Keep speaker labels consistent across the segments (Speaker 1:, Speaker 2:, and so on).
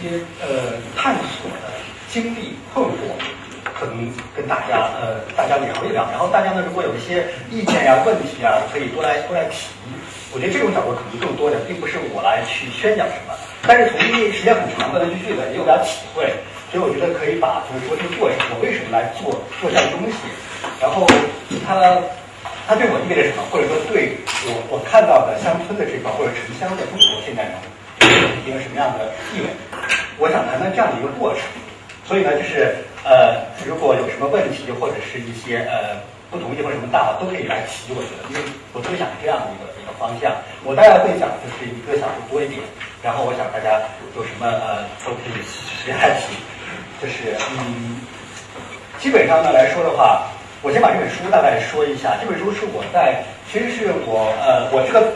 Speaker 1: 些呃探索的经历困惑。可能跟大家呃大家聊一聊，然后大家呢如果有一些意见呀问题啊，可以多来多来提。我觉得这种角度可能更多的，并不是我来去宣讲什么，但是从一时间很长断断续续的也有点体会，所以我觉得可以把就是说这个过程，我为什么来做做这样的东西，然后它它对我意味着什么，或者说对我我看到的乡村的这块或者城乡的中国现在能一个什么样的地位，我想谈谈这样的一个过程。所以呢，就是呃，如果有什么问题或者是一些呃不同意或者什么大佬都可以来提，我觉得，因为我特别想这样的一个一个方向。我大概会讲就是一个小时多一点，然后我想大家有什么呃都可以随来提。就是嗯，基本上呢来说的话，我先把这本书大概说一下。这本书是我在，其实是我呃我这个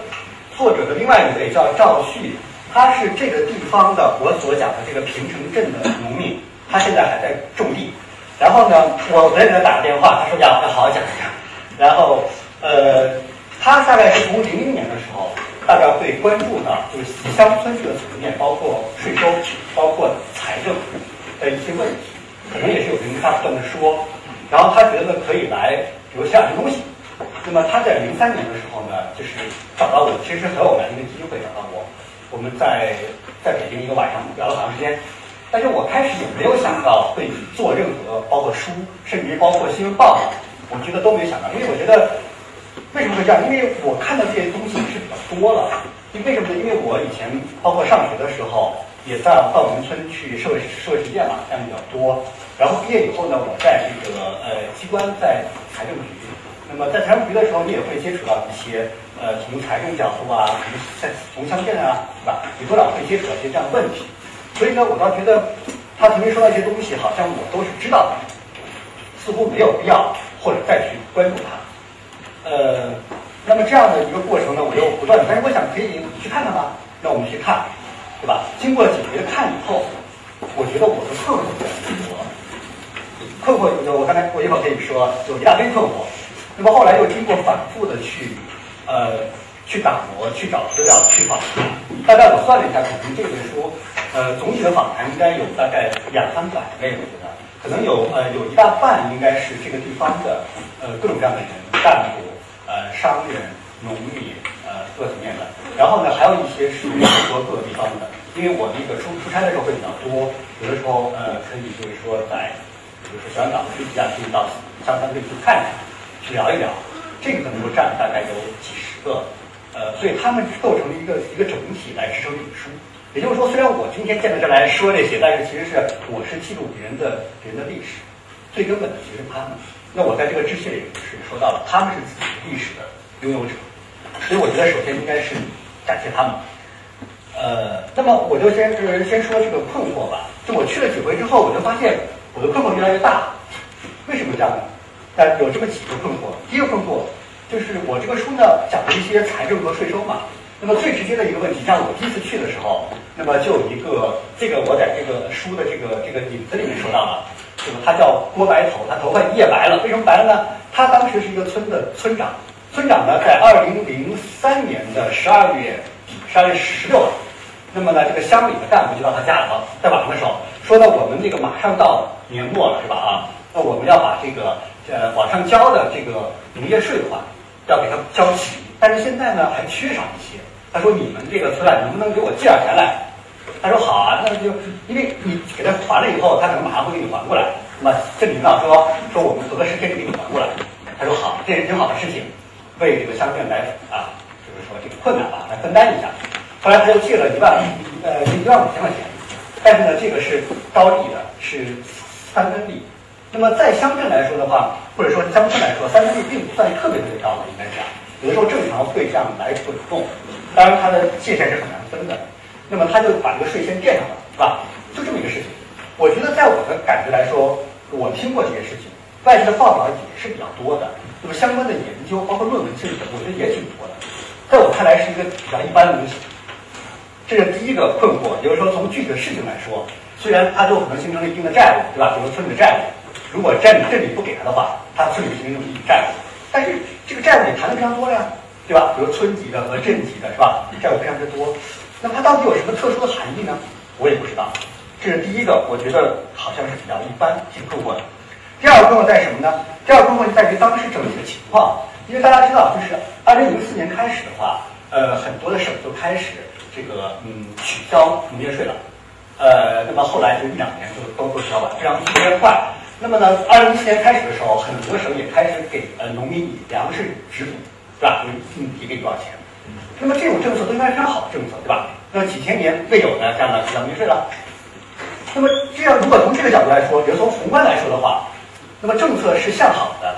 Speaker 1: 作者的另外一位叫赵旭，他是这个地方的我所讲的这个平城镇的农民。他现在还在种地，然后呢，我昨天给他打个电话，他说要要好好讲一讲。然后，呃，他大概是从零零年的时候，大概会关注到就是乡村这个层面，包括税收，包括财政的一些问题，可能也是有人跟他不断的说。然后他觉得可以来，比如写两些东西。那么他在零三年的时候呢，就是找到我，其实很偶然的一个机会找到我，我们在在北京一个晚上聊了好长时间。但是我开始也没有想到会做任何包括书，甚至包括新闻报道，我觉得都没想到，因为我觉得为什么会这样？因为我看到这些东西是比较多了。因为什么呢？因为我以前包括上学的时候，也在到农村去社会社会实践嘛，项目比较多。然后毕业以后呢，我在这个呃机关在财政局，那么在财政局的时候，你也会接触到一些呃从财政角度啊，从在从乡镇啊，对吧？你多少会接触到一些这样的问题。所以呢，我倒觉得他曾经说到一些东西，好像我都是知道的，似乎没有必要或者再去关注他。呃，那么这样的一个过程呢，我又不断的，但是我想可以去看看吧，那我们去看，对吧？经过几回的看以后，我觉得我的困惑越来越多，困惑有我刚才我一会儿跟你说有一大堆困惑，那么后来又经过反复的去呃去打磨、去找资料、去访谈，大概我算了一下，可能这本书。呃，总体的访谈应该有大概两三百位，我觉得可能有呃有一大半应该是这个地方的呃各种各样的人，干部、呃商人、农民，呃各层面的。然后呢，还有一些是中国各个地方的，因为我那个出出差的时候会比较多，有的时候呃可以就是说在，比如说香港、飞机啊，可以到香港可以去看一看，去聊一聊，这个可能就占大概有几十个，呃，所以他们构成了一个一个整体来支撑这本书。也就是说，虽然我今天站在这来说这些，但是其实是我是记录别人的别人的历史，最根本的其实是他们。那我在这个致谢里是说到了，他们是自己历史的拥有者，所以我觉得首先应该是感谢他们。呃，那么我就先是先说这个困惑吧。就我去了几回之后，我就发现我的困惑越来越大。为什么这样呢？但有这么几个困惑。第一个困惑就是我这个书呢讲的一些财政和税收嘛。那么最直接的一个问题，像我第一次去的时候，那么就有一个，这个我在这个书的这个这个影子里面说到了，就是他叫郭白头，他头发一夜白了，为什么白了呢？他当时是一个村的村长，村长呢在二零零三年的十二月底，十二月十六号，那么呢这个乡里的干部就到他家里头，在晚上的时候说呢，我们这个马上到年末了是吧啊？那我们要把这个呃往上交的这个农业税款要给他交齐，但是现在呢还缺少一些。他说你们这个村啊，能不能给我借点钱来？他说好啊，那就因为你给他还了以后，他可能马上会给你还过来。那么这领导说说我们合适可以给你还过来。他说好，这是挺好的事情，为这个乡镇来啊，就是说这个困难吧来分担一下。后来他又借了一万呃一万五千块钱，但是呢这个是高利的，是三分利。那么在乡镇来说的话，或者说乡村来说，三分地并不算特别特别高的，应该讲，有的时候正常会这样来滚动。当然它的界限是很难分的。那么他就把这个税先垫上了，是吧？就这么一个事情。我觉得在我的感觉来说，我听过这些事情，外界的报道也是比较多的。那么相关的研究，包括论文，其实我觉得也挺多的。在我看来是一个比较一般的东西。这是第一个困惑，也就是说从具体的事情来说，虽然它就可能形成了一定的债务，对吧？比如村里的债务，如果镇里镇里不给他的话，他村里形成一笔债务。但是这个债务也谈的非常多呀，对吧？比如村级的和镇级的，是吧？债务非常之多。那么它到底有什么特殊的含义呢？我也不知道。这是第一个，我觉得好像是比较一般，挺困惑的。第二个困惑在什么呢？第二个困惑在于当时整体的情况。因为大家知道，就是二零零四年开始的话，呃，很多的省就开始这个嗯取消农业税了。呃，那么后来就一两年就都取消完，这样特别快。那么呢，二零一七年开始的时候，很多省也开始给呃农民以粮食直补，是吧？你提给多少钱？那么这种政策都应该非常好的政策，对吧？那么几千年未有的这样的取消农业税了。那么这样，如果从这个角度来说，比如从宏观来说的话，那么政策是向好的，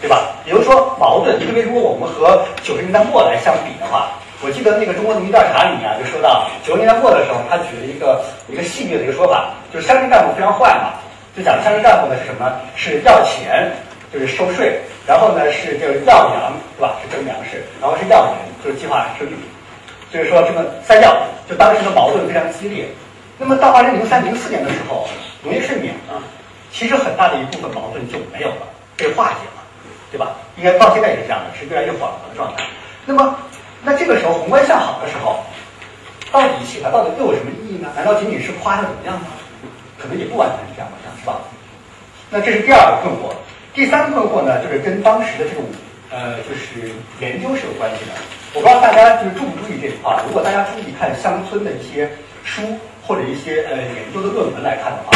Speaker 1: 对吧？比如说矛盾，因为如果我们和九十年代末来相比的话，我记得那个中国农民调查里面啊，就说到九十年代末的时候，他举了一个一个戏谑的一个说法，就是乡镇干部非常坏嘛，就讲乡镇干部呢是什么？是要钱，就是收税，然后呢是就是要粮，是吧？是征粮食，然后是要人，就是计划生育。就是说，这么三要，就当时的矛盾非常激烈。那么到二零零三零四年的时候，农业税免了，其实很大的一部分矛盾就没有了，被化解了，对吧？应该到现在也是这样的，是越来越缓和的状态。那么，那这个时候宏观向好的时候，到底写它到底又有什么意义呢？难道仅仅是夸它怎么样吗？可能也不完全是这样吧，吧？那这是第二个困惑。第三个困惑呢，就是跟当时的这种呃，就是研究是有关系的。我不知道大家就是注不注意这一块。如果大家注意看乡村的一些书或者一些呃研究的论文来看的话，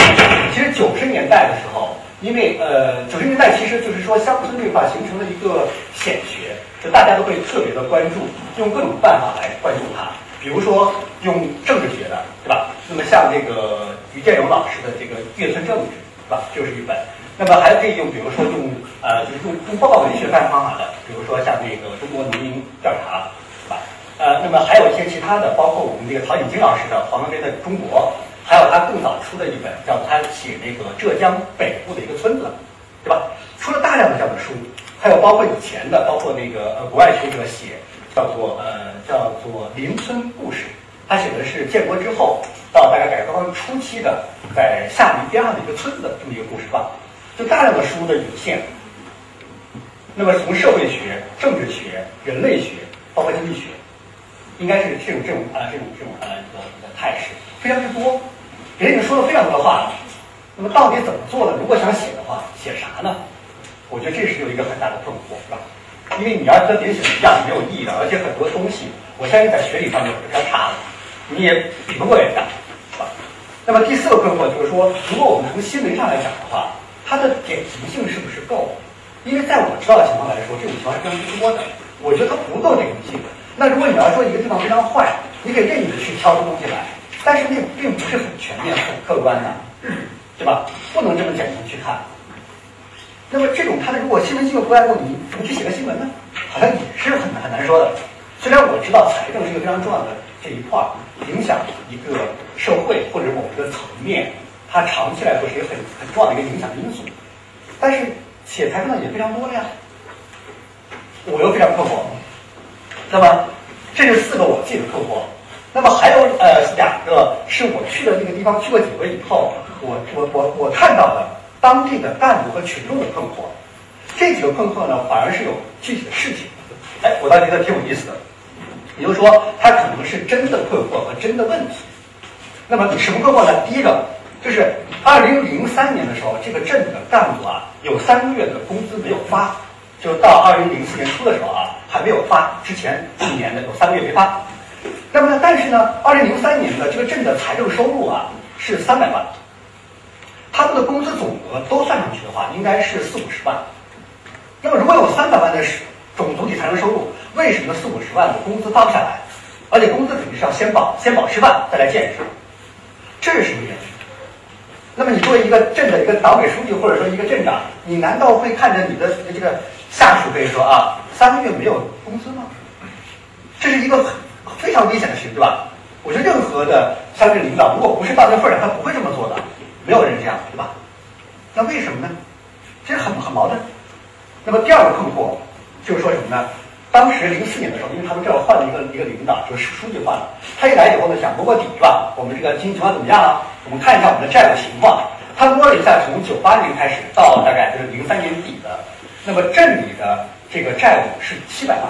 Speaker 1: 其实九十年代的时候，因为呃九十年代其实就是说乡村这块形成了一个显学，就大家都会特别的关注，用各种办法来关注它。比如说用政治学的，对吧？那么像这个于建荣老师的这个《岳村政治》，是吧？就是一本。那么还可以用，比如说用呃，就是用用报告文学干方法的，比如说像那个中国农民调查，是吧？呃，那么还有一些其他的，包括我们这个曹锦金老师的黄文飞的《中国》，还有他更早出的一本叫他写那个浙江北部的一个村子，对吧？出了大量的这样的书，还有包括以前的，包括那个呃国外学者写叫做呃叫做邻村故事，他写的是建国之后到大概改革开放初期的在厦门边上的一个村子这么一个故事吧。就大量的书的涌现，那么从社会学、政治学、人类学，包括经济学，应该是这种这种啊这种这种呃一个一个态势非常之多。人已经说了非常多的话了，那么到底怎么做呢？如果想写的话，写啥呢？我觉得这是有一个很大的困惑，是吧？因为你要跟别人写一样是没有意义的，而且很多东西，我相信在学理上面是非常差的，你也比不过人家，是吧？那么第四个困惑就是说，如果我们从新闻上来讲的话。它的典型性是不是够？因为在我知道的情况来说，这种情况是非常多的。我觉得它不够典型性。那如果你要说一个地方非常坏，你可以任意的去挑出东西来，但是那并不是很全面、很客观的，对吧？不能这么简单去看。那么这种他的如果新闻机构不够，你怎么去写个新闻呢？好像也是很很难说的。虽然我知道财政是一个非常重要的这一块，影响一个社会或者某一个层面。它长期来说是一个很很重要的一个影响因素，但是写财政的也非常多呀，我又非常困惑。那么这是四个我自己的困惑，那么还有呃两个是我去的那个地方去过几回以后，我我我我看到的当地的干部和群众的困惑，这几个困惑呢反而是有具体的事情，哎，我倒觉得挺有意思的，也就是说它可能是真的困惑和真的问题。那么什么困惑呢？第一个。就是二零零三年的时候，这个镇的干部啊，有三个月的工资没有发，就到二零零四年初的时候啊，还没有发。之前一年的有三个月没发。那么呢，但是呢，二零零三年的这个镇的财政收入啊是三百万，他们的工资总额都算上去的话，应该是四五十万。那么如果有三百万的总总体财政收入，为什么四五十万的工资发不下来？而且工资肯定是要先保先保吃饭，再来建设，这是什么原因？那么你作为一个镇的一个党委书记或者说一个镇长，你难道会看着你的这个下属可以说啊，三个月没有工资吗？这是一个非常危险的事情，对吧？我觉得任何的乡镇领导，如果不是到这份上，他不会这么做的，没有人这样，对吧？那为什么呢？这很很矛盾。那么第二个困惑就是说什么呢？当时零四年的时候，因为他们这儿换了一个一个领导，就是书记换了，他一来以后呢，想摸摸底是吧，我们这个经济情况怎么样啊？我们看一下我们的债务情况。他摸了一下，从九八年开始到大概就是零三年底的，那么镇里的这个债务是七百万，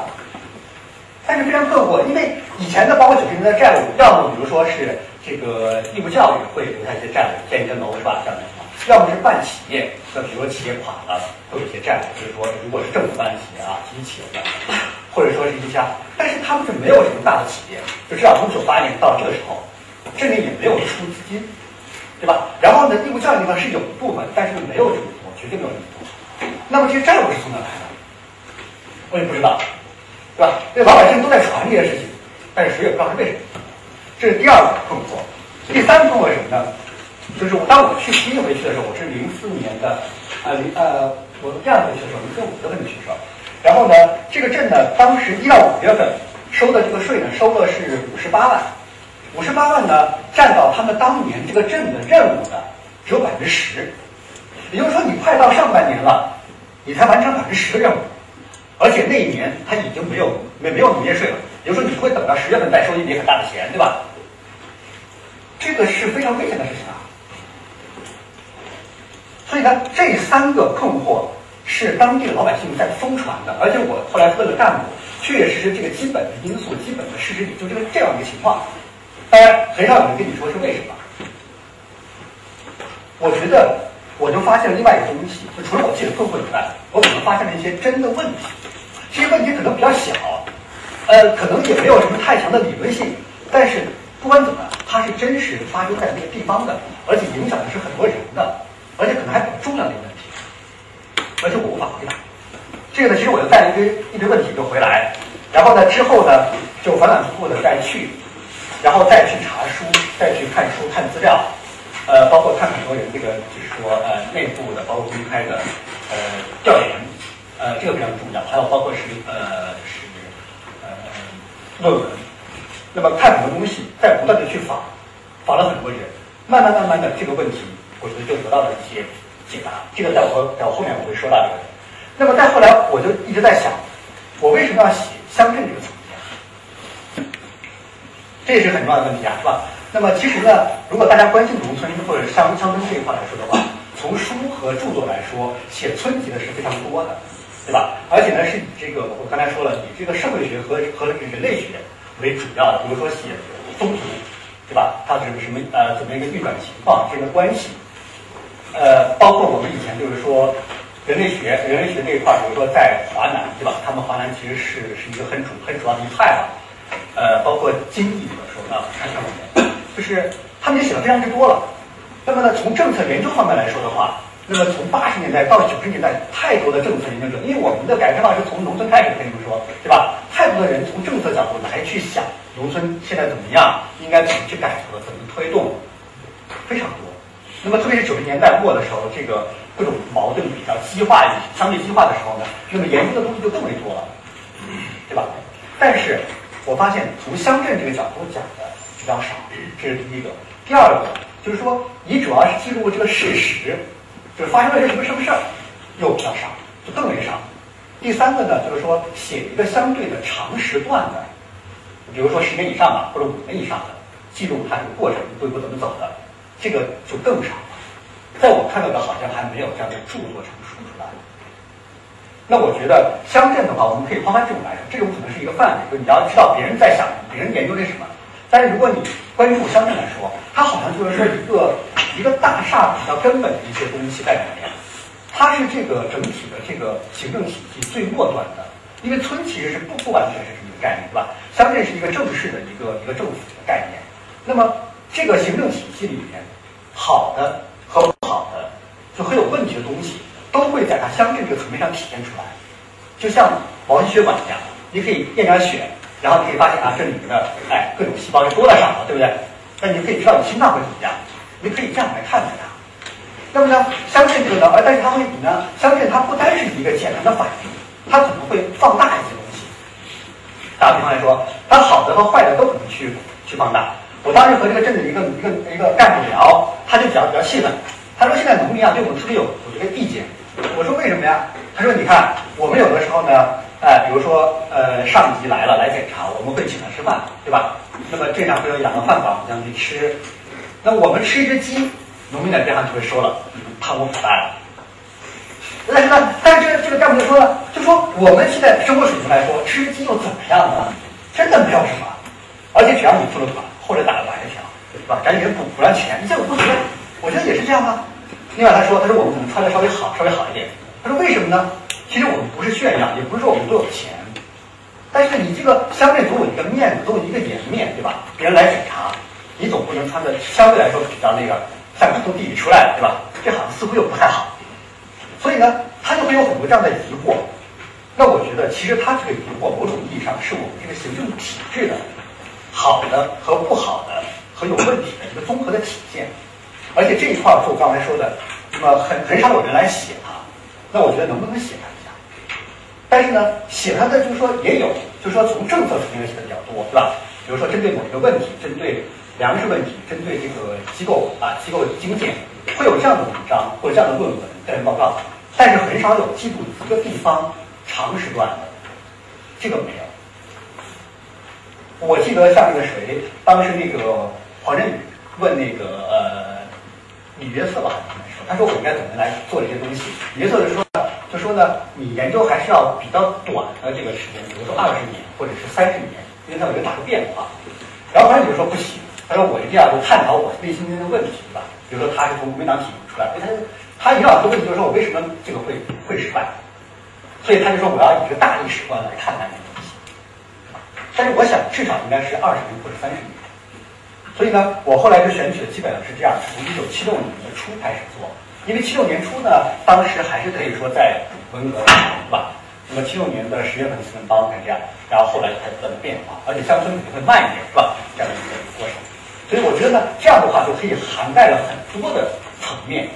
Speaker 1: 但是非常困惑，因为以前的包括九十年代债务，要么比如说是这个义务教育会留下一些债务，建一些楼是吧？这样的。要么是办企业，那比如说企业垮了，会有一些债务，就是说如果是政府办的企业啊，基金企业的，或者说是一家，但是他们是没有什么大的企业，就至少从九八年到这个时候，这里也没有出资金，对吧？然后呢，义务教育地方是有一部分，但是没有这么多，绝对没有这么多。那么这些债务是从哪来的？我也不知道，对吧？这老百姓都在传这些事情，但是谁也不知道是为什么。这是第二个困惑。第三个困惑是什么呢？就是我当我去第一回去的时候，我是零四年的，呃零呃，我第二回去的时候，零四五月份去的时候，然后呢，这个镇呢，当时一到五月份收的这个税呢，收的是五十八万，五十八万呢，占到他们当年这个镇的任务的只有百分之十，也就是说，你快到上半年了，你才完成百分之十的任务，而且那一年他已经没有没没有农业税了，也就是说，你会等到十月份再收一笔很大的钱，对吧？这个是非常危险的事情啊。所以呢，这三个困惑是当地的老百姓在疯传的，而且我后来问了干部，确确实实这个基本的因素、基本的事实里就这个这样一个情况。当然，很少有人跟你说是为什么。我觉得，我就发现了另外一个东西，就除了我自己的困惑以外，我可能发现了一些真的问题。这些问题可能比较小，呃，可能也没有什么太强的理论性，但是不管怎么，它是真实发生在那个地方的，而且影响的是很多人的。而且可能还比较重要的一个问题，而且我无法回答。这个呢，其实我就带了一堆一堆问题就回来，然后呢之后呢就反反复复的再去，然后再去查书，再去看书看资料，呃，包括看很多人这个就是说呃内部的，包括公开的呃调研，呃这个非常重要。还有包括是呃是呃论文，那么看很多东西，在不断的去访，访了很多人，慢慢慢慢的这个问题。我觉得就得到了一些解答，这个在我在我后面我会说到这个。那么再后来，我就一直在想，我为什么要写乡镇这个层面？这也是很重要的问题啊，是吧？那么其实呢，如果大家关心农村或者乡乡村这一块来说的话，从书和著作来说，写村级的是非常多的，对吧？而且呢，是以这个我刚才说了，以这个社会学和和人类学为主要的，比如说写风土，对吧？它是什么呃怎么一个运转情况，这个关系。呃，包括我们以前就是说，人类学，人类学这一块，比如说在华南，对吧？他们华南其实是是一个很主很主要的一派啊。呃，包括经济的时候呢，就是他们也写的非常之多了。那么呢，从政策研究方面来说的话，那么从八十年代到九十年代，太多的政策研究者，因为我们的改革开放是从农村开始，跟你们说，对吧？太多的人从政策角度来去想农村现在怎么样，应该怎么去改革，怎么推动，非常多。那么，特别是九十年代末的时候，这个各种矛盾比较激化、相对激化的时候呢，那么研究的东西就更为多了，对吧？但是我发现从乡镇这个角度讲的比较少，这是第一个。第二个就是说，你主要是记录这个事实，就是发生了些什么什么事儿，又比较少，就更为少。第三个呢，就是说写一个相对的长时段的，比如说十年以上的或者五年以上的，记录它这个过程一步一步怎么走的。这个就更少了，在我看到的，好像还没有这样的著作成书出来。那我觉得乡镇的话，我们可以抛开这种来说，这种可能是一个范围，就你要知道别人在想，别人研究的什么。但是如果你关注乡镇来说，它好像就是说一个一个大厦比较根本的一些东西在里面，它是这个整体的这个行政体系最末端的，因为村其实是不不完全是这么一个。概念，对吧？乡镇是一个正式的一个一个政府的概念。那么这个行政体系里面，好的和不好的，就很有问题的东西，都会在它乡镇这个层面上体现出来。就像毛细血管一样，你可以验点血，然后你可以发现啊，这里面的哎各种细胞是多了少了，对不对？那你就可以知道你心脏会怎么样，你可以这样来看待它。那么呢，乡镇这个呢，而但是它会怎么呢？乡镇它不单是一个简单的反应，它可能会放大一些东西。打个比方来说，它好的和坏的都可能去去放大。我当时和这个镇的一个一个一个干部聊，他就比较比较气愤，他说现在农民啊对我们特别有有这个意见。我说为什么呀？他说你看我们有的时候呢，哎，比如说呃上级来了来检查，我们会请他吃饭，对吧？那么镇上会有两个饭馆，我们去吃。那我们吃一只鸡。农民在边上就会说了，你们贪污腐败了。但是呢，但是这个这个干部就说了，就说我们现在生活水平来说，吃鸡又怎么样呢？真的没有什么，而且只要你付了款或者打了白条，是吧？赶紧给补补上钱，这个不觉？我觉得也是这样啊？另外他说，他说我们可能穿的稍微好，稍微好一点。他说为什么呢？其实我们不是炫耀，也不是说我们都有钱，但是你这个相对总有一个面子，总有一个颜面，对吧？别人来检查，你总不能穿的相对来说比较那个。像从地里出来的，对吧？这好像似乎又不太好，所以呢，他就会有很多这样的疑惑。那我觉得，其实他这个疑惑，某种意义上是我们这个行政体制的好的和不好的和有问题的一个综合的体现。而且这一块儿，就我刚才说的，那么很很少有人来写它。那我觉得能不能写它？但是呢，写它的就是说也有，就是说从政策层面写的比较多，对吧？比如说针对某一个问题，针对。粮食问题，针对这个机构啊，机构精简，会有这样的文章或者这样的论文、调研报告，但是很少有记录一个地方长时段的，这个没有。我记得像那个谁，当时那个黄振宇问那个呃李约瑟吧，他说我应该怎么来做这些东西？李约瑟就说，就说呢，你研究还是要比较短的这个时间，比如说二十年或者是三十年，因为它有一个大的变化。然后他就说不行。他说：“我一定要去探讨我内心中的问题，对吧？比如说他是从国民党体制出来，所以他他一定要问题就是说我为什么这个会会失败？所以他就说我要以一个大历史观来看待这个东西。但是我想至少应该是二十年或者三十年。所以呢，我后来就选取的基本上是这样：从一九七六年的初开始做，因为七六年初呢，当时还是可以说在文革，对吧？那么七六年的十月份四人帮是这样，然后后来才不断的变化，而且乡村肯定会慢一点，是吧？这样的一个过程。”所以我觉得呢，这样的话就可以涵盖了很多的层面，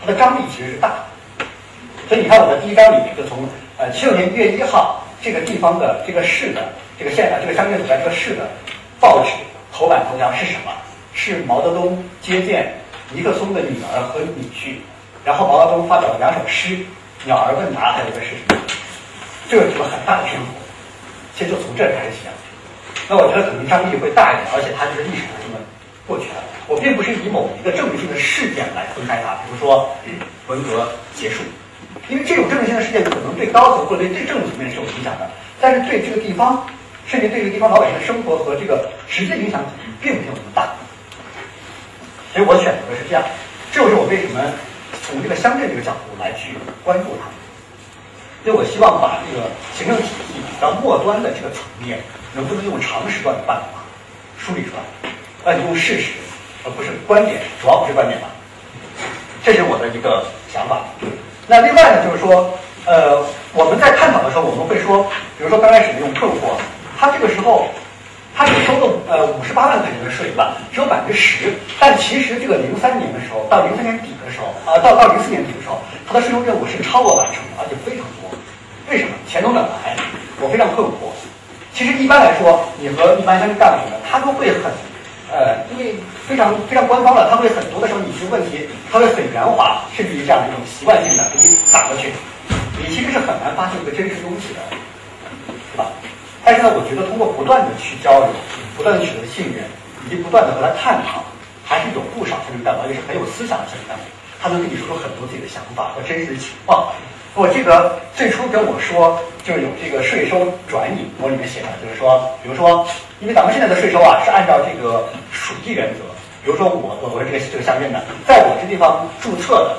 Speaker 1: 它的张力其实是大的。所以你看我的第一章里面，就从呃七六年一月一号这个地方的这个市的这个县的这个乡镇所在这个市的报纸头版头条是什么？是毛泽东接见尼克松的女儿和女婿，然后毛泽东发表了两首诗《鸟儿问答》，还有一个是什么？这个是个很大的篇幅，其实就从这开始写。那我觉得可能张力会大一点，而且它就是历史上这么过去了。我并不是以某一个政治性的事件来分开它，比如说文革结束，因为这种政治性的事件可能对高层或者对政治层面是有影响的，但是对这个地方，甚至对这个地方老百姓的生活和这个实际影响并没有那么大。所以我选择的是这样，这就是我为什么从这个乡镇这个角度来去关注它。所以我希望把这个行政体系到末端的这个层面。能不能用长时段的办法梳理出来？那用事实，而不是观点，主要不是观点吧？这是我的一个想法。那另外呢，就是说，呃，我们在探讨的时候，我们会说，比如说刚开始用困惑，他这个时候他只收了呃五十八万块钱的税吧，只有百分之十，但其实这个零三年的时候，到零三年底的时候，呃，到到零四年底的时候，他的税收任务是超额完成的，而且非常多。为什么？钱从哪来？我非常困惑。其实一般来说，你和一般乡镇干部呢，他都会很，呃，因为非常非常官方了，他会很多的时候你提问题，他会很圆滑，甚至于这样的一种习惯性的给你打过去，你其实是很难发现一个真实东西的，是吧？但是呢，我觉得通过不断的去交流，不断的取得信任，以及不断的和他探讨，还是有不少乡镇干部，也是很有思想的乡镇干部，他能跟你说出很多自己的想法和真实的情况。我记得最初跟我说，就是有这个税收转移，我里面写的，就是说，比如说，因为咱们现在的税收啊是按照这个属地原则，比如说我我我这个这个乡镇的，在我这地方注册的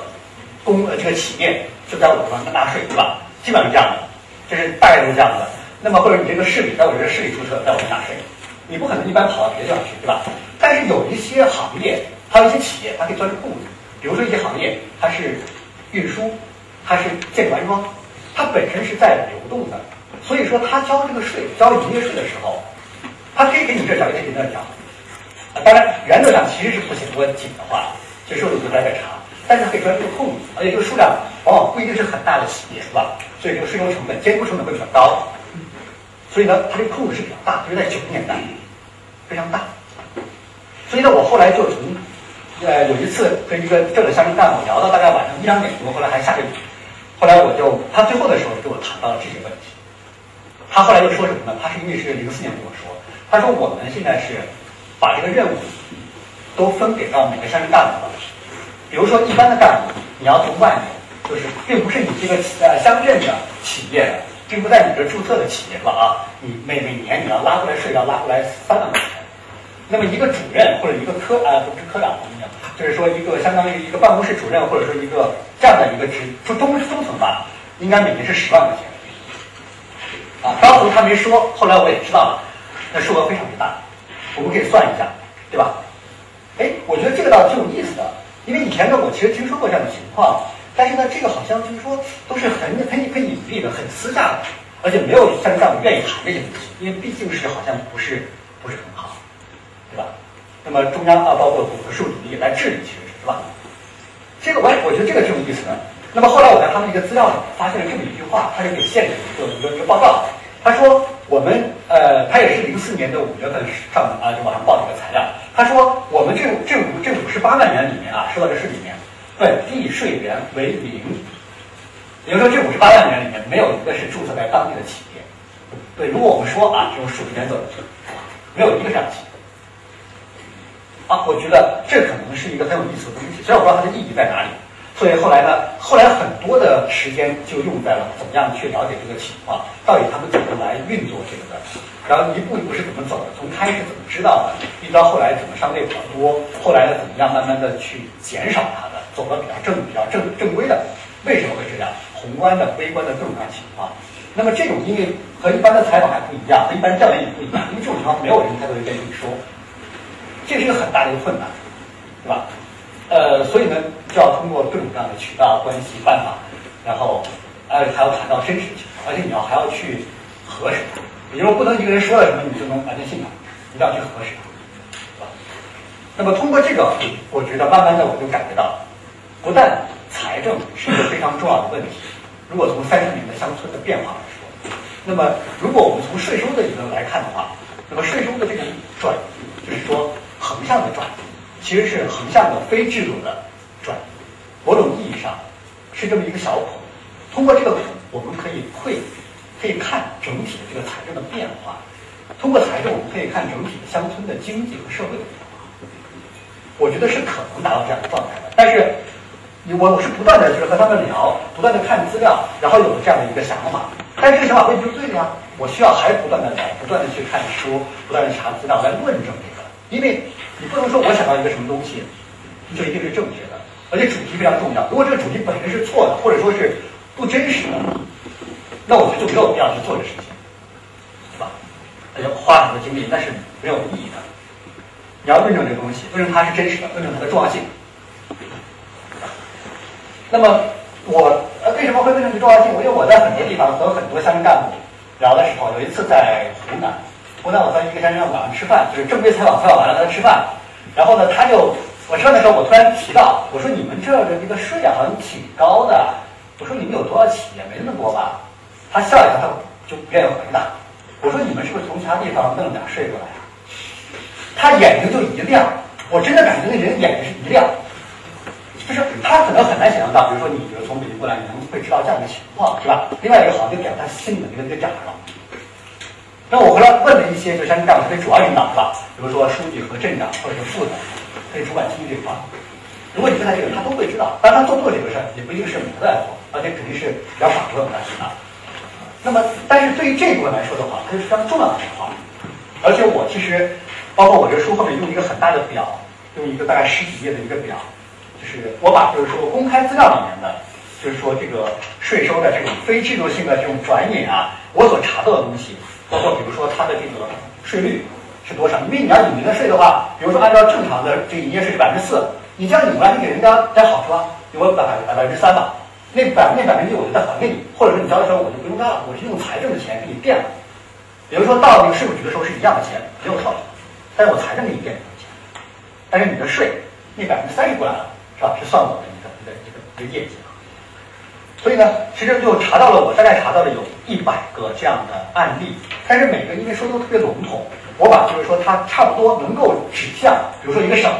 Speaker 1: 公呃这个企业就在我这方纳税，对吧？基本上是这样的，这是大概是这样的。那么或者你这个市里在我这个市里注册，在我们纳税，你不可能一般跑到别的地方去，对吧？但是有一些行业，还有一些企业，它可以钻出空子。比如说一些行业，它是运输，它是建筑安装，它本身是在流动的，所以说它交这个税，交营业税的时候，它可以给你这交，也可以给那交。当然，原则上其实是不行，如果紧的话，其实收入就来点长，但是可以钻这个空子，而且这个数量往往不一定是很大的企业，是吧？所以这个税收成本、监督成本会比较高。所以呢，它这个空子是比较大，就是在九十年代非常大。所以呢，我后来就从呃有一次跟一个政治相关干部聊到大概晚上一两点钟，后来还下着雨，后来我就他最后的时候跟我谈到了这些问题。他后来又说什么呢？他是因为是零四年跟我说，他说我们现在是把这个任务都分给到每个乡镇干部了。比如说一般的干部，你要从外面，就是并不是你这个呃乡镇的企业的。并不在你这注册的企业了啊，你每每年你要拉过来税要拉过来三万块钱，那么一个主任或者一个科啊不是科长，我们讲就是说一个相当于一个办公室主任或者说一个这样的一个职中中中层吧，应该每年是十万块钱。啊，当时他没说，后来我也知道了，那数额非常之大，我们可以算一下，对吧？哎，我觉得这个倒挺有意思的，因为以前呢我其实听说过这样的情况。但是呢，这个好像就是说都是很很很隐蔽的、很私下的，而且没有像这样愿意谈这些东西，因为毕竟是好像不是不是很好，对吧？那么中央啊，包括古和数主力来治理，其实是吧？这个我我觉得这个挺有意思的。那么后来我在他们一个资料里发现了这么一句话，他是给县里做一个一个报告，他说我们呃，他也是零四年的五月份上啊就网上报这个材料，他说我们这这这五十八万元里面啊，说到这是里面。本地税源为零，也就说，这五十八万元里面没有一个是注册在当地的企业。对，如果我们说啊，这种数字原则，没有一个这样的企业。啊，我觉得这可能是一个很有意思的东西，虽然我不知道它的意义在哪里。所以后来呢，后来很多的时间就用在了怎么样去了解这个情况，到底他们怎么来运作这个的，然后一步一步是怎么走的，从开始怎么知道的，一直到后来怎么上位比较多，后来呢怎么样慢慢的去减少它的，走的比较正、比较正正规的，为什么会这样？宏观的、微观的各种各样情况。那么这种因为和一般的采访还不一样，和一般调研也不一样，因为这种情况没有人太多人愿意说，这是一个很大的一个困难，对吧？呃，所以呢，就要通过各种各样的渠道、关系、办法，然后，呃，还要谈到真实的情况，而且你要还要去核实它。也就是说，不能一个人说了什么你就能完全信他，一定要去核实它，是吧？那么通过这个，我觉得慢慢的我就感觉到，不但财政是一个非常重要的问题，如果从三十年的乡村的变化来说，那么如果我们从税收的理论来看的话，那么税收的这个转移，就是说横向的转移。其实是横向的非制度的转移，某种意义上是这么一个小孔。通过这个孔，我们可以会可以看整体的这个财政的变化。通过财政，我们可以看整体的乡村的经济和社会的变化。我觉得是可能达到这样的状态的。但是，我我是不断的就是和他们聊，不断的看资料，然后有了这样的一个想法。但是这个想法未必是对的呀。我需要还不断的聊，不断的去看书，不断的查资料来论证这个，因为。你不能说我想到一个什么东西，就一定是正确的，而且主题非常重要。如果这个主题本身是错的，或者说是不真实的，那我觉得就没有必要去做这事情，对吧？要花很多精力，那是没有意义的。你要论证这个东西，论证它是真实的，论证它的重要性。那么我呃为什么会论证这重要性？因为我在很多地方和很多乡镇干部聊的时候，有一次在湖南。湖南我在一个乡镇晚上吃饭，就是正规采访，采访完了他吃饭，然后呢，他就我吃饭的时候，我突然提到，我说你们这儿的这个税，好像挺高的，我说你们有多少企业？没那么多吧？他笑一下，他就不愿意回答。我说你们是不是从其他地方弄点税过来啊？他眼睛就一亮，我真的感觉那人眼睛是一亮，就是他可能很难想象到，比如说你比如从北京过来，你能会知道这样的情况，是吧？另外一个好像就给了他心里的那个这个奖了。那我回来问了一些，就像这样的主要领导是吧？比如说书记和镇长，或者是副的，可以主管经济这块。如果你问他这个，他都会知道。但他做不做这个事儿，也不一定是每个在做，而且肯定是比较少部分在做的。那么，但是对于这一部分来说的话，它是非常重要的一块。而且我其实，包括我这书后面用一个很大的表，用一个大概十几页的一个表，是我把就是说公开资料里面的，就是说这个税收的这种非制度性的这种转引啊，我所查到的东西，包括比如说它的这个税率是多少？因为你要领人的税的话，比如说按照正常的这营业税是百分之四，你这样领过来，你给人家点好处啊，给我百百百分之三吧，那百那百分之一我就再还给你，或者说你交的时候我就不用干了，我是用财政的钱给你垫了。比如说到那个税务局的时候是一样的钱，没有错，但是我财政给你垫钱，但是你的税那百分之三十过来了，是吧？是算我的一个一个一个一个业绩啊。所以呢，其实就查到了，我大概查到了有一百个这样的案例，但是每个因为说都特别笼统，我把就是说它差不多能够指向，比如说一个省，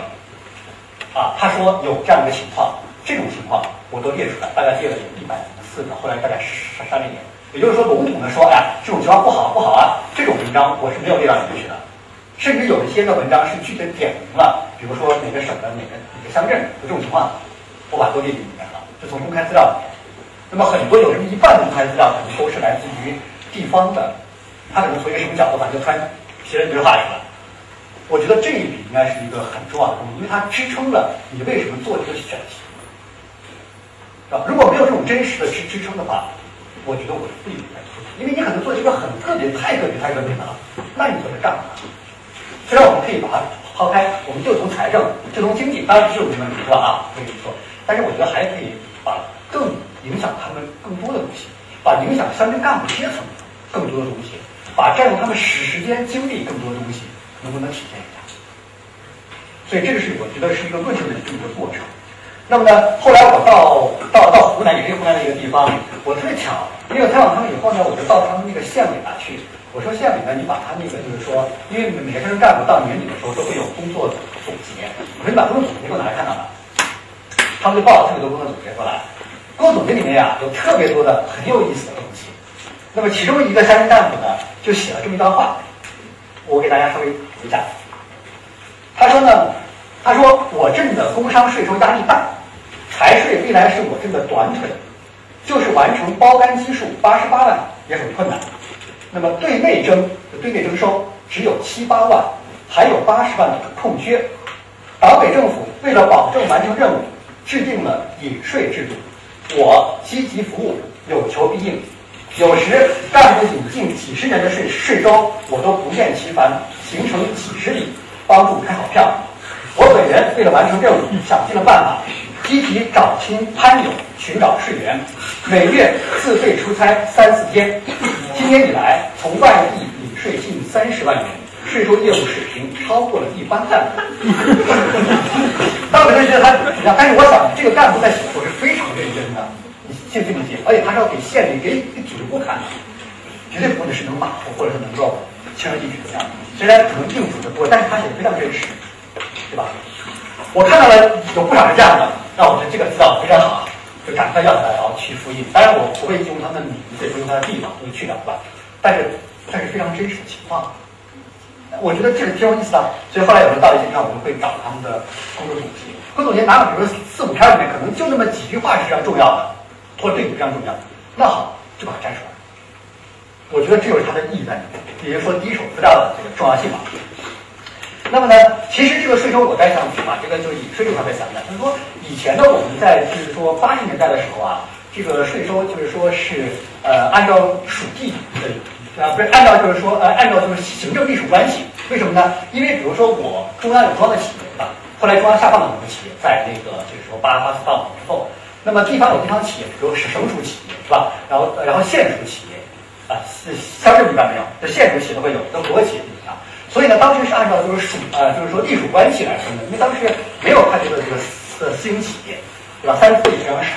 Speaker 1: 啊，他说有这样一个情况，这种情况我都列出来，大概列了有一百四个，后来大概三三点。也就是说，笼统的说，哎，这种情况不好不好啊，这种文章我是没有列到里面去的，甚至有一些个文章是具体点明了，比如说哪个省的哪个哪个乡镇有这种情况，我把都列进里面了，就从公开资料里面。那么很多有这么一半的公开资料，可能都是来自于地方的，他可能从一个什么角度，把这突然写了一堆话出来。我觉得这一笔应该是一个很重要的东西，因为它支撑了你为什么做这个选题，是吧？如果没有这种真实的支支撑的话。我觉得我是不应该做，因为你可能做一个很特别、太特别、太特别的了，那你做这干嘛？虽然我们可以把它抛开，我们就从财政、就从经济，当然是有问题，是吧？啊，可以做，但是我觉得还可以把更影响他们更多的东西，把影响乡镇干部阶层更多的东西，把占用他们时时间精力更多的东西，能不能体现一下？所以这个是我觉得是一个论证的这么一个过程。那么呢，后来我到到到湖南，也是湖南的一个地方，我特别巧，因为采访他们以后呢，我就到他们那个县委那去。我说县委呢，你把他那个就是说，因为每个乡镇干部到年底的时候都会有工作总结，我说你把工作总结给我拿来看看吧。他们就报了特别多工作总结过来，工作总结里面呀有特别多的很有意思的东西。那么其中一个乡镇干部呢，就写了这么一段话，我给大家稍微读一下。他说呢。他说：“我镇的工商税收压力大，财税历来是我镇的短腿，就是完成包干基数八十八万也很困难。那么对内征对内征收只有七八万，还有八十万的空缺。党委政府为了保证完成任务，制定了隐税制度。我积极服务，有求必应。有时干部引进几十年的税税收，我都不厌其烦，行程几十里，帮助开好票。”我本人为了完成任务，想尽了办法，积极找亲攀友，寻找税源，每月自费出差三四天。今年以来，从外地领税近三十万元，税收业务水平超过了一般干部。当时就觉得他，但是我想，这个干部在写作是非常认真的，你信不信？而且他是要给县里、给给组织部看的，绝对不能是能马虎，或者是能够轻而易举的。虽然可能应付的多，但是他写非常真实。对吧？我看到了有不少是这样的，那我觉得这个资料非常好，就赶快要起来，然后去复印。当然我不会用他们的名字，不用他的地方，会去掉，对吧？但是，但是非常真实的情况，我觉得这个挺有意思的。所以后来有人到一些地方，我就会找他们的工作总结。工作总结哪怕比如说四五篇里面，可能就那么几句话是非常重要的，或者对你非常重要。那好，就把它摘出来。我觉得这就是它的意义在里面，也就是说第一手资料的这个重要性嘛。那么呢，其实这个税收我再想把这个就是以税这块再讲的，就是说以前呢我们在就是说八十年代的时候啊，这个税收就是说是呃按照属地的啊不是按照就是说呃按照就是行政隶属关系，为什么呢？因为比如说我中央有中央的企业吧？后来中央下放了很多企业，在那个就是说八八四八五之后，那么地方有地方企业，比如是省属企业是吧？然后然后县属企业啊，乡镇一般没有，就县属企业都会有，跟国企不一样。所以呢，当时是按照就是属呃，就是说隶属关系来分的，因为当时没有太多的这个呃私营企业，对吧？三次也非常少，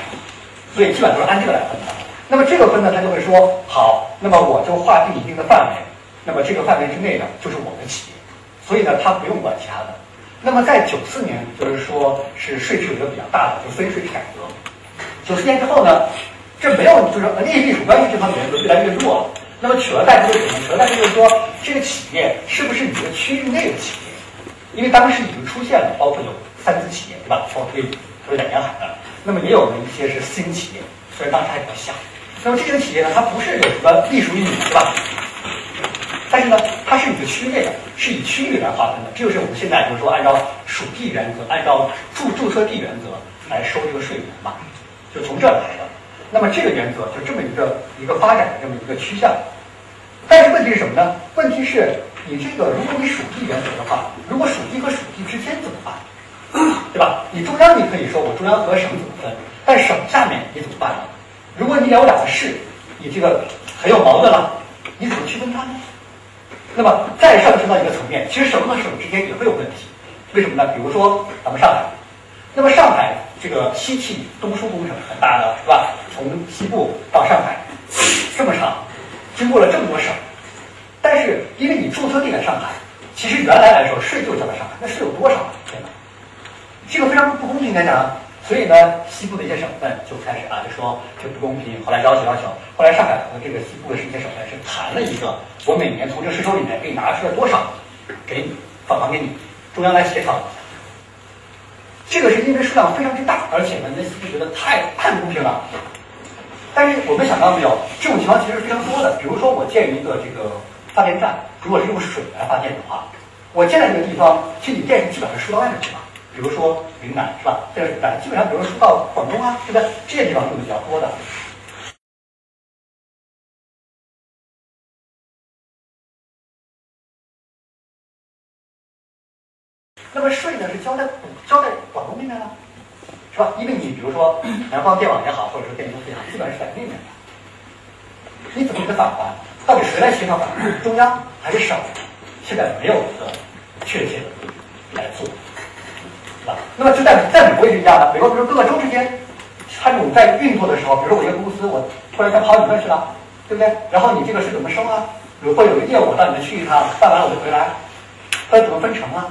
Speaker 1: 所以基本都是按这个来分的。那么这个分呢，他就会说好，那么我就划定一定的范围，那么这个范围之内呢，就是我的企业，所以呢，他不用管其他的。那么在九四年，就是说是税制有一个比较大的就分税制改革。九四年之后呢，这没有就是利益隶属关系这方面就越来越弱了。那么取而代之的什么？取而代之就是说，这个企业是不是你的区域内的企业？因为当时已经出现了，包括有三资企业，对吧？包括特别在沿海的。那么也有了一些是私营企业，虽然当时还比较小。那么这些企业呢，它不是有什么隶属于你，对吧？但是呢，它是你的区域内的，是以区域来划分的。这就是我们现在就是说，按照属地原则，按照注注册地原则来收这个税源嘛，就从这来的。那么这个原则就这么一个一个发展的这么一个趋向。但是问题是什么呢？问题是你这个，如果你属地原则的话，如果属地和属地之间怎么办？对吧？你中央你可以说我中央和省怎么分，但省下面你怎么办呢？如果你有两个市，你这个很有矛盾了，你怎么区分它呢？那么再上升到一个层面，其实省和省之间也会有问题。为什么呢？比如说咱们上海，那么上海这个西气东输工程很大的是吧？从西部到上海这么长，经过了这么多省，但是因为你注册地在上海，其实原来来说税就交在上海，那税有多少啊？天哪，这个非常不公平，大家。所以呢，西部的一些省份就开始啊，就说这不公平。后来要求要求，后来上海和这个西部的一些省份是谈了一个，我每年从这个税收里面给你拿出来多少，给你返还给你，中央来协调。这个是因为数量非常之大，而且呢，那西部觉得太太不公平了。但是我们想到没有，这种情况其实是非常多的。比如说我建一个这个发电站，如果是用水来发电的话，我建在这个地方，其实你电是基本上输到外面去了。比如说云南是吧？这个水站基本上，比如说输到广东啊，对不对？这些地方用的比较多的。那么税呢是交在，是吧？因为你比如说南方电网也好，或者说电力公司也好，基本上是在那边的。你怎么给它返还？到底谁来协调返还？中央还是省？现在没有一个确切的来做。是吧那么就在在美国也是一样的，美国比如各个州之间，它这种在运作的时候，比如说我一个公司，我突然间跑你那去了，对不对？然后你这个是怎么收啊？如说有个业务到你那去一趟，办完了我就回来，它怎么分成啊？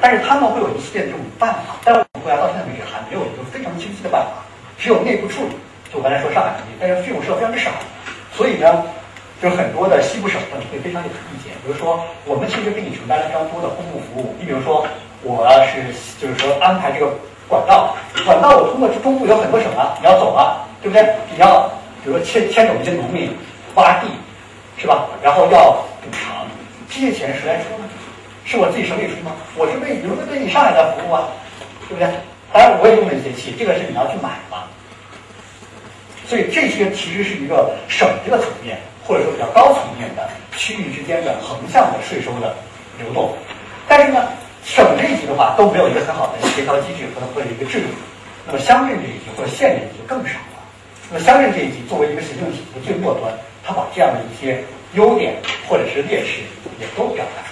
Speaker 1: 但是他们会有一系列的这种办法，但我们国家到现在为止还没有一个非常清晰的办法，只有内部处理。就我刚才说上海但是费用是非常之少，所以呢，就很多的西部省份会非常有意见。比如说，我们其实给你承担了非常多的公共服务，你比如说。我是就是说安排这个管道，管道我通过中部有很多省啊，你要走了，对不对？你要比如说牵牵走一些农民挖地，是吧？然后要补偿，这些钱谁来出呢？是我自己省里出吗？我是为比如说为你上海在服务啊，对不对？当然我也用了一些气，这个是你要去买嘛。所以这些其实是一个省这个层面，或者说比较高层面的区域之间的横向的税收的流动，但是呢。省这一级的话都没有一个很好的协调机制和和一个制度，那么乡镇这一级或者县这一级就更少了。那么乡镇这一级作为一个行政体系的最末端，它把这样的一些优点或者是劣势也都表达。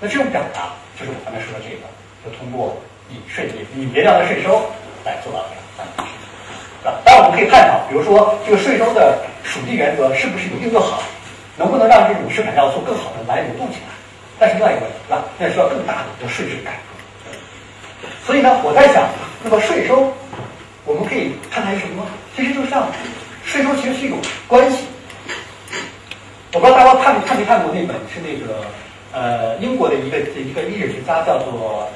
Speaker 1: 那这种表达就是我刚才说的这个，就通过以税以别样的税收来做到这样，是吧？当然我们可以探讨，比如说这个税收的属地原则是不是一定就好，能不能让这种生产要素更好的来流动起来？但是另外一个问题是吧？那需要更大的一个税制改革。所以呢，我在想，那么税收，我们可以看看什么？其实就像税收，其实是一种关系。我不知道大家看看没看过那本是那个呃英国的一个一个历史学家叫做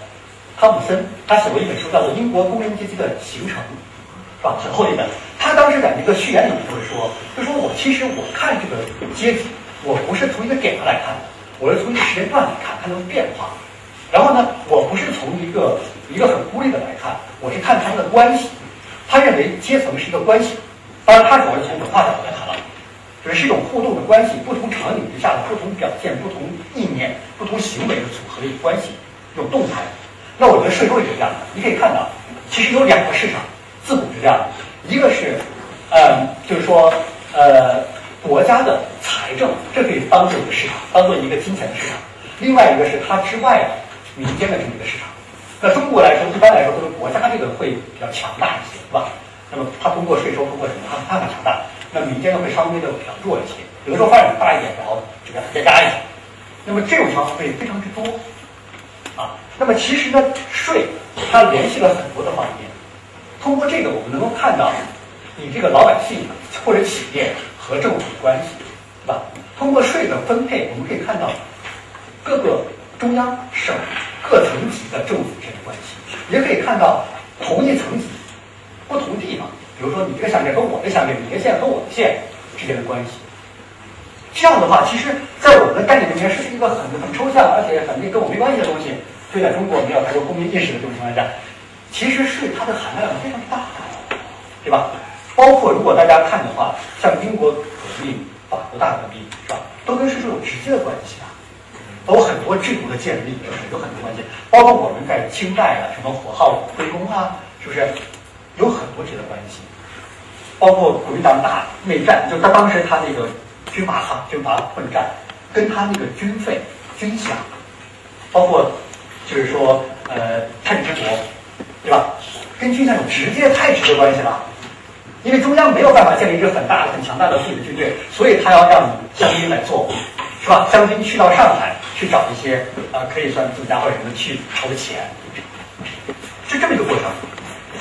Speaker 1: 汤姆森，他写过一本书叫做《英国工人阶级的形成》，是吧？很厚的一本。他当时在一个序言里面就是说，就说我其实我看这个阶级，我不是从一个点上来看。我是从一个时间段来看，看它的变化。然后呢，我不是从一个一个很孤立的来看，我是看他们的关系。他认为阶层是一个关系，当然他主要是从文化角度来谈了，就是是一种互动的关系，不同场景之下的不同表现、不同意念、不同行为的组合的一个关系，一种动态。那我觉得税收也是这样的，你可以看到，其实有两个市场，自古是这样的，一个是，呃，就是说，呃。国家的财政，这可以当做一个市场，当做一个金钱的市场。另外一个是它之外的民间的这么一个市场。那中国来说，一般来说都是国家这个会比较强大一些，是吧？那么它通过税收，通过什么，它它很强大。那民间呢会稍微的比较弱一些，有的时候发展大一点，然后这个再加一下。那么这种情况会非常之多啊。那么其实呢，税它联系了很多的方面。通过这个，我们能够看到你这个老百姓或者企业。和政府的关系，对吧？通过税的分配，我们可以看到各个中央、省各层级的政府之间的关系，也可以看到同一层级不同地方，比如说你这个项链和我的项链，你的线和我的线之间的关系。这样的话，其实，在我们的概念里面，是一个很很抽象，而且很跟我没关系的东西。所以在中国没有太多公民意识的这种情况下，其实税它的含量非常大，对吧？包括如果大家看的话，像英国革命、法国大革命，是吧？都跟税收有直接的关系啊，都很多制度的建立，是不是有很多关系？包括我们在清代啊，什么火耗归公啊，是不是有很多这些关系？包括国民党打内战，就他当时他那个军阀哈军阀混战，跟他那个军费军饷，包括就是说呃太平天国，对吧？跟军饷有直接太直接关系了。因为中央没有办法建立一个很大的、很强大的自己的军队，所以他要让将军来做，是吧？将军去到上海去找一些啊，可以算自家或者什么去筹钱，是这么一个过程。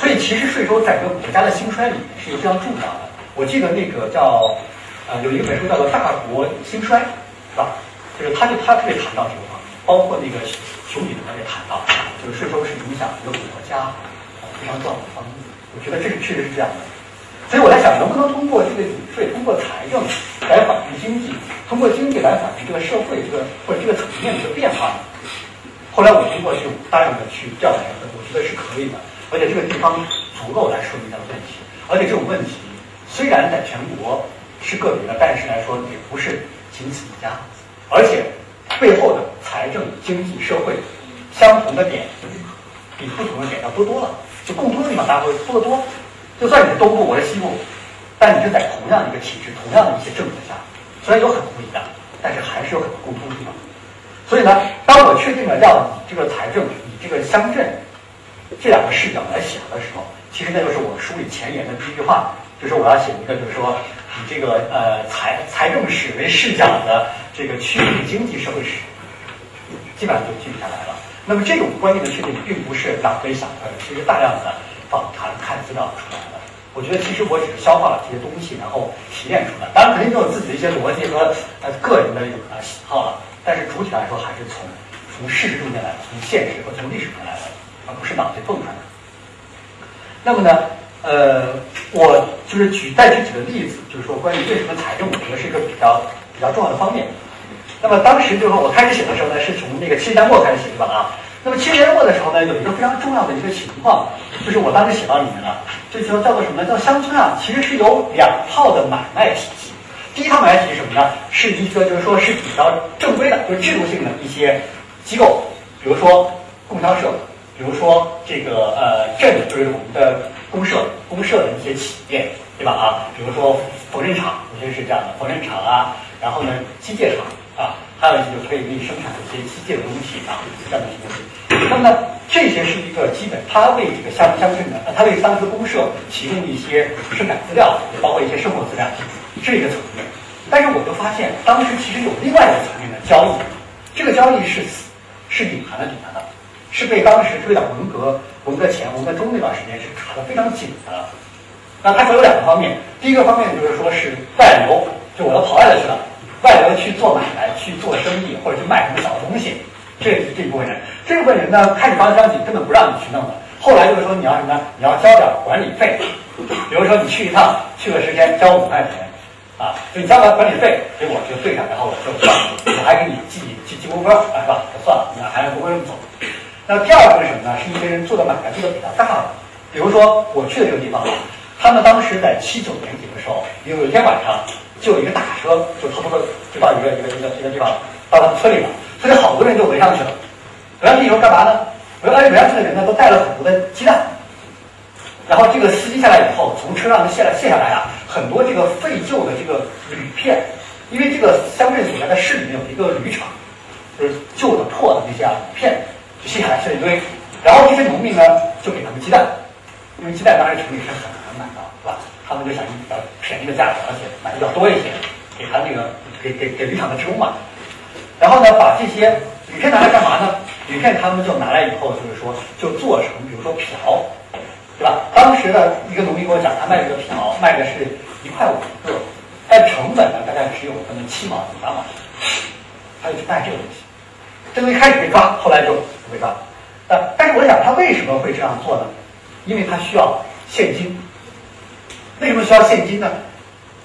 Speaker 1: 所以其实税收在一个国家的兴衰里面是一个非常重要的。我记得那个叫呃有一本书叫做《大国兴衰》，是吧？就是他就他特别谈到这个，包括那个熊彼得也谈到，就是税收是影响一个国家非常重要的方面。我觉得这是确实是这样的。所以我在想，能不能通过这个税，通过财政来反映经济，通过经济来反映这个社会这个或者这个层面的一个变化呢？后来我通过去大量的去调查，我觉得是可以的，而且这个地方足够来说明他的问题。而且这种问题虽然在全国是个别的，但是来说也不是仅此一家，而且背后的财政、经济、社会相同的点比不同的点要多多了，就共通的地方大家会多得多。就算你是东部，我是西部，但你是在同样一个体制、同样的一些政策下，虽然有很多不一样，但是还是有很多共通的地方。所以呢，当我确定了要以这个财政、以这个乡镇这两个视角来想的时候，其实那就是我书里前言的第一句话，就是我要写一个，就是说以这个呃财财政史为视角的这个区域经济社会史，基本上就记录下来了。那么这种观念的确定，并不是脑袋想出来的，其实大量的。访谈看资料出来的，我觉得其实我只是消化了这些东西，然后提炼出来。当然肯定都有自己的一些逻辑和呃个人的一种呃喜好了，但是主体来说还是从从事实中间来的，从现实和从历史中来的，而不是脑袋蹦出来的。那么呢，呃，我就是举再举几个例子，就是说关于为什么财政，我觉得是一个比较比较重要的方面。那么当时就是我开始写的时候呢，是从那个七十年末开始写的啊。那么七十年末的时候呢，有一个非常重要的一个情况，就是我当时写到里面了，就叫叫做什么呢？叫乡村啊，其实是有两套的买卖体系。第一套买卖体系什么呢？是一个就是说是比较正规的，就是制度性的一些机构，比如说供销社，比如说这个呃镇，就是我们的公社，公社的一些企业，对吧？啊，比如说缝纫厂，有些是这样的，缝纫厂啊，然后呢机械厂啊。还有一些就可以给你生产一些机械的东西啊，这样的东西。那么，这些是一个基本，它为这个乡乡镇的，它为当时的公社提供一些生产资料，也包括一些生活资料，这个层面。但是我就发现，当时其实有另外一个层面的交易，这个交易是是隐含的底下的，是被当时特别文革、文革前、文革中那段时间是卡得非常紧的。那它主要有两个方面，第一个方面就是说是外流，就我要跑外头去了。外流去做买卖、去做生意，或者去卖什么小东西，这是这部分人。这部分人呢，开始当乡亲根本不让你去弄的。后来就是说你要什么？你要交点管理费。比如说你去一趟，去个时间交五块钱，啊，就你交完管理费，结果就对上，然后我就算了，我还给你记记记功分，是吧？就算了，你还不会这么走。那第二个是什么呢？是一些人做的买卖做的比较大的，比如说我去的这个地方，他们当时在七九年底的时候，有一天晚上。就有一个大车，就偷偷的就到一个一个一个一个地方，到他们村里了。所以好多人就围上去了。围上去以后干嘛呢？围上围上去的人呢，都带了很多的鸡蛋。然后这个司机下来以后，从车上卸来卸下来啊，很多这个废旧的这个铝片，因为这个乡镇所在的市里面有一个铝厂，就是旧的破的那些啊铝片，卸下来卸一堆。然后这些农民呢，就给他们鸡蛋，因为鸡蛋当时城里是很难买到，是吧？他们就想以比较便宜的价格，而且买的比较多一些，给他那个给给给铝厂的职工嘛。然后呢，把这些铝片拿来干嘛呢？铝片他们就拿来以后，就是说就做成，比如说瓢，对吧？当时的一个农民跟我讲，他卖这个瓢卖的是一块五一个，但成本呢大概只有可能七毛、八毛，他就去卖这个东西。这东西开始被抓，后来就不被抓。但但是我想，他为什么会这样做呢？因为他需要现金。为什么需要现金呢？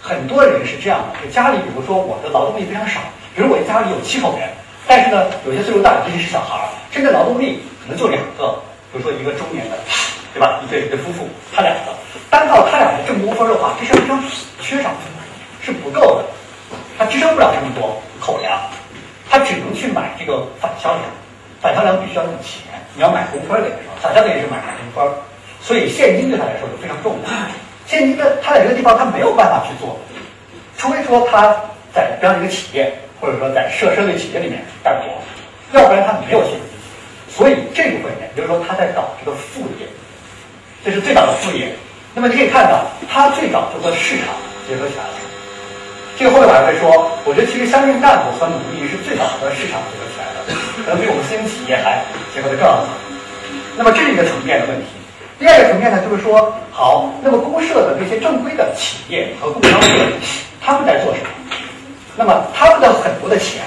Speaker 1: 很多人是这样的，就家里比如说我的劳动力非常少，比如我家里有七口人，但是呢，有些岁数大的，尤其是小孩儿，现在劳动力可能就两个，比如说一个中年的，对吧？一对一对夫妇，他两个，单靠他俩的正工分的话，这是非常缺少的，是不够的，他支撑不了这么多口粮，他只能去买这个反销粮，反销粮必须要用钱，你要买工分的时候，反销粮也是买工分，所以现金对他来说就非常重要。现金的他在这个地方他没有办法去做，除非说他在这样一个企业，或者说在设社会企业里面干活，要不然他没有现金。所以这部分人，也就是说他在搞这个副业，这是最早的副业。那么你可以看到，他最早就和市场结合起来了。这个后面我还会说，我觉得其实乡镇干部和奴隶是最早和市场结合起来的，可能比我们私营企业还结合的更早。那么这是一个层面的问题。第二个层面呢，就是说，好，那么公社的这些正规的企业和工商社，他们在做什么？那么他们的很多的钱。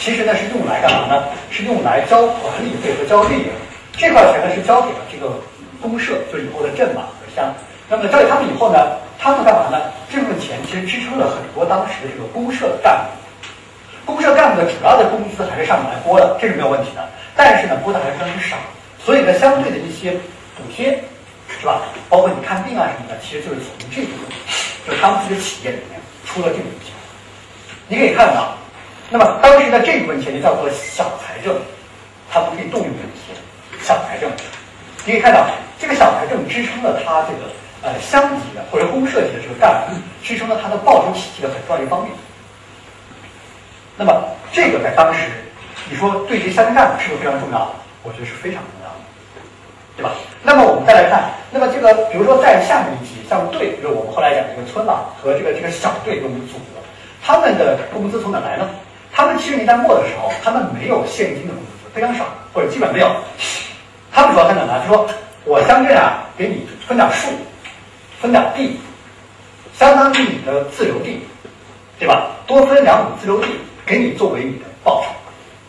Speaker 1: 其实呢是用来干嘛呢？是用来交管理费和交利润。这块钱呢是交给了这个公社，就是以后的镇嘛和乡。那么交给他们以后呢，他们干嘛呢？这部分钱其实支撑了很多当时的这个公社干部。公社干部的主要的工资还是上面来拨的，这是没有问题的。但是呢，拨的还是非常少。所以呢，相对的一些补贴，是吧？包括你看病啊什么的，其实就是从这部分，就是他们自己的企业里面出了这部分钱。你可以看到。那么当时的这部分钱就叫做小财政，他们可以动用这些小财政。你可以看到，这个小财政支撑了他这个呃乡级的或者公社级的这个干部，支撑了他的报酬体系的很重要一方面。那么这个在当时，你说对这乡镇干部是不是非常重要？我觉得是非常重要的，对吧？那么我们再来看，那么这个比如说在下面一级，像队，就是我们后来讲这个村网和这个这个小队这种组合，他们的工资从哪来呢？他们七十年代末的时候，他们没有现金的工资，非常少，或者基本没有。他们主要干什么呢？就说我乡镇啊，给你分点树，分点地，相当于你的自留地，对吧？多分两亩自留地，给你作为你的报酬，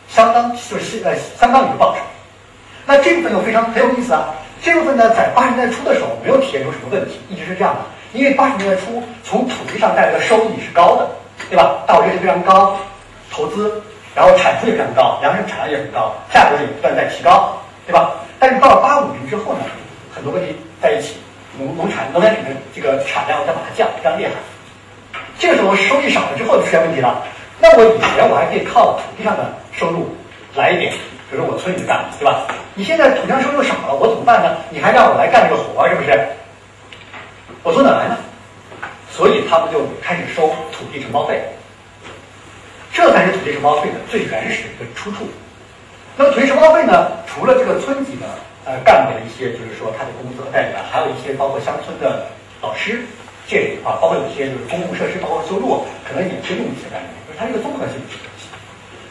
Speaker 1: 相当就是呃相当于报酬。那这部分又非常很有意思啊。这部分呢，在八十年代初的时候没有体现出什么问题，一直是这样的。因为八十年代初从土地上带来的收益是高的，对吧？稻率是非常高。投资，然后产出也非常高，粮食产量也很高，价格也不断在提高，对吧？但是到了八五年之后呢，很多问题在一起，农农产农产品的这个产量在往下降，非常厉害。这个时候收益少了之后就出现问题了。那我以前我还可以靠土地上的收入来一点，比如说我村里干，对吧？你现在土地上收入少了，我怎么办呢？你还让我来干这个活，是不是？我从哪来呢？所以他们就开始收土地承包费。这才是土地承包费的最原始的出处。那么土地承包费呢？除了这个村级的呃干部的一些，就是说他的工资和待遇啊，还有一些包括乡村的老师这一块，包括有些就是公共设施，包括修路，可能也是用一些概念，就是它是一个综合性的东西。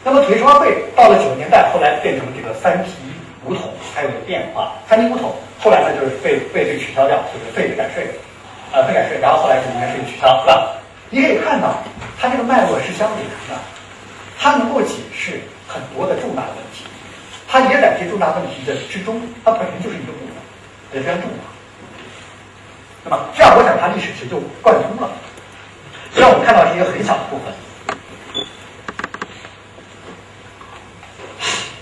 Speaker 1: 那么土地承包费到了九十年代，后来变成了这个三提五统，还有个变化。三提五统后来呢，就是被被被取消掉，就是废改税，呃废改税，然后后来就应该是取消，是吧？你可以看到，它这个脉络是相连的。它能够解释很多的重大的问题，它也在这重大问题的之中，它本身就是一个部分，也非常重要。那么这样，我想它历史其实就贯通了。虽然我们看到是一个很小的部分。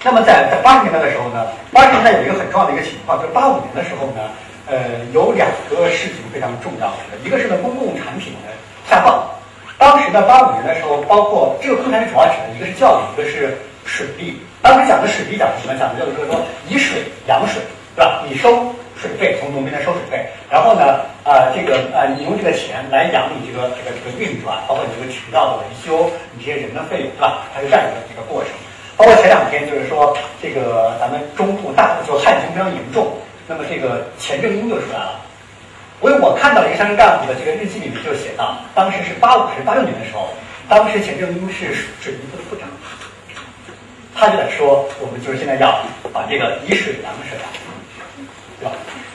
Speaker 1: 那么在在八十年代的时候呢，八十年代有一个很重要的一个情况，就是八五年的时候呢，呃，有两个事情非常重要的，一个是呢公共产品的下放。当时呢，八五年的时候，包括这个空产主要指的一个是教育，一个是水利。当时讲的水利讲什么？讲的就是说以水养水，对吧？你收水费，从农民那收水费，然后呢，呃，这个呃，你用这个钱来养你这个这个这个运转，包括你这个渠道的维修，你这些人的费用，对吧？它是这样一个这个过程。包括前两天就是说，这个咱们中部大就旱情非常严重，那么这个钱正英就出来了。因为我看到一个乡镇干部的这个日记里面就写到，当时是八五还是八六年的时候，当时钱正英是水利部的部长，他就在说，我们就是现在要把这个以水养水啊，对吧？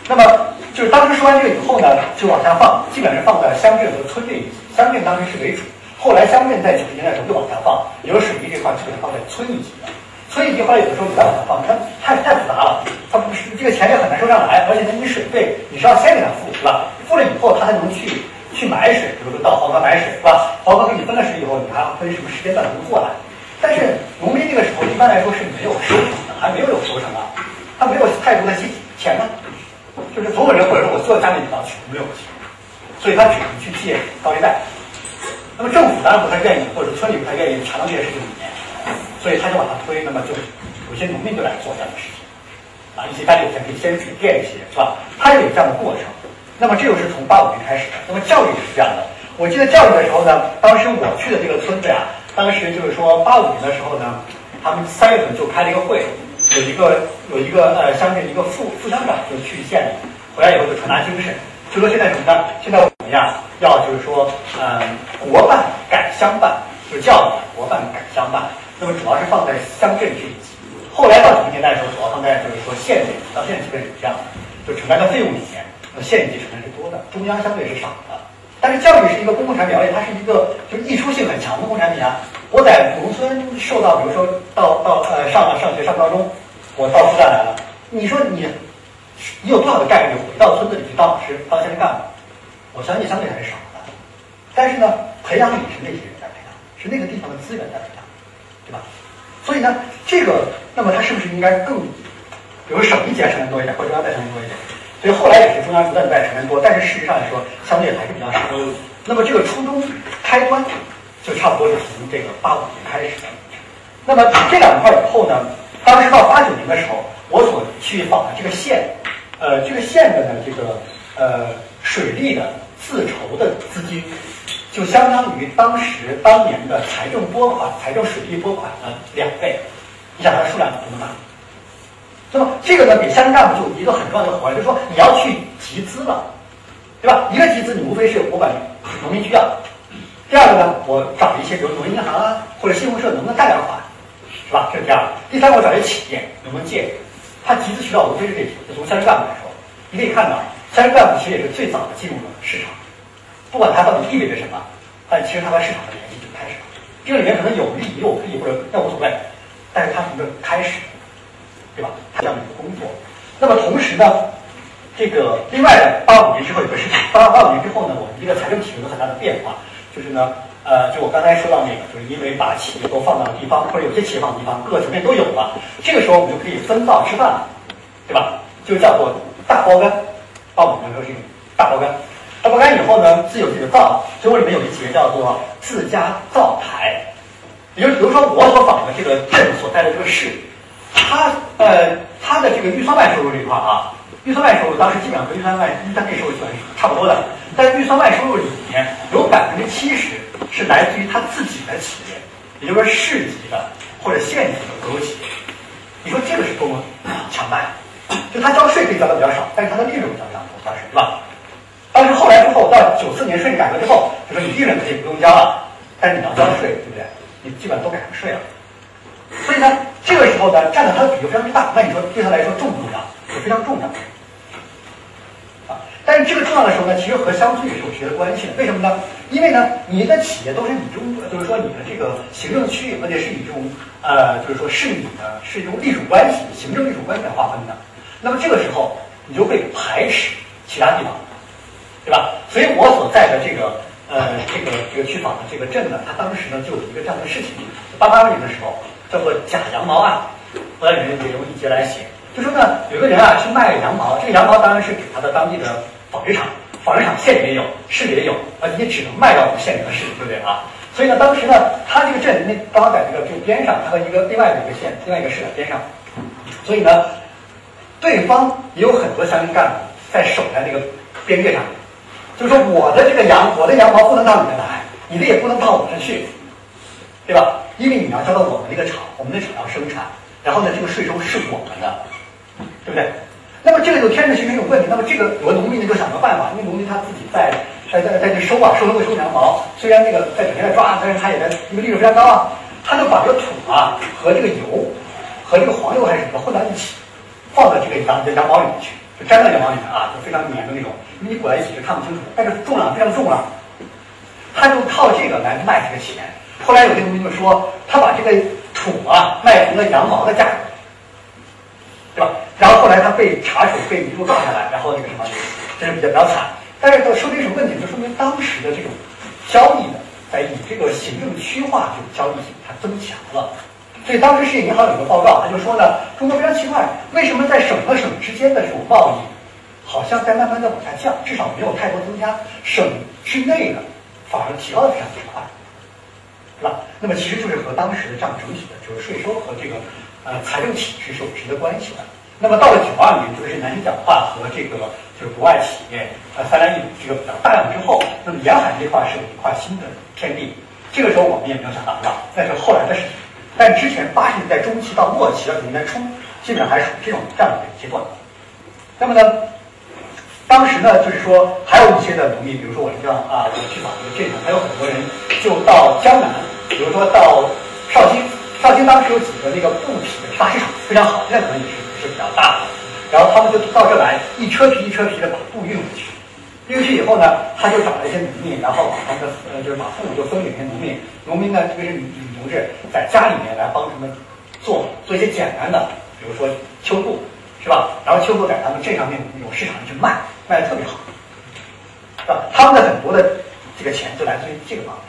Speaker 1: 那么就是当时说完这个以后呢，就往下放，基本上放在乡镇和村这一级，乡镇当时是为主，后来乡镇在九十年代时候又往下放，有水利这块基本上放在村一级的。村一级，后来有的时候你再往下放，它太太复杂了，它不是这个钱也很难收上来，而且呢，你水费你是要先给他付，是吧？付了以后，他才能去去买水，比如说到黄河买水，是吧？黄河给你分了水以后，你还要分什么时间段能过来？但是农民那个时候一般来说是没有收成的，还没有有收成啊，他没有太多的钱呢，就是所有人或者说我所有家里老取没有钱，所以他只能去借高利贷。那么政府当然不太愿意，或者村里不太愿意查到这些事情里面，所以他就往上推。那么就有些农民就来做这样的事情，啊，一些家里有钱可以先去垫一些，是吧？他有这样的过程。那么这就是从八五年开始的。那么教育也是这样的。我记得教育的时候呢，当时我去的这个村子呀，当时就是说八五年的时候呢，他们三月份就开了一个会，有一个有一个呃乡镇一个副副乡长就去县里，回来以后就传达精神。就说现在什么呢？现在我们呀，要就是说，嗯，国办改乡办，就是教育国办改乡办。那么主要是放在乡镇这一级。后来到九十年代的时候，主要放在就是说县里。到现在基本是这样的，就承担的费用里面，那县级承担是多的，中央相对是少的。但是教育是一个公共产品，而且它是一个就是溢出性很强的公共产品啊。我在农村受到，比如说到到呃上了上学上高中，我到复旦来了，你说你。你有多少的概率回到村子里去当老师、当乡镇干部？我相信相对还是少的。但是呢，培养你是那些人在培养，是那个地方的资源在培养，对吧？所以呢，这个那么它是不是应该更，比如省一级承担多一点，或者中央再省多一点？所以后来也是中央不断在承担多，但是事实上来说，相对还是比较少。那么这个初中开端就差不多是从这个八五年开始的。那么这两块以后呢，当时到八九年的时候，我所去访的这个县。呃，这个县的呢，这个呃水利的自筹的资金，就相当于当时当年的财政拨款、财政水利拨款的两倍。你想它的数量有多大？那么这个呢，给乡镇干部就一个很重要的活，就是说你要去集资了，对吧？一个集资，你无非是我把农民需要；第二个呢，我找一些，比如农业银行啊，或者信用社能不能贷点款，是吧？这是第二个。第三个，我找一些企业能不能借？他集资渠道无非是这些，就从乡镇干部来说，你可以看到，乡镇干部其实也是最早的进入了市场，不管它到底意味着什么，但其实它和市场的联系就开始了。这个里面可能有利也有弊，或者那无所谓，但是它是一个开始，对吧？这样的一个工作。那么同时呢，这个另外的八五年之后有个事情，八八五年之后呢，我们这个财政体制有很大的变化，就是呢。呃，就我刚才说到那个，就是因为把企业都放到了地方，或者有些企业放地方，各个层面都有了，这个时候我们就可以分灶吃饭了，对吧？就叫做大包干，八五年的时候是大包干，大包干以后呢，自有自己的灶，所以我里面有一节叫做自家灶台，也就比如说我所访的这个镇所在的这个市，它呃它的这个预算外收入这一块啊，预算外收入当时基本上和预算外预算内收入基本是差不多的，在预算外收入里面有百分之七十。是来自于他自己的企业，也就是说市级的或者县级的国有企业。你说这个是多么强大？就他交税可以交的比较少，但是他的利润比较多，当时对吧？但是后来之后到九四年税改革之后，就说你利润可以不用交了，但是你要交税，对不对？你基本上都改成税了。所以呢，这个时候呢，占的它的比例非常之大。那你说对他来说重不重要？也非常重要的啊。但是这个重要的时候呢，其实和乡村也是有直接的关系的。为什么呢？因为呢，你的企业都是以中，就是说你的这个行政区域，而且是以这种呃，就是说是你的是一种隶属关系、行政隶属关系来划分的。那么这个时候，你就会排斥其他地方，对吧？所以我所在的这个呃，这个这个区访的这个镇呢，它当时呢就有一个这样的事情：八八年的时候，叫做假羊毛案。我在里面也用一节来写，就说呢，有个人啊去卖羊毛，这个羊毛当然是给他的当地的。纺织厂，纺织厂县里也有，市里也有，啊，你只能卖到我们县里和市，对不对啊？所以呢，当时呢，他这个镇那刚好在这个就边上，他和一个另外的一个县、另外一个市的边上，所以呢，对方也有很多乡镇干部在守在那个边界上，就是说我的这个羊，我的羊毛不能到你那来，你的也不能到我这去，对吧？因为你要交到我们那个厂，我们那厂要生产，然后呢，这个税收是我们的，对不对？那么这个就天然形成一种问题。那么这个有的农民呢就想个办法，因为农民他自己在在在在这收啊，收收收羊毛，虽然那个在整天在抓，但是他也在因为利润非常高啊，他就把这个土啊和这个油和这个黄油还是什么混到一起，放到这个羊羊毛里面去，就粘到羊毛里面啊，就非常黏的那种，因为你裹在一起是看不清楚，但是重量非常重啊，他就靠这个来卖这个钱。后来有些农民就说，他把这个土啊卖成了羊毛的价格。对吧？然后后来他被查处，被一路抓下来，然后那个什么，这是比较比较惨。但是说明什么问题？就说明当时的这种交易呢，在以这个行政区划这种交易性它增强了。所以当时世界银行有个报告，他就说呢，中国非常奇怪，为什么在省和省之间的这种贸易，好像在慢慢的往下降，至少没有太多增加。省之内呢，反而提高的非常之快，是吧？那么其实就是和当时的这样整体的就是税收和这个呃财政体制是有直接关系的。那么到了九二年，就是南京讲话和这个就是国外企业呃三来一补这个比较大量之后，那么沿海这块是有一块新的天地。这个时候我们也没有想到，那是后来的事情。但之前八十年代中期到末期到九十年代初，基本上还属于这种这样的一个阶段。那么呢，当时呢，就是说还有一些的农民，比如说我这样啊，我去访这个镇上，还有很多人就到江南，比如说到绍兴，绍兴当时有几个那个布匹的大市场非常好，现在可能也是也是比较大的。然后他们就到这来，一车皮一车皮的把布运回去。运回去以后呢，他就找了一些农民，然后把他们的呃，就是把布就分给那些农民。农民呢，特别是女女同志，在家里面来帮他们做做一些简单的，比如说秋布，是吧？然后秋布在他们镇上面那种市场去卖，卖的特别好，是吧？他们的很多的这个钱就来自于这个方面。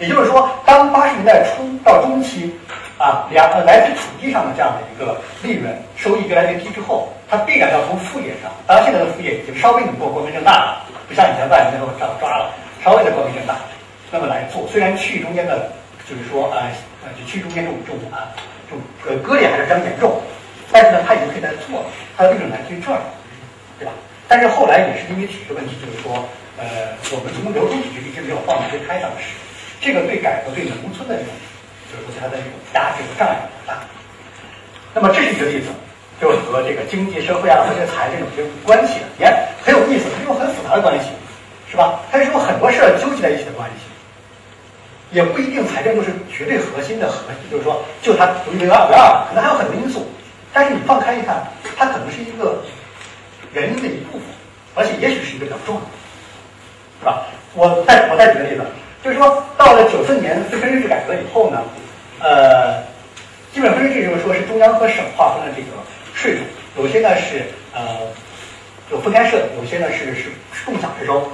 Speaker 1: 也就是说，当八十年代初到中期，啊，两呃来自土地上的这样的一个利润收益越来越低之后，它必然要从副业上。当然，现在的副业已经稍微能够光明正大了，不像以前外面那时候抓了，稍微的光明正大。那么来做，虽然区域中间的，就是说呃呃，就区域中间这种这种啊，这种呃割裂还是非常严重，但是呢，它已经可以在做了，它的利润来自于这儿，对吧？但是后来也是因为体制问题，就是说，呃，我们从流通体制一直没有放得开，当时。这个对改革对农村的这种，就是说它的这种压制和障碍比较大。那么这是一个例子，就和这个经济社会啊和这个财政有些关系的，也很有意思，它有很复杂的关系，是吧？它是有很多事儿纠结在一起的关系，也不一定财政就是绝对核心的核心，就是说就它独一无二，可能还有很多因素。但是你放开一看，它可能是一个原因的一部分，而且也许是一个比较重要的，是吧？我再我再举个例子。就是说，到了九四年分税制改革以后呢，呃，基本分税制就是说是中央和省划分了这个税种，有些呢是呃有分开设，有些呢是是共享税收。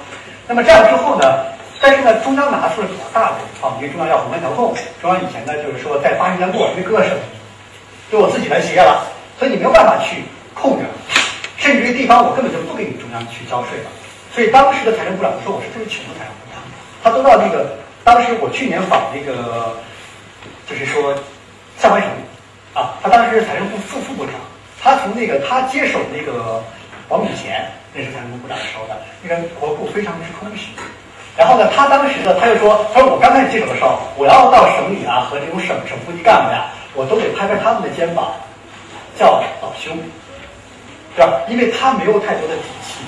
Speaker 1: 那么这样之后呢，但是呢，中央拿出了比较大的一套，因为中央要宏观调控，中央以前呢就是说在八十年过，因为各省就我自己的企业了，所以你没有办法去控制，甚至于地方我根本就不给你中央去交税了。所以当时的财政部长说我是特别穷的财政部长。他都到那个，当时我去年访那个，就是说，下关省，啊，他当时是财政部副副部长，他从那个他接手那个王炳贤，那是财政部部长的时候的，那个国库非常之空虚。然后呢，他当时呢，他就说，他说我刚开始接手的时候，我要到省里啊和这种省省部级干部呀，我都得拍拍他们的肩膀，叫老兄，是吧？因为他没有太多的底气。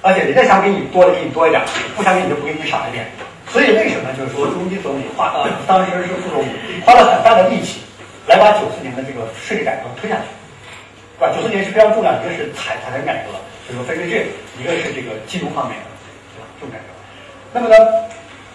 Speaker 1: 而且人家想给你多的给你多一点，不想给你就不给你少一点。所以为什么就是说，朱镕基总理花当时是副总理花了很大的力气，来把九四年的这个税制改革推下去，是吧？九四年是非常重要，一个是财财政改革，就是分税制；一个是这个金融方面的，对吧？这种改革。那么呢，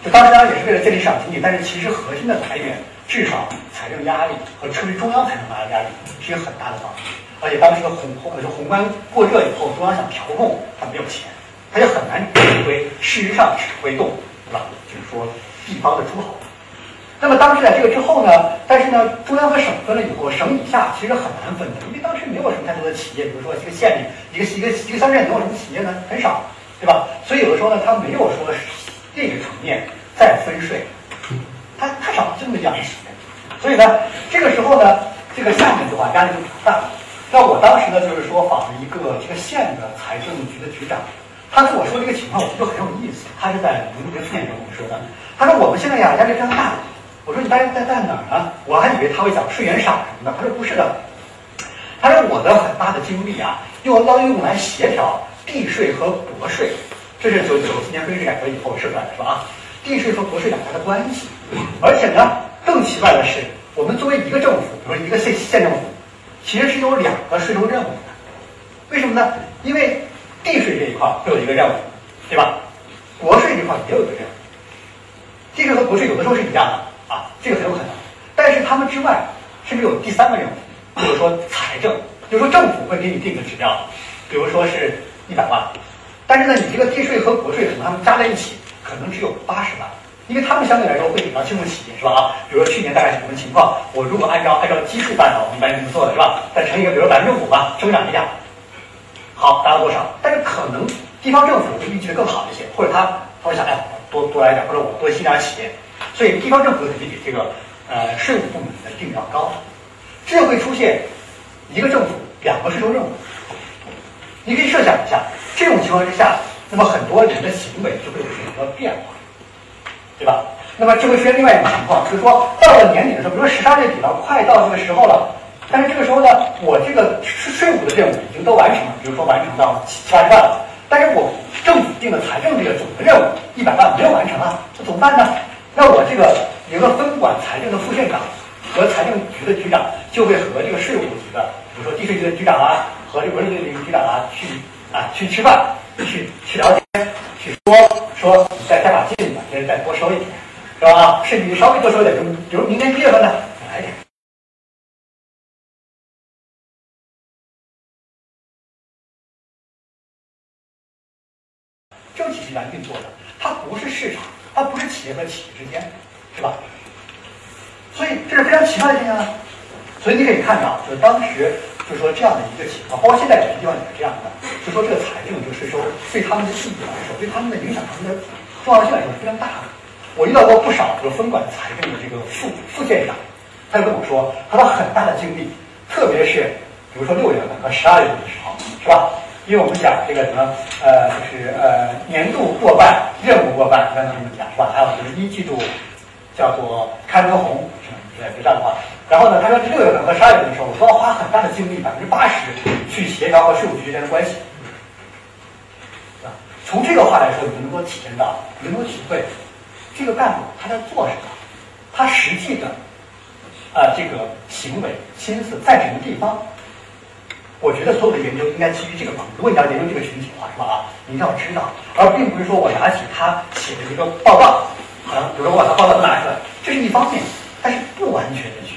Speaker 1: 就当时当然也是为了建立市场经济，但是其实核心的来源，至少财政压力和出于中央财政的压力是一个很大的方面。而且当时的宏宏就宏观过热以后，中央想调控，他没有钱，他就很难指挥，事实上指挥动，对吧？就是说地方的诸侯。那么当时在这个之后呢，但是呢，中央和省分了以后，省以下其实很难分的，因为当时没有什么太多的企业，比如说一个县里，一个一个一个乡镇能有什么企业呢？很少，对吧？所以有的时候呢，他没有说这个层面再分税，他太少，就那么两个企业。所以呢，这个时候呢，这个下面的话压力就比较大。那我当时呢，就是说访了一个这个县的财政局的局长，他跟我说这个情况，我觉得很有意思。他是在零零四年跟我说的，他说我们现在呀压力非常大。我说你压力在在哪儿呢？我还以为他会讲税源少什么的。他说不是的，他说我的很大的精力啊，用要用来协调地税和国税，这是九九四年分税改革以后设出来的，是地税和国税两家的关系，而且呢，更奇怪的是，我们作为一个政府，比如一个县县政府。其实是有两个税收任务的，为什么呢？因为地税这一块会有一个任务，对吧？国税这块也有一个任务。地税和国税有的时候是一样的啊，这个很有可能。但是他们之外，甚至有第三个任务，比如说财政，就是说政府会给你定个指标，比如说是一百万，但是呢，你这个地税和国税可能他们加在一起，可能只有八十万。因为他们相对来说会比较清楚企业是吧？啊，比如说去年大概是什么情况？我如果按照按照基数办的，我们一般是这么做的是吧？再乘一个，比如说百分之五吧，增长一下。好达到多少，但是可能地方政府会预计的更好一些，或者他他会想，哎，多多来点，或者我多吸点企业，所以地方政府肯定比这个呃税务部门的定要高，这会出现一个政府两个税收任务。你可以设想一下，这种情况之下，那么很多人的行为就会有很多变化，对吧？那么就会出现另外一种情况，就是说到了年底的时候，比如说十二月底了，快到这个时候了，但是这个时候呢，我这个税税务的任务已经都完成了，比如说完成到七八十万了，但是我政府定的财政这个总的任务一百万没有完成啊，那怎么办呢？那我这个有个分管财政的副县长和财政局的局长就会和这个税务局的，比如说地税局的局长啊。和这个文税局的局长啊去啊去吃饭，去去聊天，去说说你再加把劲，把这再多收一点，是吧？甚至稍微多收一点，就比如明年一月份呢，来一点。这种体系来运作的，它不是市场，它不是企业和企业之间，是吧？所以这是非常奇怪的现象啊！所以你可以看到，就是当时。就说这样的一个情况，包括现在有些地方也是这样的。就说这个财政，就是说对他们的意义来说，对他们的影响，他们的重要性来说是非常大的。我遇到过不少这个分管财政的这个副副县长，他就跟我说，他说很大的精力，特别是比如说六月份和十二月份的时候，是吧？因为我们讲这个什么呃，就是呃年度过半，任务过半，刚才你们讲是吧？还有就是一季度叫做开门红，是吧？就这样的话。然后呢，他说六月份和十二月份的时候，我都要花很大的精力，百分之八十去协调和税务局之间的关系，啊，从这个话来说，你就能够体验到，能够体会这个干部他在做什么，他实际的啊这个行为心思在什么地方？我觉得所有的研究应该基于这个方如果你要研究这个群体的话，是吧？啊，你一定要知道，而并不是说我拿起他写的一个报告，啊，比如说我把他报告拿出来，这是一方面，但是不完全的去。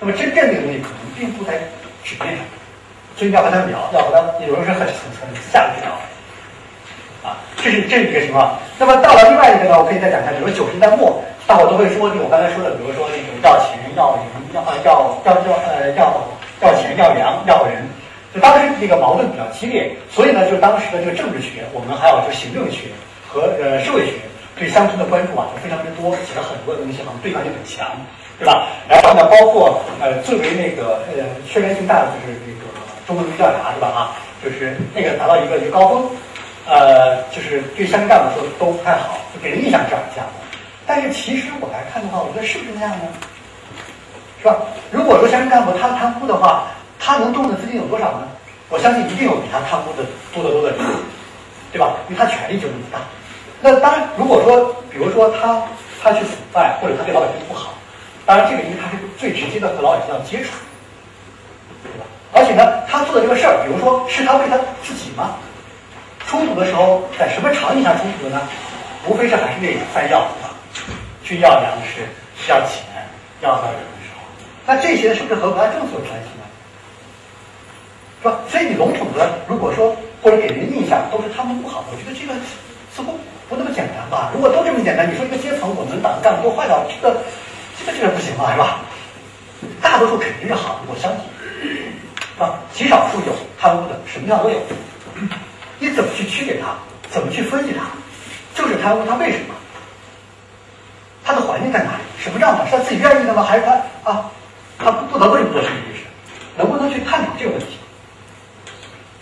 Speaker 1: 那么真正的东西可能并不在纸面上，所以要和他们聊，要和他有时候是很很很下的去聊，啊，这是这是一个情况。那么到了另外一个呢，我可以再讲一下，比如九十年代末，大伙都会说，就我刚才说的，比如说那种要钱、要人、要啊要要要呃要要钱、要粮、要人，就当时这个矛盾比较激烈，所以呢，就当时的这个政治学，我们还有就行政学和呃社会学对乡村的关注啊，就非常之多，写了很多的东西，好像对抗性很强。对吧？然后呢，包括呃最为那个呃宣传性大的就是这个中国民意调查，是吧？啊，就是那个达到一个一个高峰，呃，就是对乡镇干部说都不太好，就给人印象是这样的。但是其实我来看的话，我觉得是不是那样呢？是吧？如果说乡镇干部他贪污的话，他能动的资金有多少呢？我相信一定有比他贪污的多得多的人，对吧？因为他权力就那么大。那当然，如果说比如说他他去腐败，或者他对老百姓不好。当然，这个因为他是最直接的和老百姓要接触，对吧？而且呢，他做的这个事儿，比如说是他为他自己吗？冲突的时候，在什么场景下冲突的呢？无非是还是那三要，去要粮食、要钱、要到人的时候，那这些是不是和国家政策有关系呢？是吧？所以你笼统的，如果说或者给人印象都是他们不好，我觉得这个似乎不那么简单吧？如果都这么简单，你说一个阶层，我们党干部都坏掉，这个。这这个不行了，是吧？大多数肯定是好的，我相信。啊，极少数有贪污的，什么样都有。你怎么去区别它？怎么去分析它？就是贪污，他为什么？他的环境在哪里？什么样的？是他自己愿意的吗？还是他啊？他不得不这么做，是不是？能不能去探讨这个问题？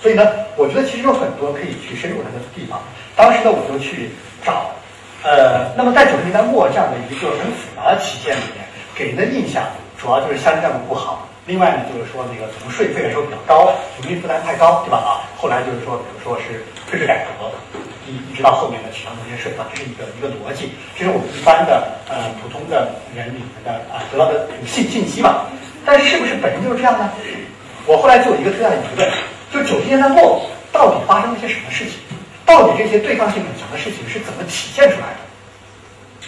Speaker 1: 所以呢，我觉得其实有很多可以去深入谈的地方。当时呢，我就去找。呃，那么在九十年代末这样的一个很复杂的体现里面，给人的印象主要就是乡镇干部不好。另外呢，就是说那个从税费来说比较高，福利负担太高，对吧？啊，后来就是说，比如说是退税改革，一一直到后面的取消那些税啊，这是一个一个逻辑，这是我们一般的呃普通的人里面的啊得到的信信息吧。但是不是本身就是这样呢？我后来就有一个特大的疑问，就九十年代末到底发生了些什么事情？到底这些对抗性很强的事情是怎么体现出来的？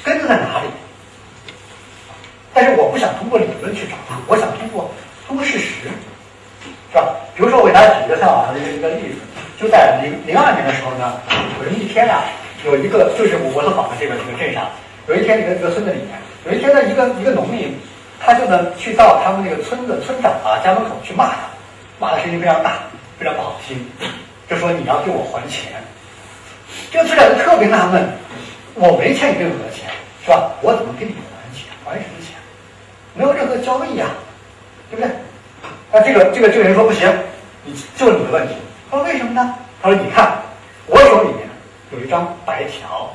Speaker 1: 根子在哪里？但是我不想通过理论去找它，我想通过通过事实，是吧？比如说，我给大家举一个很好的一个一个例子，就在零零二年的时候呢，有这么一天啊，有一个就是我我所访的这个这个镇上，有一天一个一个村子里面，有一天呢，一个一个农民，他就呢去到他们那个村子村长啊家门口去骂他，骂的声音非常大，非常不好听，就说你要给我还钱。这个村长就特别纳闷，我没欠你任何钱，是吧？我怎么给你还钱？还什么钱？没有任何交易啊，对不对？那这个这个这个人说不行，你就是你的问题。他说为什么呢？他说你看，我手里面有一张白条，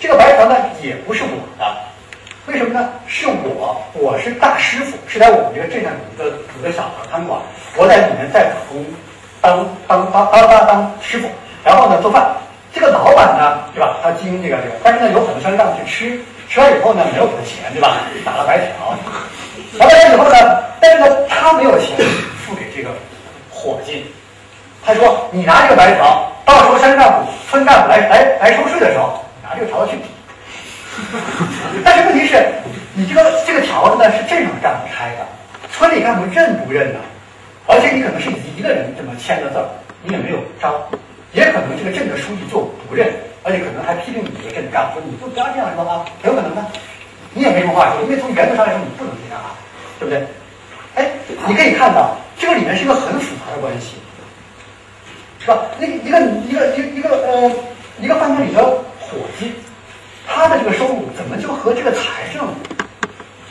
Speaker 1: 这个白条呢也不是我的，为什么呢？是我，我是大师傅，是在我们这个镇上有一个有个小的餐馆，我在里面在打工，当当当当当师傅，然后呢做饭。这个老板呢，对吧？他经营这个这个，但是呢有很多商让去吃，吃完以后呢没有给他钱，对吧？打了白条，打了白条以后呢，但是呢他没有钱付给这个伙计，他说你拿这个白条，到时候山干部、村干部来来来收税的时候，拿这个条子去抵。但是问题是，你这个这个条子呢是镇上干部开的，村里干部认不认呢？而且你可能是一个人这么签的字，你也没有章。也可能这个镇的书记就不认，而且可能还批评你这个镇干部，说你就不要这样说啊，有可能呢。你也没什么话说，因为从原则上来说，你不能这样啊，对不对？哎，你可以看到这个里面是一个很复杂的关系，是吧？那一个一个一一个呃一个饭店里的伙计，他的这个收入怎么就和这个财政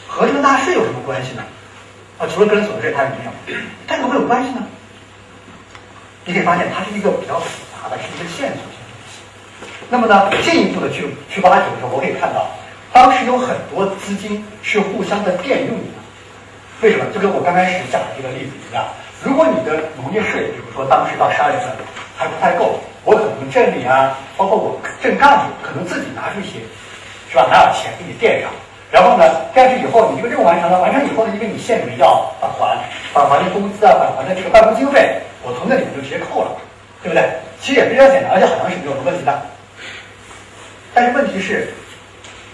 Speaker 1: 和这个纳税有什么关系呢？啊，除了个人所得税，他也没有，他怎么会有关系呢？你可以发现，它是一个比较复杂的，是一个线索性的东西。那么呢，进一步的去去挖掘的时候，我可以看到，当时有很多资金是互相的垫用的。为什么？就跟我刚开始讲的这个例子一样，如果你的农业税，比如说当时到十二月份还不太够，我可能镇里啊，包括我镇干部，可能自己拿出一些，是吧？拿点钱给你垫上。然后呢，但是以后你这个任务完成了，完成以后呢，因为你县里面要返还返还的工资啊，返还的这个办公经费，我从那里面就直接扣了，对不对？其实也非常简单，而且好像是没有什么问题的。但是问题是，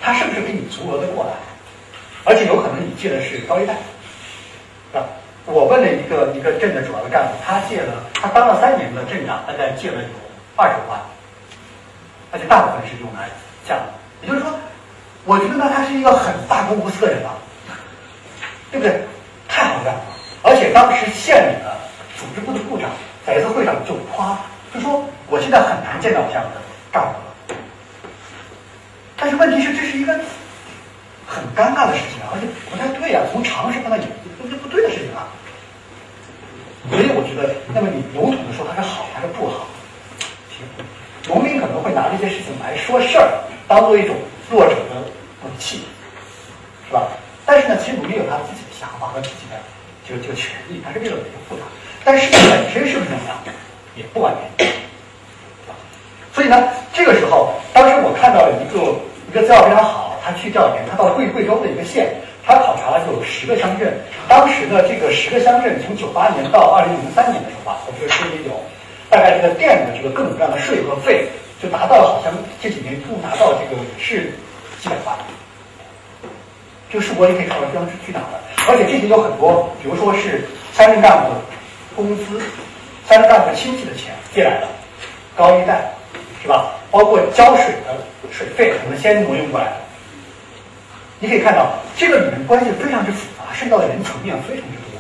Speaker 1: 他是不是给你足额的过来？而且有可能你借的是高利贷，是吧？我问了一个一个镇的主要的干部，他借了，他当了三年的镇长，大概借了有二十万，而且大部分是用来降的，也就是说。我觉得呢，他是一个很大公无私的人啊，对不对？太好干了！而且当时县里的组织部的部长在一次会上就夸，就说我现在很难见到这样的干部了。但是问题是，这是一个很尴尬的事情啊，而且不太对啊，从常识判断也这是不对的事情啊。所以我觉得，那么你笼统的说它是好还是不好？农民可能会拿这些事情来说事儿，当做一种。弱者的武器，是吧？但是呢，其实农民有他自己的想法和自己的这个权利，他是为了维护他。但是本身是不是这样，也不完全。所以呢，这个时候，当时我看到了一个一个资料非常好，他去调研，他到贵贵州的一个县，他考察了有十个乡镇，当时的这个十个乡镇，从九八年到二零零三年的时候吧，我觉得手里有大概这个店的这个各种各样的税和费。就达到了，好像这几年共达到这个是几百万，这个数额你可以看到非常之巨大的，而且这些有很多，比如说是乡镇干部工资、乡镇干部亲戚的钱借来的，高利贷是吧？包括交水的水费可能先挪用过来的，你可以看到这个里面关系非常之复杂，涉及到的人层面非常之多。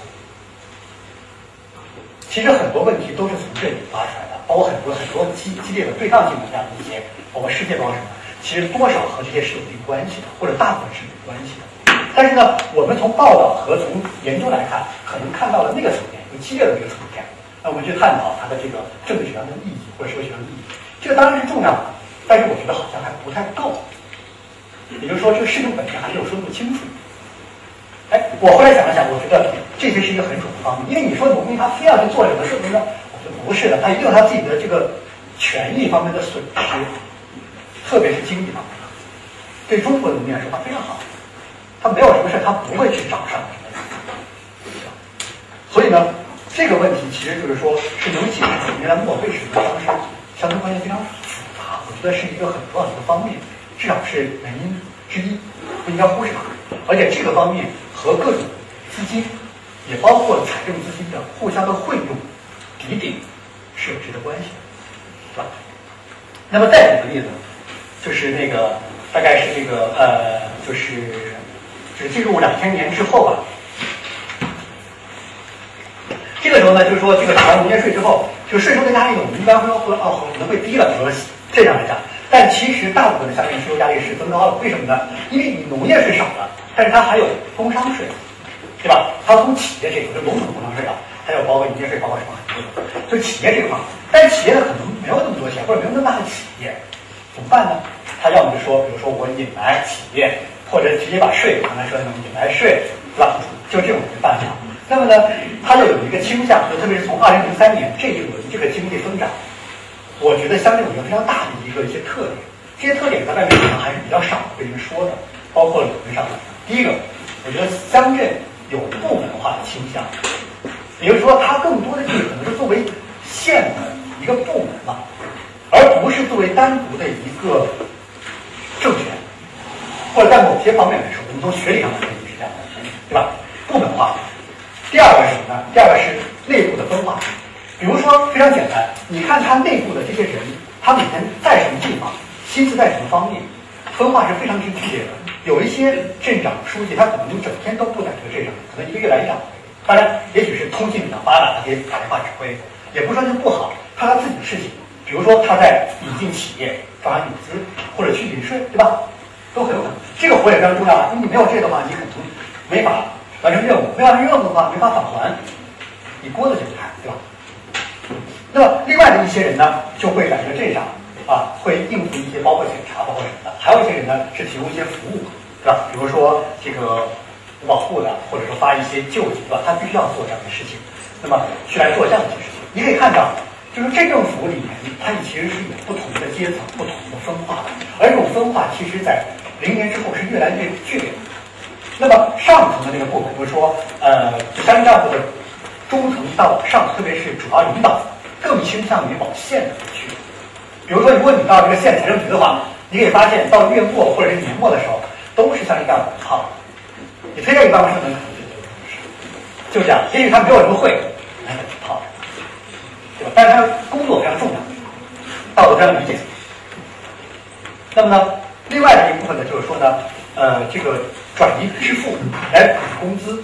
Speaker 1: 其实很多问题都是从这里发出来的。包括很多很多激激烈的对抗性的这样的一些，包括世界包什么，其实多少和这些是有一定关系的，或者大部分是有关系的。但是呢，我们从报道和从研究来看，可能看到了那个层面，有激烈的这个层面。那我们去探讨它的这个政治学上的意义或者社会学上的意义，这个当然是重要的，但是我觉得好像还不太够。也就是说，这个事情本身还没有说那么清楚。哎，我后来想了想，我觉得这些是一个很主的方面，因为你说农民他非要去做什么事情呢？我觉得不是的，他一定有他自己的这个权益方面的损失，特别是经济方面的。对中国农民来说，他非常好，他没有什么事他不会去找上门的。所以呢，这个问题其实就是说，是能解释原来墨为什么当时乡村关系非常复杂，我觉得是一个很重要的一个方面，至少是原因之一，不应该忽视它。而且这个方面和各种资金，也包括财政资金的互相的汇用。抵顶是有直接关系的，是吧？那么再举个例子，就是那个大概是这个呃，就是就是进入两千年之后吧，这个时候呢，就是说这个打完农业税之后，就税收的压力呢，我们一般会说会哦可能会低了，比如说这样来讲。但其实大部分的乡镇税收压力是增高了，为什么呢？因为你农业税少了，但是它还有工商税，对吧？它从企业这个就笼统的工商税啊，还有包括营业税，包括什么很多，就企业这块。但企业呢可能没有那么多钱，或者没有那么大的企业，怎么办呢？他要么就说，比如说我引来企业，或者直接把税，刚才说的那种引来税，是吧？就这种办法。那么呢，它又有一个倾向，就特别是从二零零三年这一轮这个经济增长，我觉得乡镇有一个非常大的一个一些特点，这些特点在外面可能还是比较少被人说的，包括理论上的。第一个，我觉得乡镇有部门化的倾向，也就是说它更多的就是可能是作为县的一个部门嘛，而不是作为单独的一个政权，或者在某些方面来说，我们从学理上来说是这样的，对吧？部门化。第二个是什么呢？第二个是内部的分化。比如说非常简单，你看他内部的这些人，他每天在什么地方，心思在什么方面，分化是非常之剧烈的。有一些镇长、书记，他可能就整天都不在这个镇上，可能一个月来一两回。当然，也许是通信比较发达，他可以打电话指挥，也不说就不好。他他自己的事情，比如说他在引进企业、抓引资或者去引税，对吧？都很有可能。这个活也非常重要啊，因为你没有这个的话，你可能没法。完成任务，没完成任务的话没法返还，你锅子就不开，对吧？那么另外的一些人呢，就会在这个镇上啊，会应付一些包括检查，包括什么的。还有一些人呢，是提供一些服务，对吧？比如说这个保护的，或者说发一些救济，对吧？他必须要做这样的事情，那么去来做这样的一些事情。你可以看到，就是镇政府里面，它其实是有不同的阶层、不同的分化的，而这种分化，其实在零年之后是越来越剧烈。那么上层的那个部门，比如说，呃，乡干部的中层到上，特别是主要领导，更倾向于往县里去。比如说，如果你到这个县财政局的话，你可以发现，到月末或者是年末的时候，都是乡干部靠。你推荐一办公室能可能就这样。也许他没有什么会，来个套，对吧？但是他工作非常重要，道德非常理解。那么呢，另外的一部分呢，就是说呢，呃，这个。转移支付来补工资，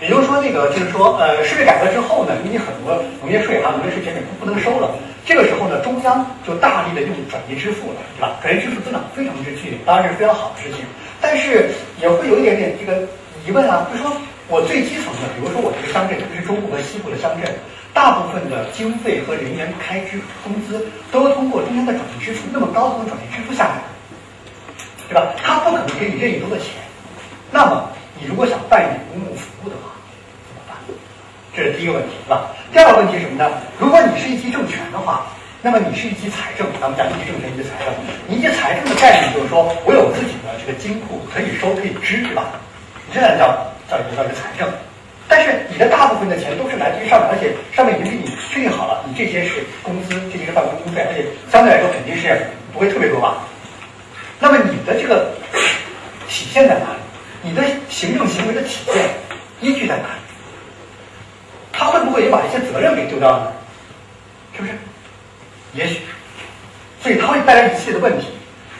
Speaker 1: 也就是说，那个就是说，呃，税制改革之后呢，因为很多农业税还有农业税减免不不能收了，这个时候呢，中央就大力的用转移支付了，对吧？转移支付增长非常之剧烈，当然是非常好的事情，但是也会有一点点这个疑问啊，就是说我最基层的，比如说我这个乡镇，特别是中部和西部的乡镇，大部分的经费和人员开支、工资都通过中央的转移支付，那么高层的转移支付下来，对吧？他不可能给你任意多的钱。那么，你如果想办理公共服务的话，怎么办？这是第一个问题，是吧？第二个问题是什么呢？如果你是一级政权的话，那么你是一级财政，咱们讲一级政权，一级财政。一级财政的概念就是说我有自己的这个金库，可以收可以支，对吧？这样叫叫一个叫一个财政。但是你的大部分的钱都是来自于上面，而且上面已经给你确定好了，你这些是工资，这些是办公经费，而且相对来说肯定是不会特别多吧？那么你的这个体现在哪里？你的行政行为的体现依据在哪里？他会不会也把一些责任给丢掉呢？是不是？也许，所以它会带来一系列的问题。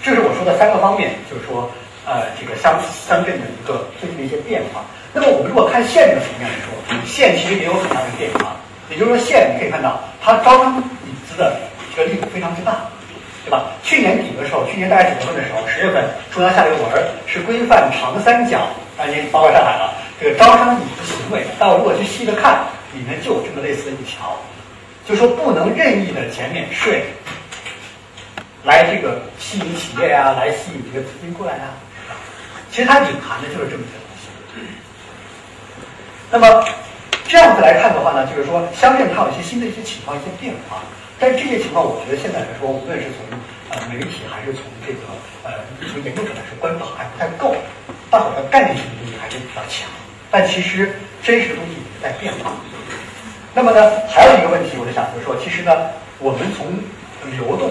Speaker 1: 这是我说的三个方面，就是说，呃，这个乡乡镇的一个最近的一些变化。那么我们如果看县的层面来说，县其实也有很大的变化。也就是说，县你可以看到，它招商引资的这个力度非常之大。对吧？去年底的时候，去年大概九月份的时候，十月份中央下了一个文儿，是规范长三角，当然包括上海了。这个招商引资行为，但我如果去细的看，里面就有这么类似的一条，就说不能任意的减免税，来这个吸引企业啊，来吸引这个资金过来啊。其实它隐含的就是这么一个东西。那么这样子来看的话呢，就是说乡镇它有一些新的一些情况、一些变化。但是这些情况，我觉得现在来说，无论是从呃媒体还是从这个呃从研究者来说，关注还不太够，大伙的概念性的东西还是比较强。但其实真实的东西也在变化。那么呢，还有一个问题，我就想就是说，其实呢，我们从流动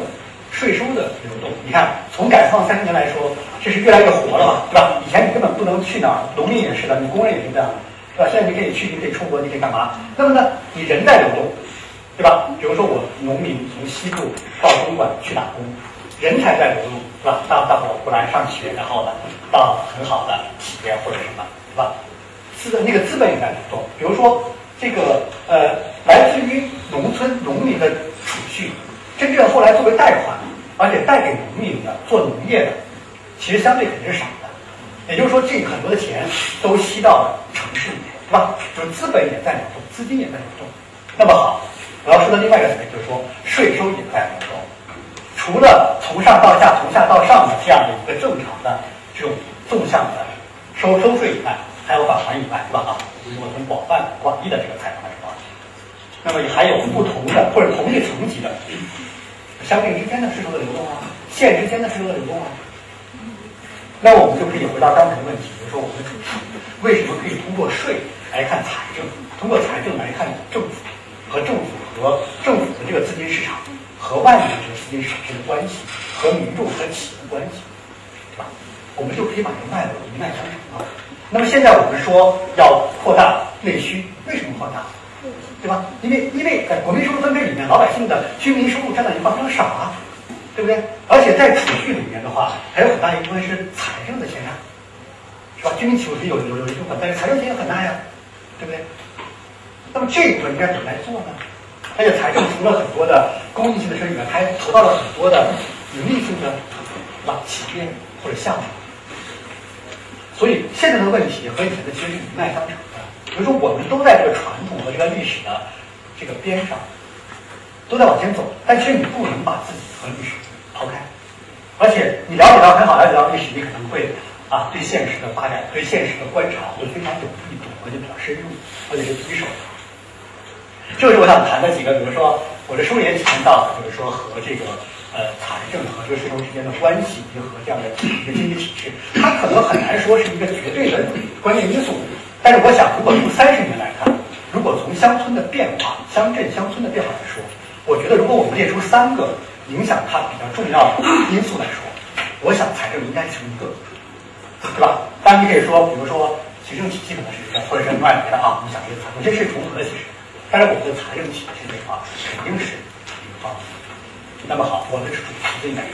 Speaker 1: 税收的流动，你看从改革开放三十年来说，这是越来越活了嘛，对吧？以前你根本不能去哪儿，农民也是的，你工人也是这样的，对吧？现在你可以去，你可以出国，你可以干嘛？那么呢，你人在流动。对吧？比如说我农民从西部到东莞去打工，人才在流入，是吧？大大伙过来上学，然后呢，到很好的企业或者什么，是吧？资的那个资本也在流动。比如说这个呃，来自于农村农民的储蓄，真正后来作为贷款，而且贷给农民的做农业的，其实相对肯定是少的。也就是说，这很多的钱都吸到了城市里面，是吧？就是资本也在流动，资金也在流动。那么好，我要说的另外一个层面就是说，税收也在流动。除了从上到下、从下到上的这样的一个正常的这种纵向的收收税以外，还有返还以外，对吧？啊，如果从广泛广义的这个财产来说，那么也还有不同的或者同一层级的乡镇之间的税收的流动啊，县之间的税收的流动啊。那我们就可以回到刚才的问题，比如说我们为什么可以通过税来看财政，通过财政来看政府和政府和政府的这个资金市场。和外面的这个资金产生的关系，和民众和企业的关系，是吧？我们就可以把这个脉络一脉相承啊。那么现在我们说要扩大内需，为什么扩大？对吧？因为因为在国民收入分配里面，老百姓的居民收入占的一块非常少啊，对不对？而且在储蓄里面的话，还有很大一部分是财政的欠债，是吧？居民储蓄有有有一部分，但是财政钱也很大呀，对不对？那么这一部分应该怎么来做呢？而且财政除了很多的公益性的事以外，还投到了很多的盈利性的，是吧？企业或者项目。所以现在的问题和以前的其实是一脉相承的。比如说，我们都在这个传统和这个历史的这个边上，都在往前走。但其实你不能把自己和历史抛开。而且你了解到很好了解到历史，你可能会啊对现实的发展、对现实的观察会非常有力度，而且比较深入，而且是棘手。就是我想谈的几个，比如说我的书里也提到，就是说和这个呃财政和这个税收之间的关系，以及和这样的一个经济体制，它可能很难说是一个绝对的关键因素。但是我想，如果从三十年来看，如果从乡村的变化、乡镇乡村的变化来说，我觉得如果我们列出三个影响它比较重要的因素来说，我想财政应该是一个，对吧？当然你可以说，比如说行政体系可能是一个，或者是另外别的啊，你想这个财政这是重合的，其实。但是我们的财政体制内化肯定是一个方。那么好，我们是主题的应该是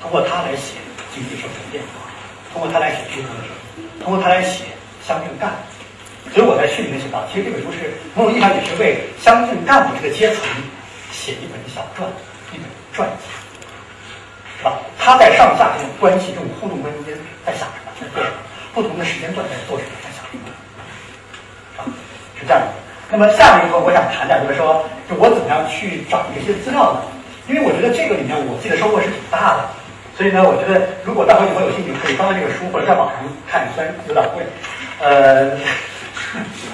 Speaker 1: 通过他来写经济社会变化，通过他来写均衡的社会，通过他来写乡镇干部。所以我在序里面写到，其实这本书是某种意义上也是为乡镇干部这个阶层写一本小传，一本传记，是吧？他在上下这种关系、这种互动关系间在想什么，在做什么？不同的时间段在做什么，在想什么？啊，是这样的。那么下面一个我想谈点，就是说，就我怎么样去找这些资料呢？因为我觉得这个里面我自己的收获是挺大的，所以呢，我觉得如果大伙以后有兴趣，可以翻翻这个书，或者在网上看，虽然有点贵，呃，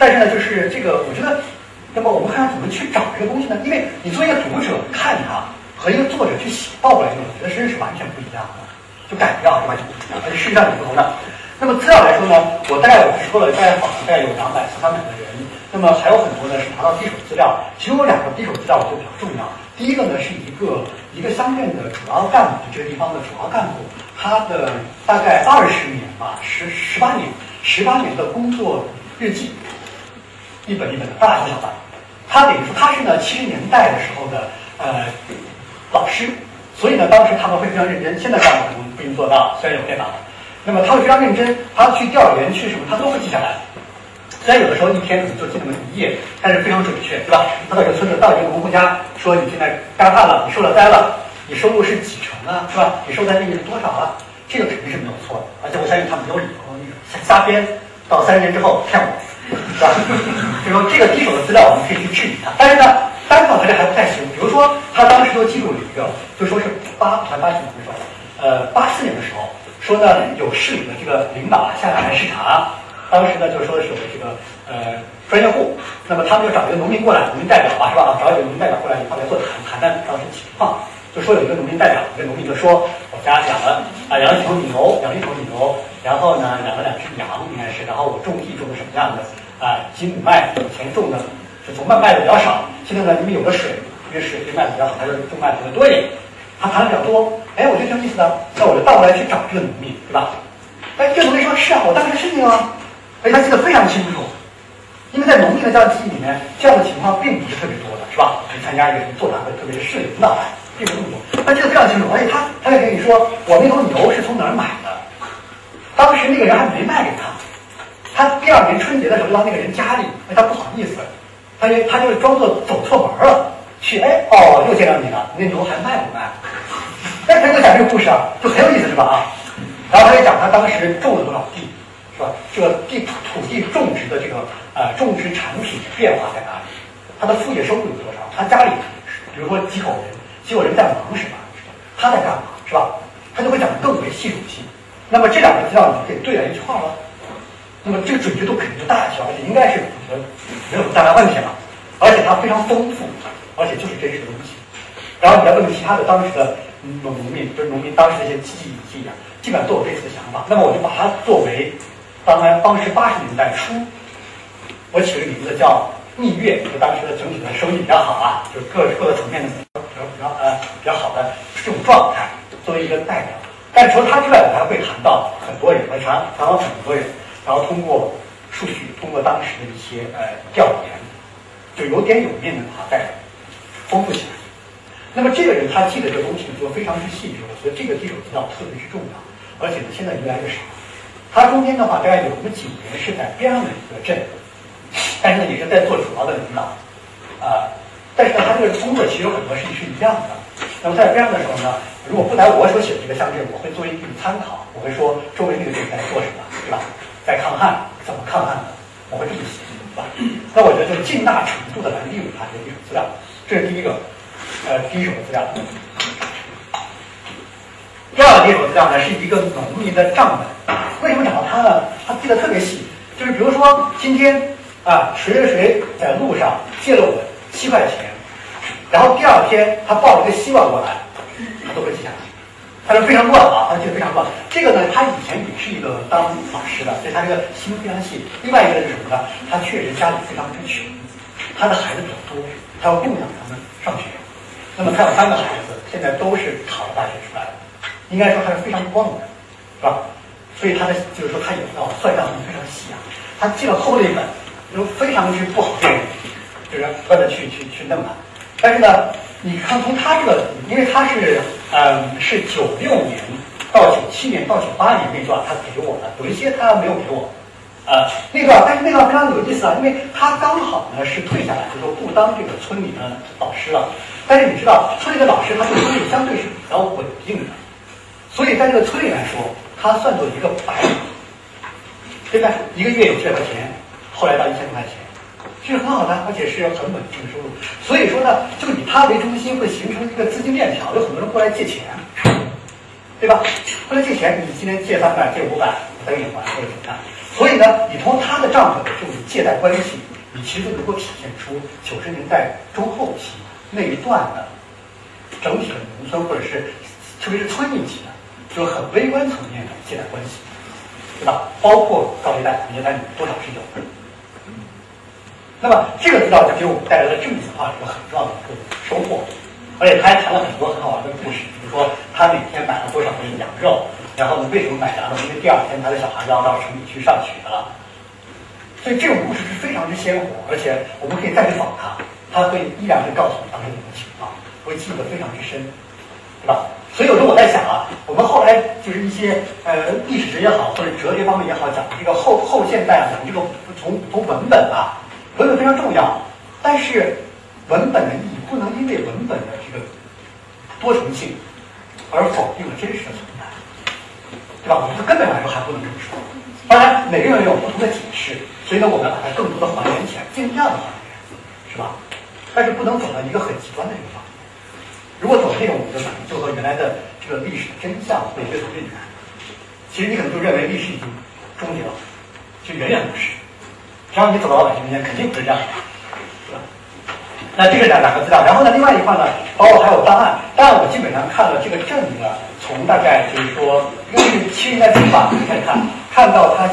Speaker 1: 但是呢，就是这个，我觉得，那么我们看怎么去找这个东西呢？因为你作为一个读者看它，和一个作者去写报过来，我觉得真是完全不一样的，就感觉啊是完全不一样，而且事实上是不同的。那么资料来说呢，我大概我说了，大概访了大概有两百、三百个人。那么还有很多呢，是拿到第一手资料，其中有两个第一手资料我觉得比较重要。第一个呢，是一个一个乡镇的主要干部，这个地方的主要干部，他的大概二十年吧，十十八年，十八年的工作日记，一本一本的，大大小小的。他等于说他是呢七十年代的时候的呃老师，所以呢当时他们会非常认真。现在干部可能不一定做到，虽然有电脑，那么他会非常认真，他去调研去什么，他都会记下来。虽然有的时候一天可能就记那么一页，但是非常准确，对吧？他到一个村子，到一个农户家，说你现在干旱了，你受了灾了，你收入是几成啊，是吧？你受灾利益是多少啊？这个肯定是没有错的，而且我相信他没有理由瞎编，到三十年之后骗我，是吧？就说这个第一手的资料我们可以去质疑他，但是呢，单靠他这还不太行。比如说他当时就记录了一个，就说是八还八几年的时候，呃，八四年的时候，说呢有市里的这个领导下来视察。当时呢，就说是我这个呃专业户，那么他们就找一个农民过来，农民代表吧，是吧？找一个农民代表过来一块来做谈，谈谈当时情况。就说有一个农民代表，一个农民就说，我家养了啊养了几头牛，养了一头牛，然后呢养了两只羊，应该是，然后我种地种的什么样的啊？几亩麦，以前种的是从麦卖的比较少，现在呢因为有了水，因为水对麦子比较好，他就种麦子的多一点。他谈的比较多，哎，我觉得挺有意思的，那我就倒过来去找这个农民，对吧？哎，这农民说是啊，我当时是你啊。而且他记得非常清楚，因为在农民的这样记忆里面，这样的情况并不是特别多的，是吧？去参加一个什么座谈会，特别是市里领导，并不多。他记得非常清楚，而且他他还跟你说，我那头牛是从哪儿买的，当时那个人还没卖给他，他第二年春节的时候到那个人家里，哎，他不好意思，他就他就装作走错门了，去哎哦又见到你了，那牛还卖不卖？但是他就讲这个故事啊，就很有意思是吧啊？然后他就讲他当时种了多少地，是吧？这个地土地种植的这个呃种植产品变化在哪里？他的副业收入有多少？他家里比如说几口人，几口人在忙什么？他在干嘛？是吧？他就会讲得更为系统性。那么这两个资料你就可以对来一句话了。那么这个准确度肯定就大一些，而且应该是没有没有大问题了。而且它非常丰富，而且就是真实的东西。然后你再问其他的当时的农民，就是农民当时的一些记忆记忆啊，基本上都有类似的想法。那么我就把它作为当然当时八十年代初，我起个名字叫蜜月，就当时的整体的收益比较好啊，就各各个层面的比较比较呃比较好的这种状态，作为一个代表。但除了他之外，我还会谈到很多人，我谈谈到很多人，然后通过数据，通过当时的一些呃调研。就有点有面的把它再丰富起来。那么这个人他记的这个东西就非常之细致，我觉得这个地手资料特别之重要，而且呢现在越来越少。他中间的话大概有那么几年是在边上的一个镇，但是呢也是在做主要的领导啊。但是呢他这个工作其实有很多事情是一样的。那么在边上的时候呢，如果不在我所写的这个乡镇，我会作为一个参考，我会说周围这个镇在做什么，对吧？在抗旱，怎么抗旱的？我会这么写。对吧那我觉得就是尽大程度的来利用它这个历史资料，这是第一个，呃，第一手的资料。第二个第一手资料呢，是一个农民的账本。为什么找到他呢？他记得特别细，就是比如说今天啊，谁谁谁在路上借了我七块钱，然后第二天他抱了一个希望过来，他都会记下来。他是非常乱啊，他记得非常乱。这个呢，他以前也是一个当老师的，所以他这个心非常细。另外一个是什么呢？他确实家里非常之穷，他的孩子比较多，他要供养他们上学。那么他有三个孩子，现在都是考了大学出来的，应该说他是非常光荣的，是吧？所以他的就是说他也要算账非常细啊。他记了厚了一本，就非常之不好用，就是不断的去去去弄它。但是呢。你看，从他这个，因为他是，嗯，是九六年到九七年到九八年那段，他给我的，有一些他没有给我，呃，那段，但是那段非常有意思啊，因为他刚好呢是退下来，就说不当这个村里的老师了。但是你知道，村里的老师他对村里相对是比较稳定的，所以在这个村里来说，他算作一个白领，对不对？一个月有七百块钱，后来到一千多块钱。这是很好的，而且是很稳定的收入。所以说呢，就以他为中心，会形成一个资金链条，有很多人过来借钱，对吧？过来借钱，你今天借三百，借五百，我等你还或者怎么样？所以呢，你从他的账本这种借贷关系，你其实能够体现出九十年代中后期那一段的整体的农村，或者是特别是村一级的，就是很微观层面的借贷关系，对吧？包括高利贷、借贷多少是有的。那么这个资料就给我们带来了政治化一个很重要的一个收获，而且他还谈了很多很好玩的故事，比如说他每天买了多少的羊肉，然后呢为什么买羊肉？因为第二天他的小孩要到城里去上学了。所以这种故事是非常之鲜活，而且我们可以再去访他，他会依然会告诉我当时什么情况，会记得非常之深，对吧？所以有时候我在想啊，我们后来就是一些呃历史学也好，或者哲学方面也好，讲这个后后现代啊讲这个从从文本啊。文本非常重要，但是文本的意义不能因为文本的这个多重性而否定了真实的存在，对吧？我们从根本上来说还不能这么说。当然，每个人有不同的解释，所以呢，我们把它更多的还原起来，尽量的还原，是吧？但是不能走到一个很极端的地方。如果走这种，我就可能就和原来的这个历史的真相会越走越远。其实你可能就认为历史已经终结了，其实远远不是。只要你走到老百姓面前，肯定不是这样的，是吧？那这个两两个资料，然后呢，另外一块呢，包括还有档案。档案我基本上看了这个镇呢，从大概就是说，因为是七十年代中吧开始看，看到他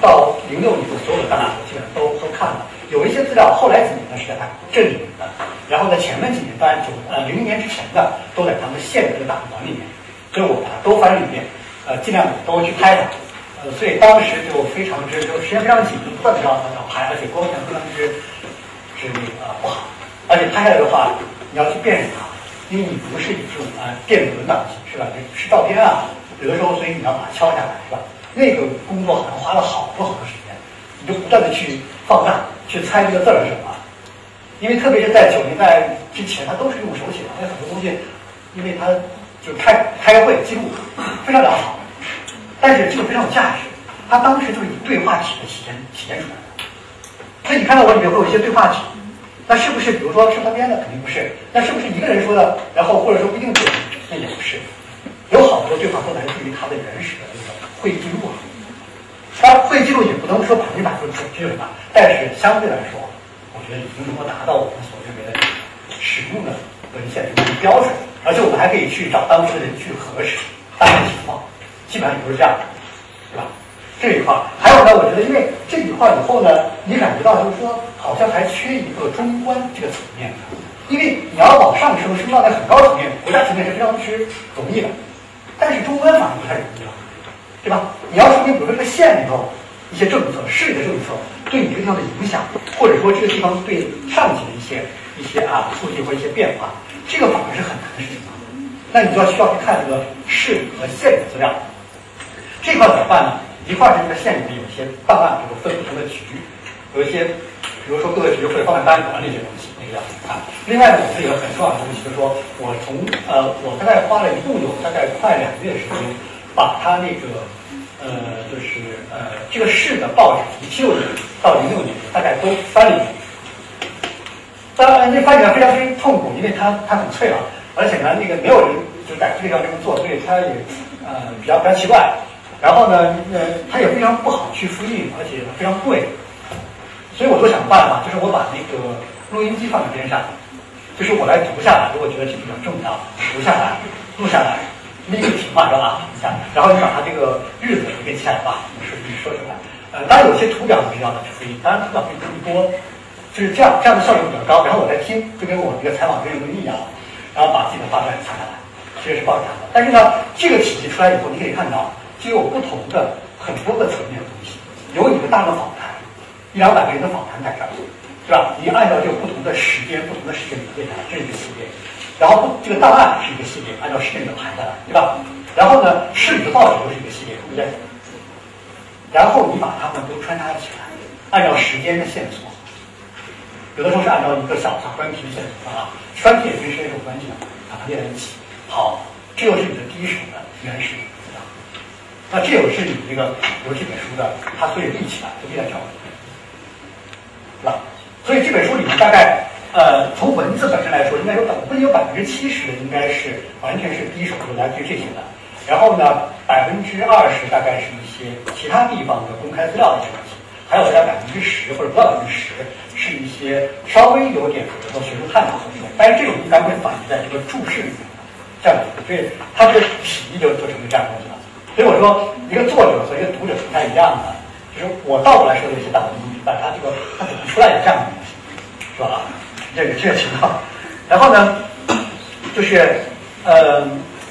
Speaker 1: 到零六年的所有的档案，我基本上都都看了。有一些资料后来几年呢是在镇里面的，然后呢前面几年，当然九呃零零年之前的都在他们县的这个档案馆里面，所以我把它都翻了一遍，呃，尽量都去拍它。呃，所以当时就非常之，就时间非常紧，不断的要要拍，而且光线非常之之那个不好，而且拍下来的话，你要去辨认它，因为你不是以这种啊电子文档是吧？是照片啊，有的时候所以你要把它敲下来是吧？那个工作好像花了好多好多时间，你就不断的去放大，去猜这个字儿是什么，因为特别是在九零年代之前，他都是用手写的，因为很多东西，因为他就开开会记录非常良好，但是这个非常有价值。他当时就是以对话体的体现体现出来的。所以你看到我里面会有一些对话体，那是不是比如说是他编的？肯定不是。那是不是一个人说的？然后或者说不一定对，那也不是。有好多对话都来自于他的原始的会议记录啊。当然，会议记录也不能说百分之百准确吧，但是相对来说，我觉得已经能够达到我们所认为的使用的文献的标准，而且我们还可以去找当时的人去核实大概情况，基本上也都是这样的，对吧？这一块还有呢，我觉得因为这一块以后呢，你感觉到就是说，好像还缺一个中观这个层面，因为你要往上升，升到在很高层面，国家层面是非常之容易的，但是中观反而不太容易了。对吧？你要说明，比如说这个县里头一些政策、市里的政策对你这个地方的影响，或者说这个地方对上级的一些一些啊促进或一些变化，这个反而是很难的事情。那你就要需要去看这个市和县的资料。这块怎么办呢？一块是这个县里面有一些档案，比如分不同的局，有一些，比如说各个局会放在单里管理这些东西，那个要看。另外呢，我这个很重要的东西就是说，我从呃，我大概花了一共有大概快两个月时间。把他那个呃，就是呃，这个市的报纸一七六年到零六年，大概都翻了一遍。当然，那翻起来非常非常痛苦，因为它它很脆了，而且呢，那个没有人就在这个上这么做，所以它也呃比较比较奇怪。然后呢，呃，它也非常不好去复印，而且非常贵。所以我就想办法，就是我把那个录音机放在边上，就是我来读下来，如果觉得这比较重要，读下来，录下来。那个情况是吧？然后你把它这个日子给记下来吧，说你说出来。呃，当然有些图表是要的去复印，当然图表可以更多，就是这样，这样的效率比较高。然后我在听，就跟我这个采访跟录音一样，然后把自己的话再下来，这个是报纸的。但是呢，这个体系出来以后，你可以看到，就有不同的很多个层面的东西，有你的大的访谈，一两百个人的访谈在这儿，是吧？你按照这个不同的时间、不同的时间你列下来，这是一个系列。然后这个档案是一个系列，按照时间的排下来，对吧？然后呢，市里的报纸又是一个系列，对不对？然后你把它们都穿插起来，按照时间的线索，有的时候是按照一个小小专题的线索啊，专题也跟时间有关系的，把它列在一起。好，这又是你的第一手的原始资料。那这又是你这个，比如这本书的，它所以立起来就立在这儿，是吧？所以这本书里面大概。呃，从文字本身来说，应该说百不仅有百分之七十的应该是完全是第一手就来自于这些的，然后呢，百分之二十大概是一些其他地方的公开资料的一些东西，还有大概百分之十或者不到百分之十是一些稍微有点比如说学术探讨的内容，但是这种一般会反映在这个注释里面，这样子，所以它这个体就就成为这样东西了。所以我说，一个作者和一个读者不太一样的，就是我倒过来说的一些大文明，但他这个他怎么出来的这样的东西，是吧？这个这个情况，然后呢，就是呃，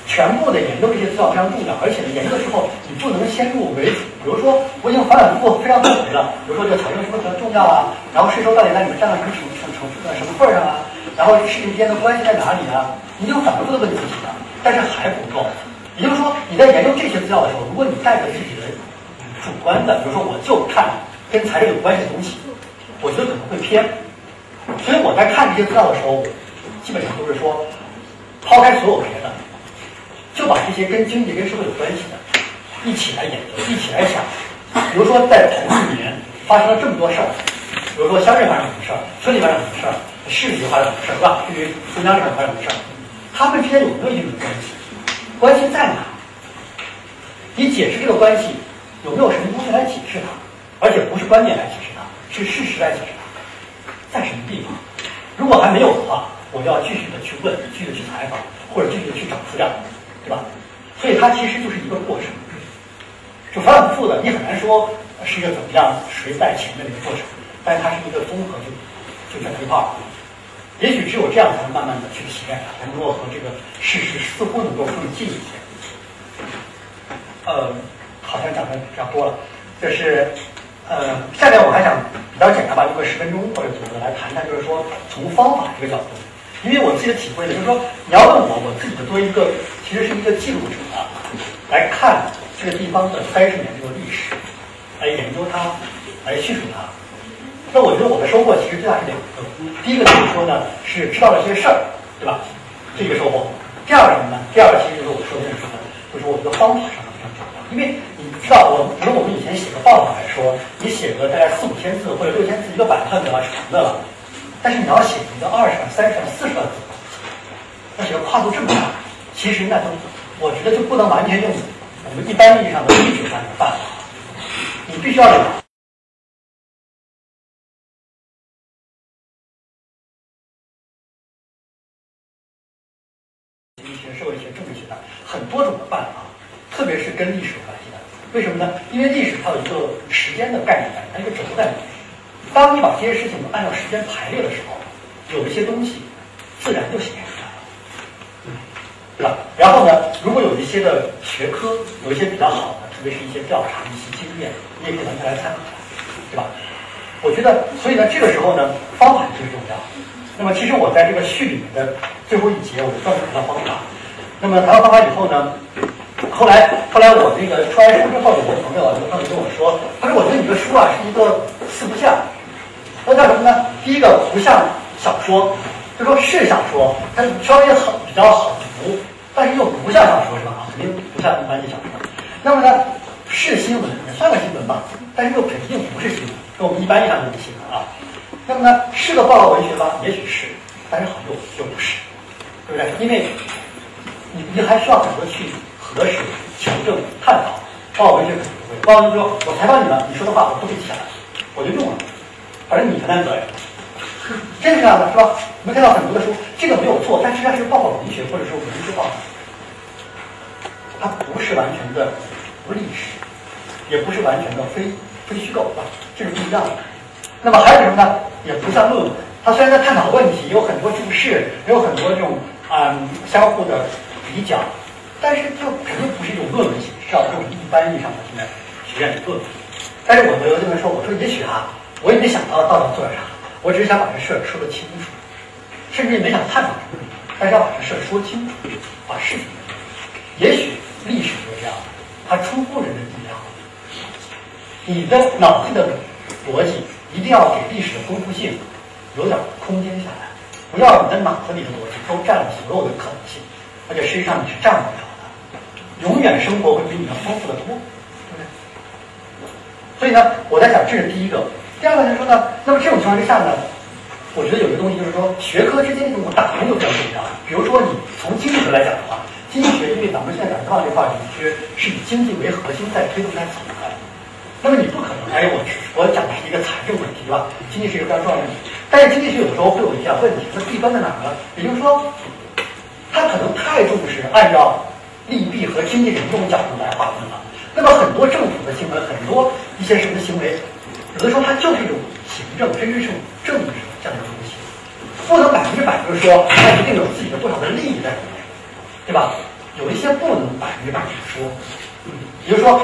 Speaker 1: 全部的研究这些资料非常重要，而且呢，研究之后你不能先入为主。比如说，我已经反反复复非常多回了，比如说这个采用什么比较重要啊，然后税收到底在里面占到什么什么什么什么份上啊，然后事情之间的关系在哪里啊，你就反复的问自己了，但是还不够。也就是说，你在研究这些资料的时候，如果你带着自己的主观的，比如说我就看跟财政有关系的东西，我觉得可能会偏。所以我在看这些资料的时候，基本上都是说，抛开所有别的，就把这些跟经济、跟社会有关系的，一起来研究，一起来想。比如说，在同一年发生了这么多事儿，比如说乡镇发生什么事儿，村里发生什么事儿，市里发生什么事儿，是吧？至于中央这边发生什么事儿，他们之间有没有一种关系？关系在哪？你解释这个关系，有没有什么东西来解释它？而且不是观点来解释它，是事实来解释。在什么地方？如果还没有的话，我就要继续的去问，继续的去采访，或者继续的去找资料，对吧？所以它其实就是一个过程，就反反复复的，你很难说是一个怎么样谁在前面的一个过程，但是它是一个综合，就就在一块儿。也许只有这样，才能慢慢的去体验它，才能够和这个事实似乎能够更近一些。呃，好像讲的比较多了，这是。呃，下面我还想比较简单吧，用个十分钟或者左右来谈谈，就是说从方法这个角度，因为我自己的体会呢，就是说你要问我，我自己的作为一个其实是一个记录者啊来看这个地方的三十年这个历史，来研究它，来叙述它，那我觉得我的收获其实最大是两个，第一个就是说呢，是知道了一些事儿，对吧？这个收获。第二个什么呢？第二个其实就是我说的那个什么呢，就是我觉得方法上非常重要。因为知道，我比如我们以前写个报道来说，你写个大概四五千字或者六千字一个版本比较长的了，但是你要写一个二十万、三十万、四十万字，而且跨度这么大，其实那都我觉得就不能完全用我们一般意义上的历史上的办法，你必须要有。一些社会学、政治学的很多种的办法，特别是跟历史有关系的。为什么呢？因为历史它有一个时间的概念在，它一个轴在里面。当你把这些事情按照时间排列的时候，有一些东西自然就显现出来了，对吧？然后呢，如果有一些的学科有一些比较好的，特别是一些调查、一些经验，你也可以拿它来参考，对吧？我觉得，所以呢，这个时候呢，方法最重要。那么，其实我在这个序里面的最后一节，我就专门谈到方法。那么谈到方法以后呢，后来后来我那个出完书之后，有个朋友啊，有个朋友跟我说，他说我觉得你的书啊是一个四不像。那叫什么呢？第一个不像小说，就说是小说，它稍微好比较好读，但是又不像小说是吧？啊，肯定不像一般的小说。那么呢，是新闻，也算个新闻吧，但是又肯定不是新闻，跟我们一般意义上的新闻啊。那么呢，是个报告文学吗？也许是，但是好又又不是，对不对？因为你你还需要很多去核实、求证、探讨。报告文学肯定不会，报告文学说我采访你了，你说的话我都背起来，我就用了。反正你承担责任，真是这样的，是吧？我们看到很多的书，这个没有错，但实际上是报告文学或者说文字报道，它不是完全的不历史，也不是完全的非非虚构，啊，这是不一样的。那么还有什么呢？也不算论文，它虽然在探讨问题，有很多注释，有很多这种啊相互的比较，但是就肯定不是一种论文形式，啊，这种一般意义上的现在学院的论文。但是我我就这么说，我说也许啊。我也没想到到底做点啥，我只是想把这事儿说得清楚，甚至也没想探讨什么，但是要把这事儿说清楚，把事情。也许历史就是这样，它出乎人的意料。你的脑子的逻辑一定要给历史的丰富性有点空间下来，不要你的脑子里的逻辑都占了所有的可能性，而且实际上你是占不了的。永远生活会比你要丰富的多，对不对？所以呢，我在想，这是第一个。第二个就是说呢，那么这种情况之下呢，我觉得有一个东西就是说，学科之间这种打通就非常重要。比如说你从经济学来讲的话，经济学因为咱们现在讲话这块儿，其实是以经济为核心在推动它走的。那么你不可能，哎，我我讲的是一个财政问题，对吧？经济是一个非常重要的问题，但是经济学有的时候会有一些问题，那弊端在哪儿呢？也就是说，它可能太重视按照利弊和经济这种角度来划分了。那么很多政府的行为，很多一些什么行为。有的时候它就是一种行政，甚至是政治这样的东西，不能百分之百就是说它一定有自己的多少的利益在里面，对吧？有一些不能百分之百去说，嗯，也就是说，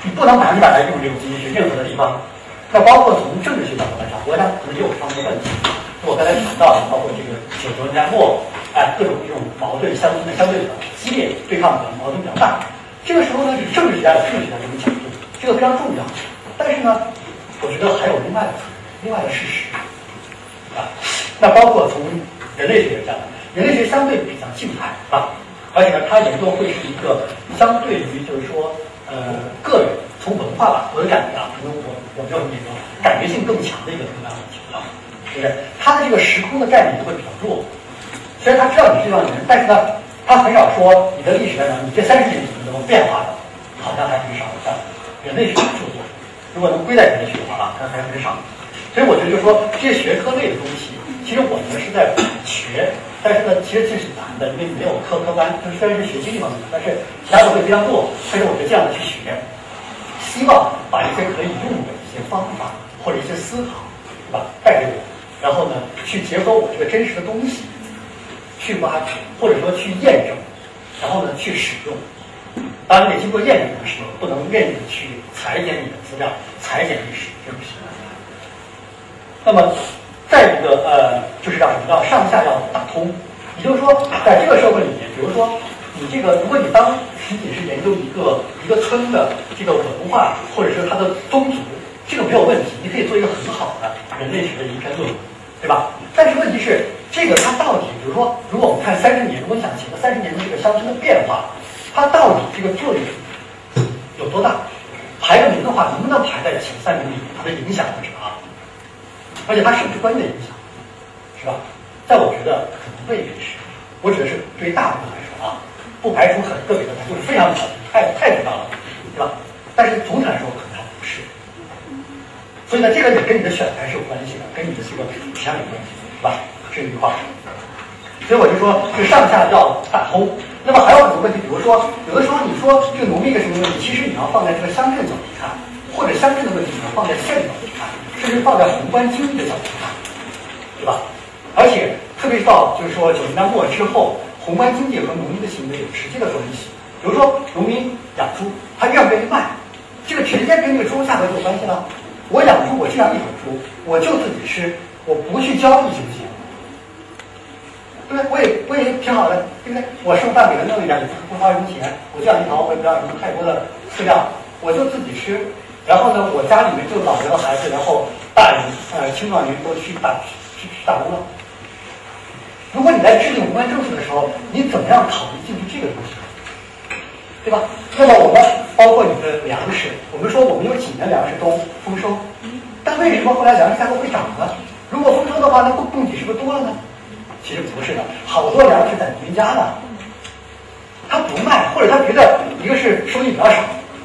Speaker 1: 你不能百分之百来用这种经济学任何的地方。那包括从政治学角度来讲，国家可能也有这方面的问题。我刚才谈到的，包括这个九十年代末，哎，各种这种矛盾相相对的激烈，对抗的矛盾比较大。这个时候呢，是政治学家有政治学家这种角度，这个非常重要。但是呢。我觉得还有另外的、另外的事实啊，那包括从人类学讲，人类学相对比较静态啊，而且呢，它研究会是一个相对于就是说呃个人从文化吧，我的感觉啊，可能我我没有那个感觉性更强的一个这样的情况，对不对？它的这个时空的概念就会比较弱，虽然他知道你是这样的人，但是呢，他很少说你的历史来讲，你这三十年怎么变化的，好像还很少像人类学著作。如果能归在人类学的话啊，它还很少。所以我觉得，就是说这些学科类的东西，其实我们是在学，但是呢，其实这是难的，因为没有科科班。就虽然是学经济方面的，但是其他的会非常多。但是我觉得这样的去学，希望把一些可以用的一些方法或者一些思考，对吧，带给我，然后呢，去结合我这个真实的东西，去挖掘，或者说去验证，然后呢，去使用。当然得经过验证的时候，不能任意去裁剪你的资料、裁剪历史，这不行。那么，再一个呃，就是叫什么？叫上下要打通。也就是说，在这个社会里面，比如说你这个，如果你当仅仅是研究一个一个村的这个文化，或者是它的宗族，这个没有问题，你可以做一个很好的人类学的一篇论文，对吧？但是问题是，这个它到底，比如说，如果我们看三十年，如果你想写个三十年的这个乡村的变化，它到底这个作用有多大？排个名的话，能不能排在前三名里？它的影响是什么？而且它是不是关键影响？是吧？但我觉得可能未必是。我指的是对于大部分来说啊，不排除很个别的，就是非常好，太太知道了，对吧？但是总体来说可能还不是。所以呢，这个也跟你的选材是有关系的，跟你的这个取向有关系，是吧？这一句话。所以我就说，这上下要打通。那么还有很多问题，比如说，有的时候你说这个农民一个什么问题，其实你要放在这个乡镇角度看，或者乡镇的问题你要放在县角度看，甚至放在宏观经济的角度看，对吧？而且特别到就是说九十年代末之后，宏观经济和农民的行为有直接的关系。比如说，农民养猪，他愿不愿意卖，这个直接跟这个猪价格有关系了。我养猪，我这样一头猪，我就自己吃，我不去交易行不行对不对？我也我也挺好的，对不对？我剩饭给他弄一点，也不花什么钱。我这样一头，我也不要什么太多的饲料，我就自己吃。然后呢，我家里面就老人和孩子，然后大人呃青壮年都去打去打工了。如果你在制定宏观政策的时候，你怎么样考虑进去这个东西，对吧？那么我们包括你的粮食，我们说我们有几年粮食都丰收，但为什么后来粮食价格会涨呢？如果丰收的话，那供供给是不是多了呢？其实不是的，好多粮食在农民家呢，他不卖，或者他觉得一个是收益比较少，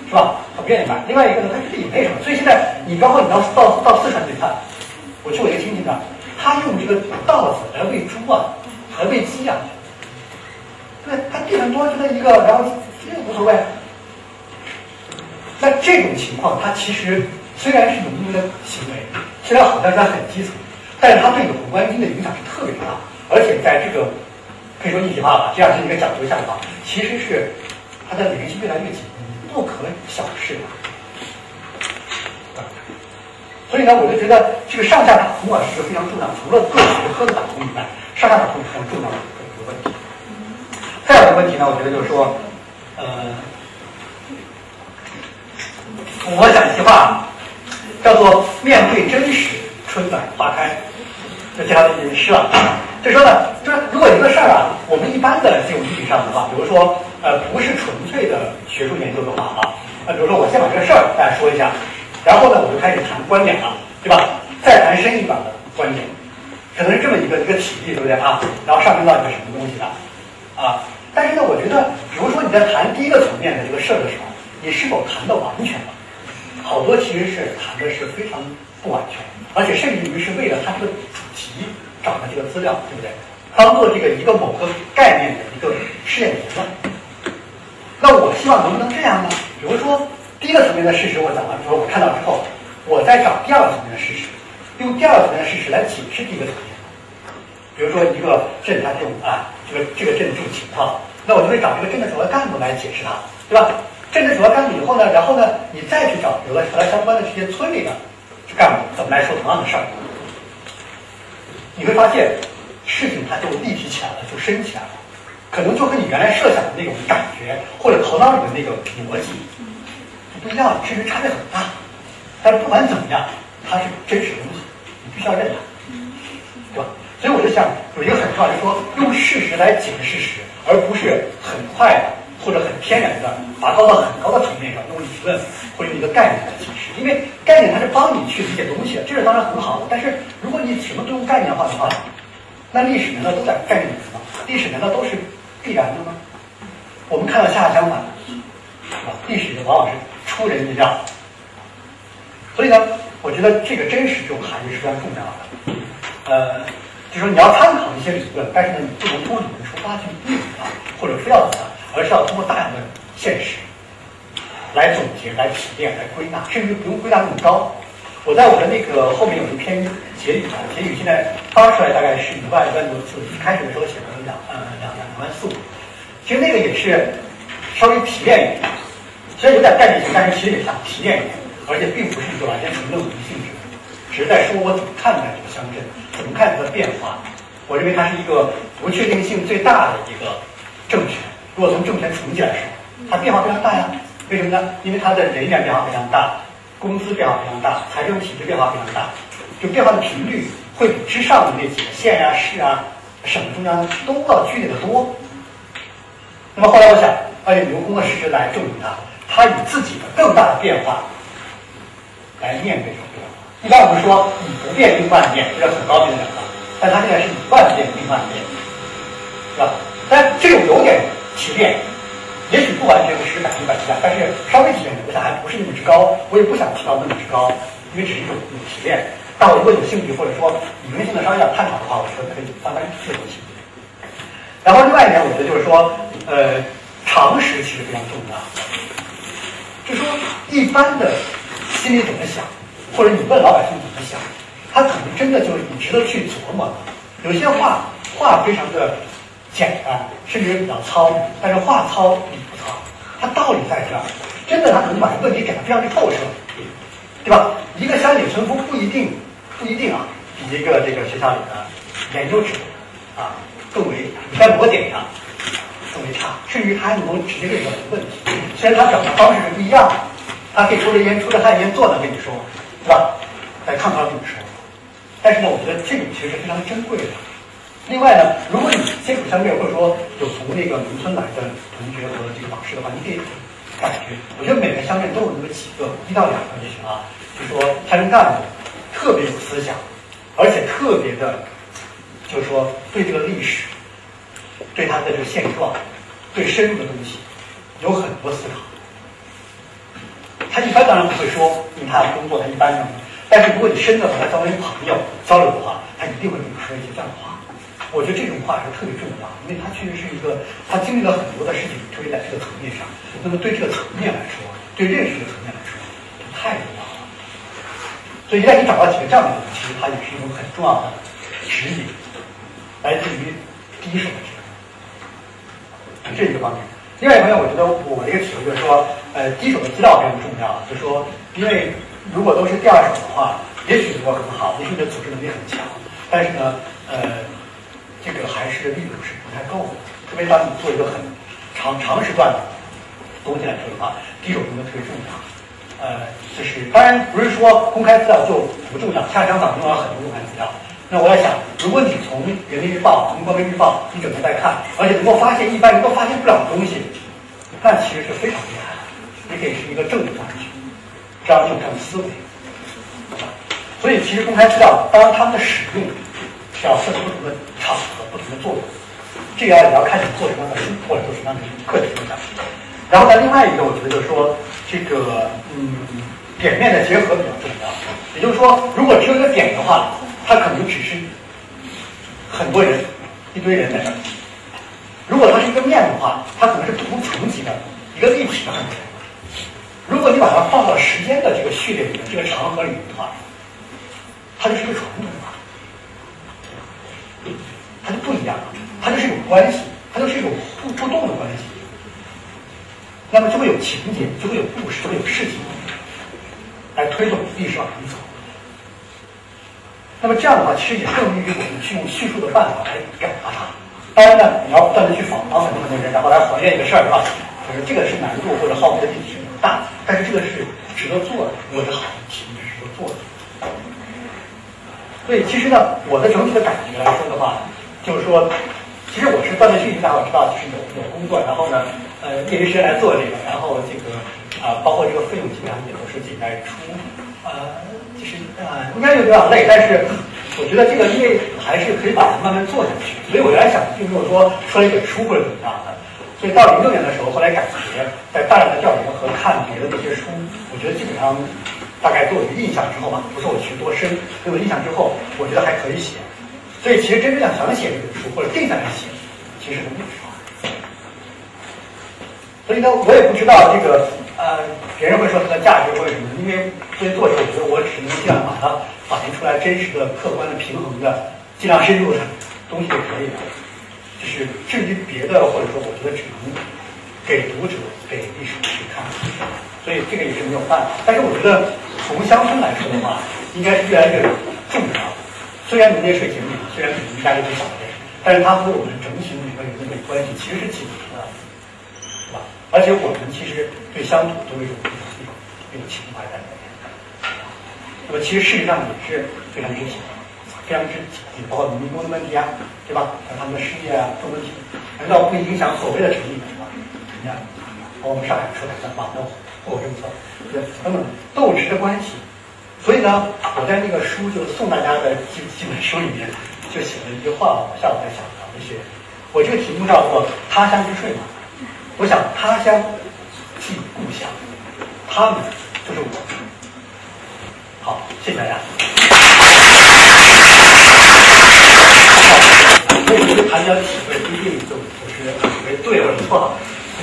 Speaker 1: 是吧？他不愿意卖。另外一个呢，他觉得也没什么。所以现在你包括你到到到四川去看，我去我一个亲戚那儿，他用这个稻子来喂猪啊，来喂鸡啊，对，他地很多就那一个，然后这个无所谓。那这种情况，他其实虽然是农民的行为，虽然好像是他很基层，但是他对你的宏观经济的影响是特别大。而且在这个可以说一体化吧，这样是一个角度下的话，其实是它的联系越来越紧密，不可小视。所以呢，我就觉得这个上下打通啊是非常重要，除了各学科的打通以外，上下打通是很重要的一个问题。再有一个问题呢，我觉得就是说，呃，我讲一句话，叫做面对真实，春暖花开。就介绍这些诗了。就说呢，就是如果一个事儿啊，我们一般的这种意义上的话，比如说呃，不是纯粹的学术研究的话啊，那比如说我先把这个事儿大家说一下，然后呢，我就开始谈观点了，对吧？再谈深一点的观点，可能是这么一个一个体系，对不对啊？然后上升到一个什么东西的啊？但是呢，我觉得，比如说你在谈第一个层面的这个事儿的时候，你是否谈的完全了？好多其实是谈的是非常不完全，而且甚至于是为了它这个主。题找的这个资料，对不对？当做这个一个某个概念的一个试验田了。那我希望能不能这样呢？比如说，第一个层面的事实我讲完之后，我看到之后，我再找第二个层面的事实，用第二个层面的事实来解释第一个层面。比如说，一个镇它这种啊，这个这个镇这种情况，那我就会找这个镇的主要干部来解释它，对吧？镇的主要干部以后呢，然后呢，你再去找有了和它相关的这些村里的干怎么来说同样的事儿。你会发现，事情它就立体起来了，就深起来了，可能就和你原来设想的那种感觉或者头脑里的那个逻辑不一样了，甚至差别很大。但是不管怎么样，它是真实的东西，你必须要认它，对吧？所以我就想有一个很重要，就是说用事实来解释事实，而不是很快的或者很天然的拔高到很高的层面上用理论或用一个概念来解释，因为概念它是帮你去理解东西的，这是当然很好的。但是如果你什么都用概念化的话，那历史难道都在概念里面吗？历史难道都是必然的吗？我们看到恰恰相反，啊？历史往往是出人意料。所以呢，我觉得这个真实这种含义是非常重要的。呃，就说你要参考一些理论，但是呢，你不能从理论出发去运用它，或者非要怎么样。而是要通过大量的现实来总结、来提炼、来归纳，甚至不用归纳那么高。我在我的那个后面有一篇结语啊，结语现在发出来大概是一万一万多字，一开始的时候写了两呃两两万四。其实那个也是稍微提炼一点，虽然有点概念性，但是其实也想提炼一点，而且并不是一个完全纯论文性质，只是在说我怎么看待这个乡镇，怎么看它的变化。我认为它是一个不确定性最大的一个政权。如果从政权重建来说，它变化非常大呀。为什么呢？因为它的人员变化非常大，工资变化非常大，财政体制变化非常大，就变化的频率会比之上的那几个县呀、市啊、省中央都要剧烈的多。那么后来我想，而且牛工作事实来证明它，它以自己的更大的变化来面对这种变化。一般我们说以不变应万变，这是很高明的讲法，但它现在是以万变应万变，是吧？但这种有点提炼，也许不完全是百分百一样，但是稍微提炼，我想还不是那么之高，我也不想提到那么之高，因为只是一种提炼。但我如果有兴趣，或者说理论性的稍微要探讨的话，我觉得可以慢慢去进行。然后另外一点，我觉得就是说，呃，常识其实非常重要。就说一般的心里怎么想，或者你问老百姓怎么想，他可能真的就是你值得去琢磨的。有些话话非常的简单，甚至比较糙，但是话糙理不糙，它道理在这儿。真的，他可能把这个问题讲得非常的透彻，对吧？一个乡野村夫不一定不一定啊，比一个这个学校里的研究者啊。更为在某点上更为差，甚至他还能直接问到问题。虽然他表达方式是不一样的，他可以抽着烟抽着汗烟坐那跟你说，是吧？在炕上跟你说，但是呢，我觉得这种其实是非常珍贵的。另外呢，如果你接触乡镇，或者说有从那个农村来的同学和这个老师的话，你可以感觉，我觉得每个乡镇都有那么几个一到两个就行啊，就说乡镇干部特别有思想，而且特别的。就是说，对这个历史，对他的这个现状，对深入的东西，有很多思考。他一般当然不会说，因为他的工作他一般的。但是如果你深的和他交为朋友交流的话，他一定会跟你说一些这样的话。我觉得这种话是特别重要，因为他确实是一个，他经历了很多的事情，特别在这个层面上。那么对这个层面来说，对认识的层面来说，太重要了。所以一旦你找到几个这样的人，其实他也是一种很重要的指引。来自于第一手的知识，这一个方面。另外一方面，我觉得我的一个体会就是说，呃，第一手的资料非常重要。就是说，因为如果都是第二手的话，也许如果很好，也许你的组织能力很强，但是呢，呃，这个还是力度是不太够的。特别当你做一个很长长时段的东西来说的话，第一手真的特别重要。呃，就是当然不是说公开资料就不重要，恰恰相反，重要很多公开资料。那我在想，如果你从人民日报、从光明日报你整天在看，而且能够发现一般人都发现不了的东西，那其实是非常厉害的。你可以是一个正的发去，这样就这种思维。所以，其实公开资料，当然他们的使用是要分不同的场合、不同的作用。这个要也要看你做什么样的书，或者做什么样的课程分享。然后，在另外一个，我觉得就是说，这个嗯，点面的结合比较重要。也就是说，如果只有一个点的话。它可能只是很多人一堆人在这儿。如果它是一个面的话，它可能是不同层级的一个立体的。如果你把它放到时间的这个序列里面，这个长河里面的话，它就是一个传统的，它就不一样了，它就是一种关系，它就是一种互互动的关系。那么就会有情节，就会有故事，就会有事情来推动历史往前走。那么这样的话，其实也更利于我们去用叙述的办法来表达它。当然呢，你要不断的去访访很多很多人，然后来还原一个事儿，是吧？可是这个是难度或者耗费的力气很大，但是这个是值得做的，我的好的题目是值得做的。所以其实呢，我的整体的感觉来说的话，就是说，其实我是断断续续，大家知道，就是有有工作，然后呢，呃，业余时间来做这个，然后这个啊，包括这个费用基本上也都是自己来出，呃。其实呃，应该有点累，但是我觉得这个因为还是可以把它慢慢做下去。所以我原来想并没有说出来一本书或者怎么样的。所以到零六年的时候，后来感觉在大量的调研和看别的那些书，我觉得基本上大概都有一个印象之后吧，不是我学多深，有印象之后，我觉得还可以写。所以其实真正要想写这本书或者定下来写，其实很不少。所以呢，我也不知道这个。呃，别人会说它的价值或者什么？因为作为作者，我觉得我只能尽量把它反映出来真实的、客观的、平衡的、尽量深入的东西就可以了。就是至于别的，或者说，我觉得只能给读者、给历史去看。所以这个也是没有办法。但是我觉得从乡村来说的话，应该是越来越重要。虽然农业税减免，虽然比大家都少一点，但是它和我们整体每个人的关系其实是紧密的。是吧而且我们其实对乡土都有一种一种一种情怀在里面。那么其实事实上也是非常之紧，非常之紧，包括农民工的问题啊，对吧？还有他们的失业啊等问题，难道不影响所谓的城里面吗？你看，我们上海出台的网络货政策，对等等斗值的关系。所以呢，我在那个书就送大家的几几本书里面就写了一句话，我下午在想怎么写。我这个题目叫做“他乡之税”嘛。我想他乡即故乡，他们就是我。好，谢谢大家。所以我就谈点体会，不一定就就是对或者错，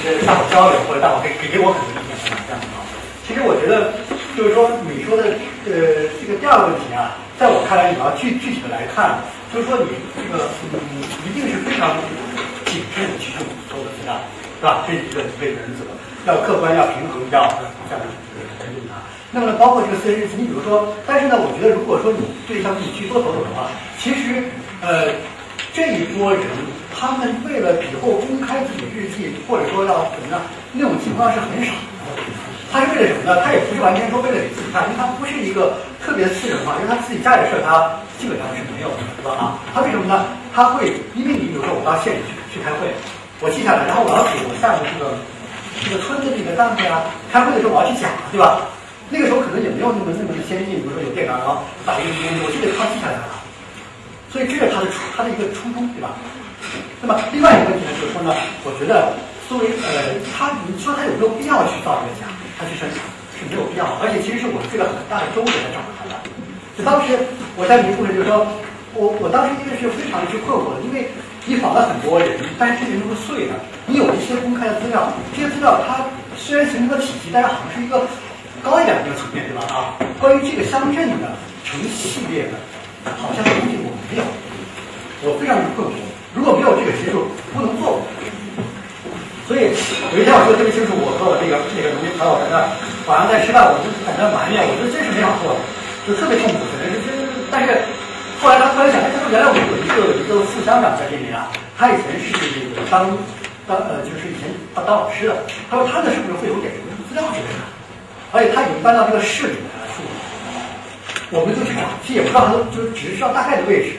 Speaker 1: 就是大伙交流或者大伙给给给我很多意见这样子啊。其实我觉得，就是说你说的呃这个第二个问题啊，在我看来，你要具具体的来看，就是说你这个嗯一定是非常谨慎的去用所有的。是吧？这是一个一个原则，要客观，要平衡，要这样来用它。那么呢，包括这个私人日记，你比如说，但是呢，我觉得如果说你对象你去多走走的话，其实呃这一波人，他们为了以后公开自己日记，或者说要怎么样，那种情况是很少。他是为了什么呢？他也不是完全说为了给自己看，因为他不是一个特别私人化，因为他自己家里的事儿他基本上是没有的，是吧？啊，他为什么呢？他会因为你比如说我到县里去去开会。我记下来，然后我要给我下面这个这个村的这个干部呀，开会的时候我要去讲，对吧？那个时候可能也没有那么那么的先进，比如说有电脑，然后打一个东西，我就得靠记下来了。所以这是他的他的一个初衷，对吧？那么另外一个问题呢，就是说呢，我觉得作为呃，他你说他有没有必要去造这个假？他其实是没有必要，而且其实是我们这个很大的周折来找他的。就当时我在一部分就是说，我我当时因为是非常之困惑的，因为。你访了很多人，但是这些都是碎的。你有一些公开的资料，这些资料它虽然形成了体系，但是好像是一个高一点的一个层面，对吧？啊，关于这个乡镇的成系列的，好像东西我没有，我非常的困惑。如果没有这个，其实不能做。所以有一天我说特别清楚，我和我这个这个农民朋友在那儿晚上在吃饭，我就在那埋怨，我说真是没法做，就特别痛苦，可能是真，但是。后来他突然想，哎，他说原来我们有一个一个副乡长在这里啊，他以前是这个当当呃，就是以前当当老师的。他说他那是不是会有点什么资料之类的？而且他已经搬到这个市里面来住。我们就去找，其实也不知道他都就只是知道大概的位置。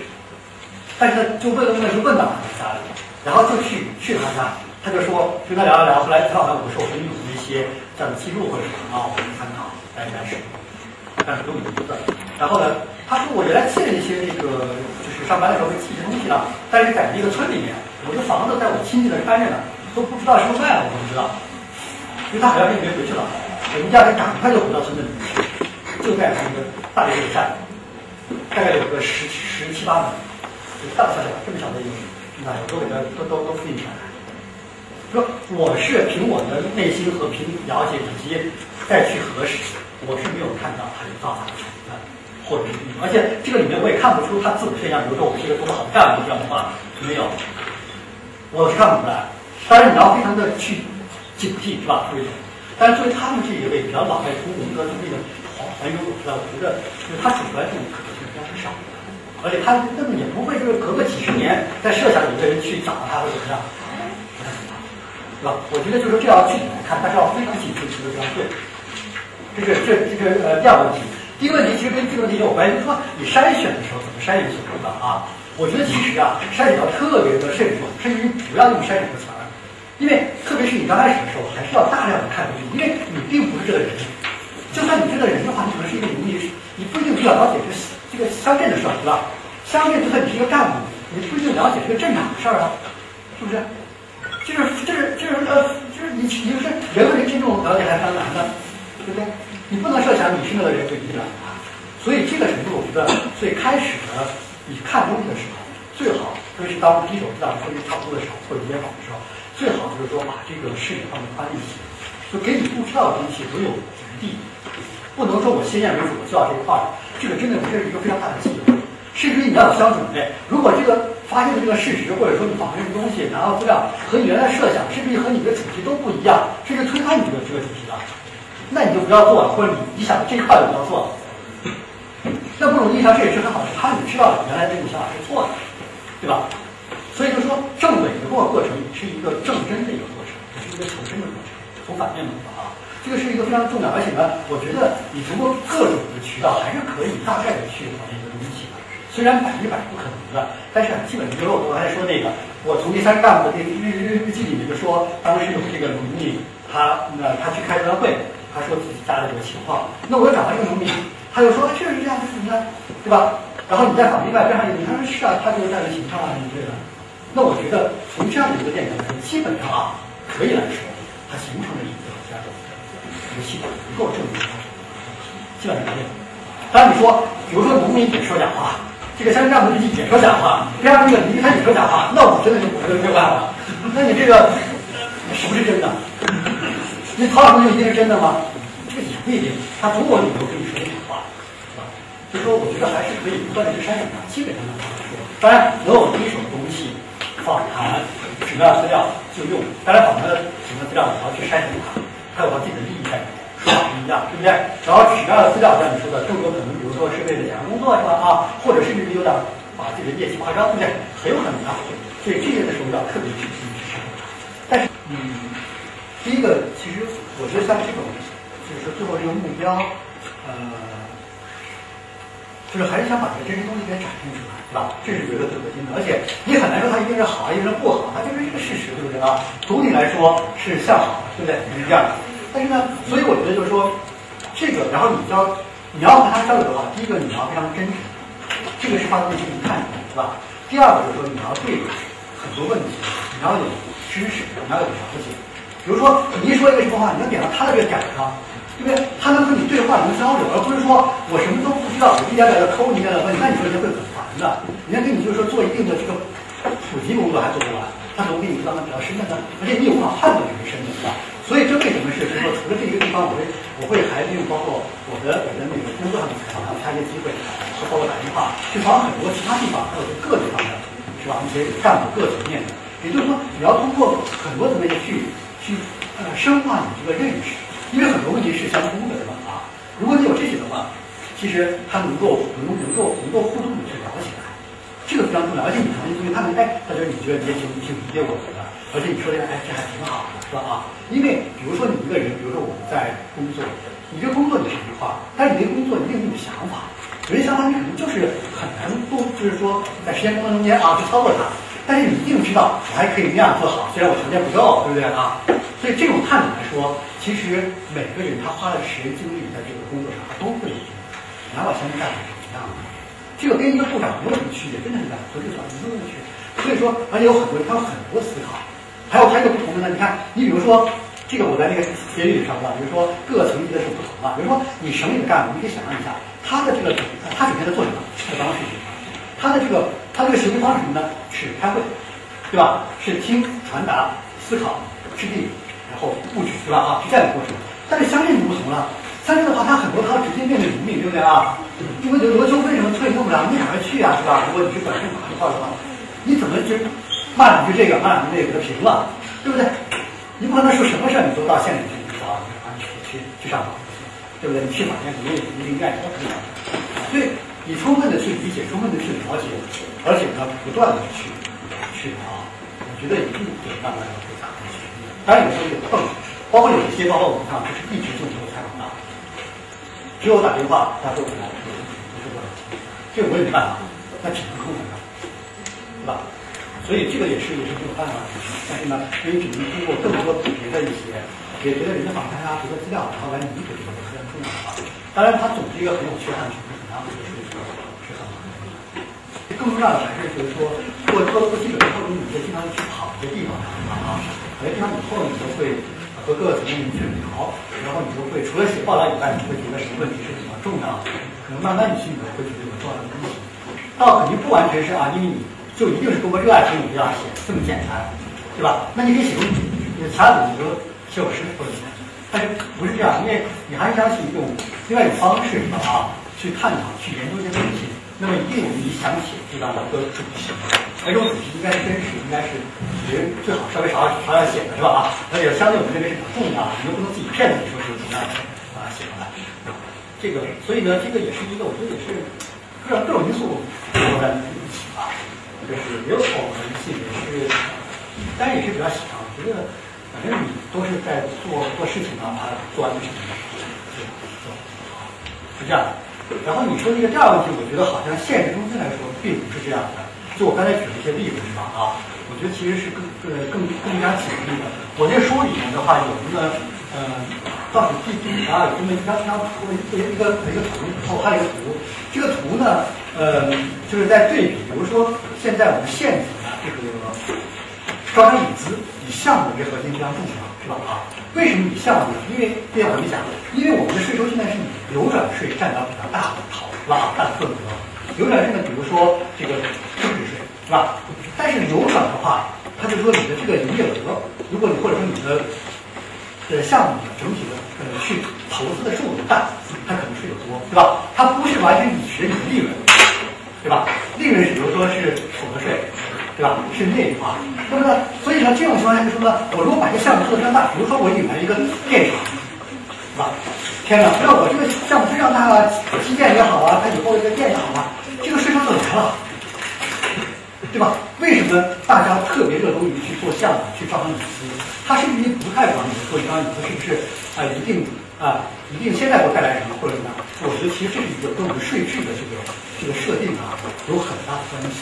Speaker 1: 但是呢，就问了问就问到他家里，然后就去去他家，他就说跟他聊了聊，后来采访完我说，我说你有一些这样的记录或者什么啊，我们参考来来使用，但是都有名字。然后呢？他说：“我原来记了一些那个，就是上班的时候会记一些东西了，但是在那个村里面，我的房子在我亲戚那搬着呢，都不知道是不是卖了，我都不知道。因为他好像也没回去了，我们家人赶快就回到村子里面，就在那个大别墅下，大概有个十十七八米，大大小小这么小的一个，那都给他都都都复印下来。说我是凭我的内心和凭了解以及再去核实，我是没有看到他有造假的成分。”或者是，而且这个里面我也看不出他自我现象，比如说我是一个多么好的干部这样的话没有，我是看不出来。当然你要非常的去警惕，是吧？但是作为他们这一位比较老派、从文革的那个黄黄有我知道，我觉得就是他主观这种可能性非常少，而且他根本也不会就是隔个几十年再设想有一个人去找他或者怎么样，是吧？我觉得就是说这要具体来看，但是要非常谨慎，这个非常对。这是这这个呃第二个问题。第一个问题其实跟这个问题有关系，就是说你筛选的时候怎么筛选出的啊？我觉得其实啊，筛选要特别的慎重，甚至于不要用筛选这个词儿，因为特别是你刚开始的时候，还是要大量的看东西，因为你并不是这个人。就算你这个人的话，你可能是一个农民，你不一定比较了解这个这个乡镇的事儿，对吧？乡镇就算你是一个干部，你不一定了解这个镇长的事儿啊，是不是？就是就是就是呃，就是你你是人和人之间这种了解还是非常难的，对不对？你不能设想你是那个人就一定了啊，所以这个程度，我觉得最开始的你看东西的时候，最好，特别是当第一手资料收集差不多的时候，或者接访的时候，最好就是说把这个视野放得宽一些，就给你不知道的东西留有余地，不能说我先验为主，我就要这一块儿，这个真的这是一个非常大的忌讳。甚至于你要有相准备，如果这个发现的这个事实，或者说你访问这个东西拿到资料和你原来设想，甚至于和你的主题都不一样，甚至推翻你这个这个主题了。那你就不要做了，或者你你想这块就不要做了。那不容易上这也是很好的，他你知道原来这种想法是错的，对吧？所以就说正伪的过过程也是一个正真的一个过程，也是一个求真的过程，从反面的说啊，这个是一个非常重要，而且呢，我觉得你通过各种的渠道还是可以大概的去考虑一个。虽然百分之百不可能的，但是基本就是我刚才说那个，我从第三干部的这个日日日记里面就说，当时有这个农民，他那他去开这个会，他说自己家的这个情况，那我又找到这个农民，他就说确实是这样，是怎么的，对吧？然后你再访另外边上一个，他说是啊，他就是这样的情况啊，什么之类的。那我觉得从这样的一个电影来说，基本上啊，可以来说，它形成了一个这样的一个系统，够证明它基本上可以。当然你说，比如说农民也说假话。这个乡镇干部也说假话，边上那个离他也说假话，那我真的就没有办法。那你这个是不是真的？那曹老师就一定是真的吗？这个也不一定，他总有理由跟你说假话，是吧？所以说，我觉得还是可以不断的去筛选它，基本上能说。当然，能有第一手的东西，访谈、史料资料就用。当然，访谈的什么资料，你要去筛选它，它有它自己的利益在里面。说法不一样，对不对？然后取样的资料，像你说的，更多可能，比如说是为了检查工作，是吧？啊，或者甚至是有点把自己的业绩夸张，对不对？很有可能啊。所以这些的时候要特别去注意但是，嗯，第一个，其实我觉得像这种，就是说最后这个目标，呃，就是还是想把这个真实东西给展现出来，对吧？这是觉得最核心的。而且你很难说它一定是好，一定是不好，它就是一个事实，对不对啊？总体来说是向好，对不对？是这样的。但是呢，所以我觉得就是说，这个，然后你要，你要和他交流的话，第一个你要非常真诚，这个是发自内心看出来，是吧？第二个就是说你要对很多问题你要有知识，你要有了解。比如说你一说一个什么话，你能点到他的这个点上，对不对？他能和你对话，能交流，而不是说我什么都不知道，我一点点的抠你，一点点问，那你说人家会很烦的。人家跟你就是说做一定的这个普及工作还做不完，他怎么给你知道那比较深的呢？而且你也无法判断这个深的，是吧？所以这为什么是？就是说，除了这一个地方，我会我会还利用包括我的我的那个工作上的采访，还有其他一些机会，包括打电话去访很多其他地方，还有各地方的，是吧？一些干部各层面的。也就是说，你要通过很多层面的去去呃深化你这个认识，因为很多问题是相通的，是吧？啊，如果你有这些的话，其实它能够能能够能够互动的去，这个非常重要。而且你常因为他们哎，他觉得你觉得也挺挺理解我的，而且你说的哎，这还挺好的。是吧？啊，因为比如说你一个人，比如说我们在工作，你这工作你是一块儿，但是你这个工作一定有想法，有些想法你可能就是很难不就是说在实践过程中间啊去操作它，但是你一定知道我还可以那样做好，虽然我条件不够，对不对啊？所以这种探讨来说，其实每个人他花的时间精力在这个工作上，他都会有拿到相应价值是一样的。这个跟一个部长没有什么区别，真的是这样，和这个没有什么区别。所以说，而且有很多人他有很多思考。还有还有不同的呢，你看，你比如说这个我在那个监狱里上班，比如说各层级的是不同的。比如说你省里的干部，你可以想象一下，他的这个他整天在做什么？是办公室里他的这个他这个行为方式什么呢？是开会，对吧？是听、传达、思考、制定，然后布置，对吧？啊，是这样的过程。但是乡镇就不同了，乡镇的话，他很多他直接面对农民，对不对啊？因为有罗秋为什么处理弄不了，你赶快去啊，是吧？如果你是本镇法的话的话，你怎么就？骂两句这个，骂两句那个，给他平了，对不对？你不可能说什么事儿你都到县里去，你找去去去上访，对不对？你去法院肯定一定愿意都可以所以你充分的去理解，充分的去了解，而且呢，不断的去去啊，我觉得一定会慢慢的会打开去。当然有时候有碰，包括有一些，包括我们看，就是一直就没只有打电话他说回来，不是不是，这我也没办法，那只能控制他，对吧？所以这个也是也是没有办法的事情，但是呢，所以只能通过更多别的一些别别的人的访谈啊，别的资料，然后来弥补这个非常重要的话。当然，它总是一个很有缺憾的，很难很是是很好的。更重要的还是就是说，做做做基本或者你在经常去跑一些地方啊，跑些地方以后，你就会和各个层面去聊，然后你就会除了写报道以外，你会觉得什么问题是比较重要的，可能慢慢你心里面会觉得有重要的东西。倒肯定不完全是啊，因为你。就一定是通过热爱英语这样写这么简单，对吧？那你可以写出其他的，比如写首诗或者什么，但是不是这样？因为你还是想起一种另外一种方式啊，去探讨、去研究一些东西。那么一定有你想写这样的一个主题，而这种主题应该是真实，应该是人最好稍微少少点写的是吧？啊，而且相对我们这边是比较重要的，你又不能自己骗自己说是怎么样把它写出来。这个，所以呢，这个也是一个，我觉得也是各种各种因素都在一起啊。就是也有口的性也是，但是也是比较喜欢。我觉得反正你都是在做做事情啊，把它做完就行了。是，是这样。然后你说那个第二个问题，我觉得好像现实中间来说并不是这样的。就我刚才举了一些例子，是吧？啊，我觉得其实是更呃更更加紧密的。我这书里面的话有一个呃倒数第第啊有这么一张一张图，一个一个一个图，后还有一个图。这个图呢，呃，就是在对比，比如说现在我们现有的这个招商引资以项目为核心非常重要，是吧？啊，为什么以项目呢？因为这样我们讲，因为我们的税收现在是以流转税占到比较大的头，是吧？大的份额。流转税呢，比如说这个增值税，是吧？但是流转的话，它就说你的这个营业额，如果你或者说你的呃项目的整体的呃去投资的数额大，它可能税有多，对吧？它不是完全以学你的利润，对吧？利润是比如说是所得税，对吧？是内化，那么呢？所以呢，这种情况下就是说呢，我如果把这个项目做得非常大，比如说我引来一个电厂，是吧？天哪，那我这个项目非常大啊，基建也好啊，它以后一个电厂啊。这个税收就来了，对吧？为什么大家特别热衷于去做项目、去招商引资？他是因为不太管你做招商引资是不是啊，一定啊，一定现在给我带来什么或者怎么样？我觉得其实这是一个跟我们税制的这个这个设定啊有很大的关系，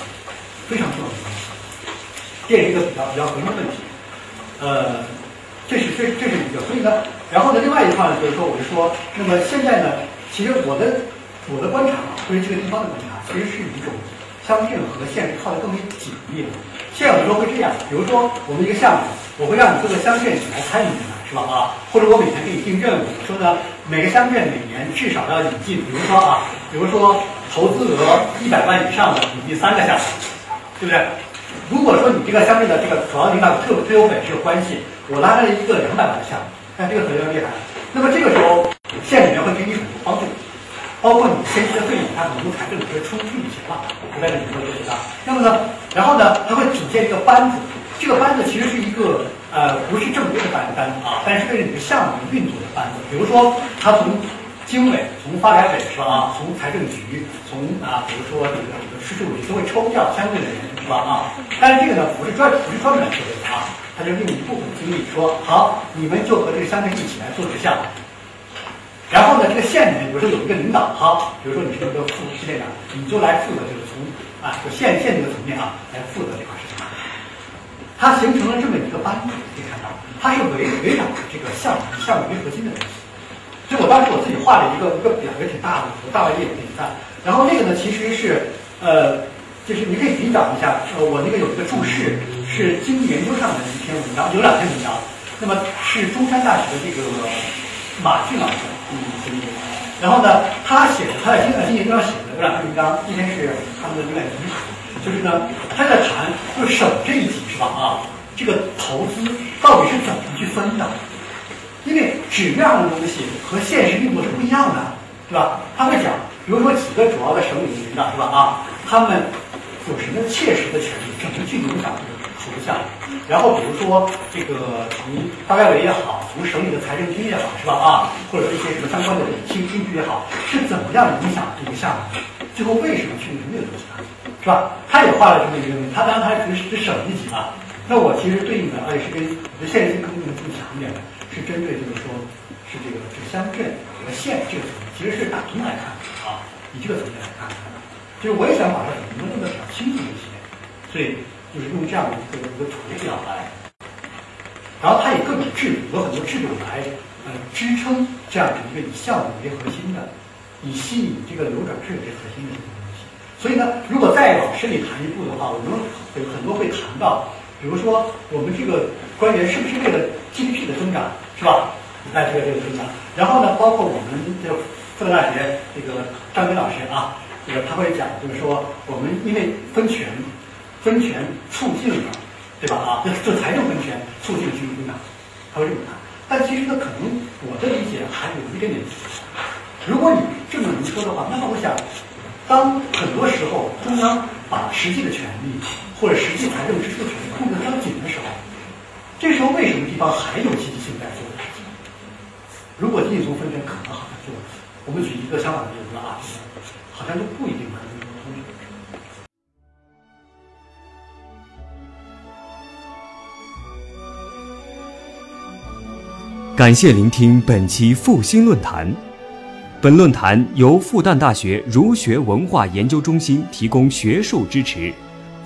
Speaker 1: 非常重要的关系。这是一个比较比较核心的问题。呃，这是这这是一个，所以呢，然后呢，另外一块呢，就是说，我就说，那么现在呢，其实我的我的观察啊，对于这个地方的观察。其实是一种乡镇和县靠得更为紧密的。现在有时候会这样，比如说我们一个项目，我会让你各个乡镇来参与进来，是吧？啊，或者我每年给你定任务，说呢，每个乡镇每年至少要引进，比如说啊，比如说投资额一百万以上的引进三个项目，对不对？如果说你这个乡镇的这个主要领导特特有本事有关系，我拉来了一个两百万的项目，看这个可能厉害。那么这个时候县里面会给你很多帮助。包括你前期的费用，它可能财政直接出出笔钱了，不在这里头对吧？那么呢，然后呢，它会组建一个班子，这个班子其实是一个呃不是正规的班班子啊，但是为了你的项目运作的班子。比如说，他从经委、从发改委是吧？啊，从财政局、从啊，比如说这个这个市政委都会抽调相对的人是吧？啊，但是这个呢不是专不是专门来抽的啊，他就用一部分精力说好，你们就和这个乡镇一起来做这个项目。然后呢，这个县里面，比如说有一个领导，好，比如说你是一个副市县长，你就来负责这个从啊，就县县这个层面啊，来负责这块事情。它形成了这么一个班子，可以看到，它是围围绕着这个项目以项目为核心的东西。所以我当时我自己画了一个一个表，也挺大的，大概也给你看。然后那个呢，其实是呃，就是你可以比较一下，呃，我那个有一个注释，是经济研究上的一篇文章，有两篇文章，那么是中山大学的这个马俊老师。嗯，然后呢，他写的，他在经济研究上写的有两篇文章，一篇是他们的这个遗产，就是呢，他在谈就是省这一级是吧？啊，这个投资到底是怎么去分的？因为纸面上的东西和现实运作是不一样的，对吧？他会讲，比如说几个主要的省里的领导是吧？啊，他们有什么切实的权利，怎么去影响这个投资项目？然后比如说这个从发改委也好，从省里的财政厅也好，是吧？啊，或者是一些什么相关的厅厅局也好，是怎么样影响这个项目？最后为什么去那个东西呢？是吧？他也画了这么一个东西，他当然他是是省一级嘛。那我其实对应的，而且是跟我的现实性更更强一点的，是针对就是说，是这个这乡镇和县这个层面，其实是打通来看啊，以这个层面来看，就是我也想把它能弄得比较清楚一些，所以。就是用这样的一个一个图表来，然后它以各种制度，有很多制度来呃支撑这样的一个以项目为核心的，以吸引这个流转制为核心的这个东西。所以呢，如果再往深里谈一步的话，我们有很多会谈到，比如说我们这个官员是不是为了 GDP 的增长，是吧？来这个这个增长。然后呢，包括我们这个复旦大学这个张斌老师啊，这个他会讲，就是说我们因为分权。分权促进了，对吧？啊，就就财政分权促进了经济增长，他会这么看。但其实呢，可能我的理解还有一点点。如果你这么能说的话，那么我想，当很多时候中央把实际的权利或者实际财政支出的权利控制得非常紧的时候，这时候为什么地方还有积极性在做？如果仅仅从分权，可能好像就我们举一个相反的例子啊，好像就不一定可能。
Speaker 2: 感谢聆听本期复兴论坛。本论坛由复旦大学儒学文化研究中心提供学术支持，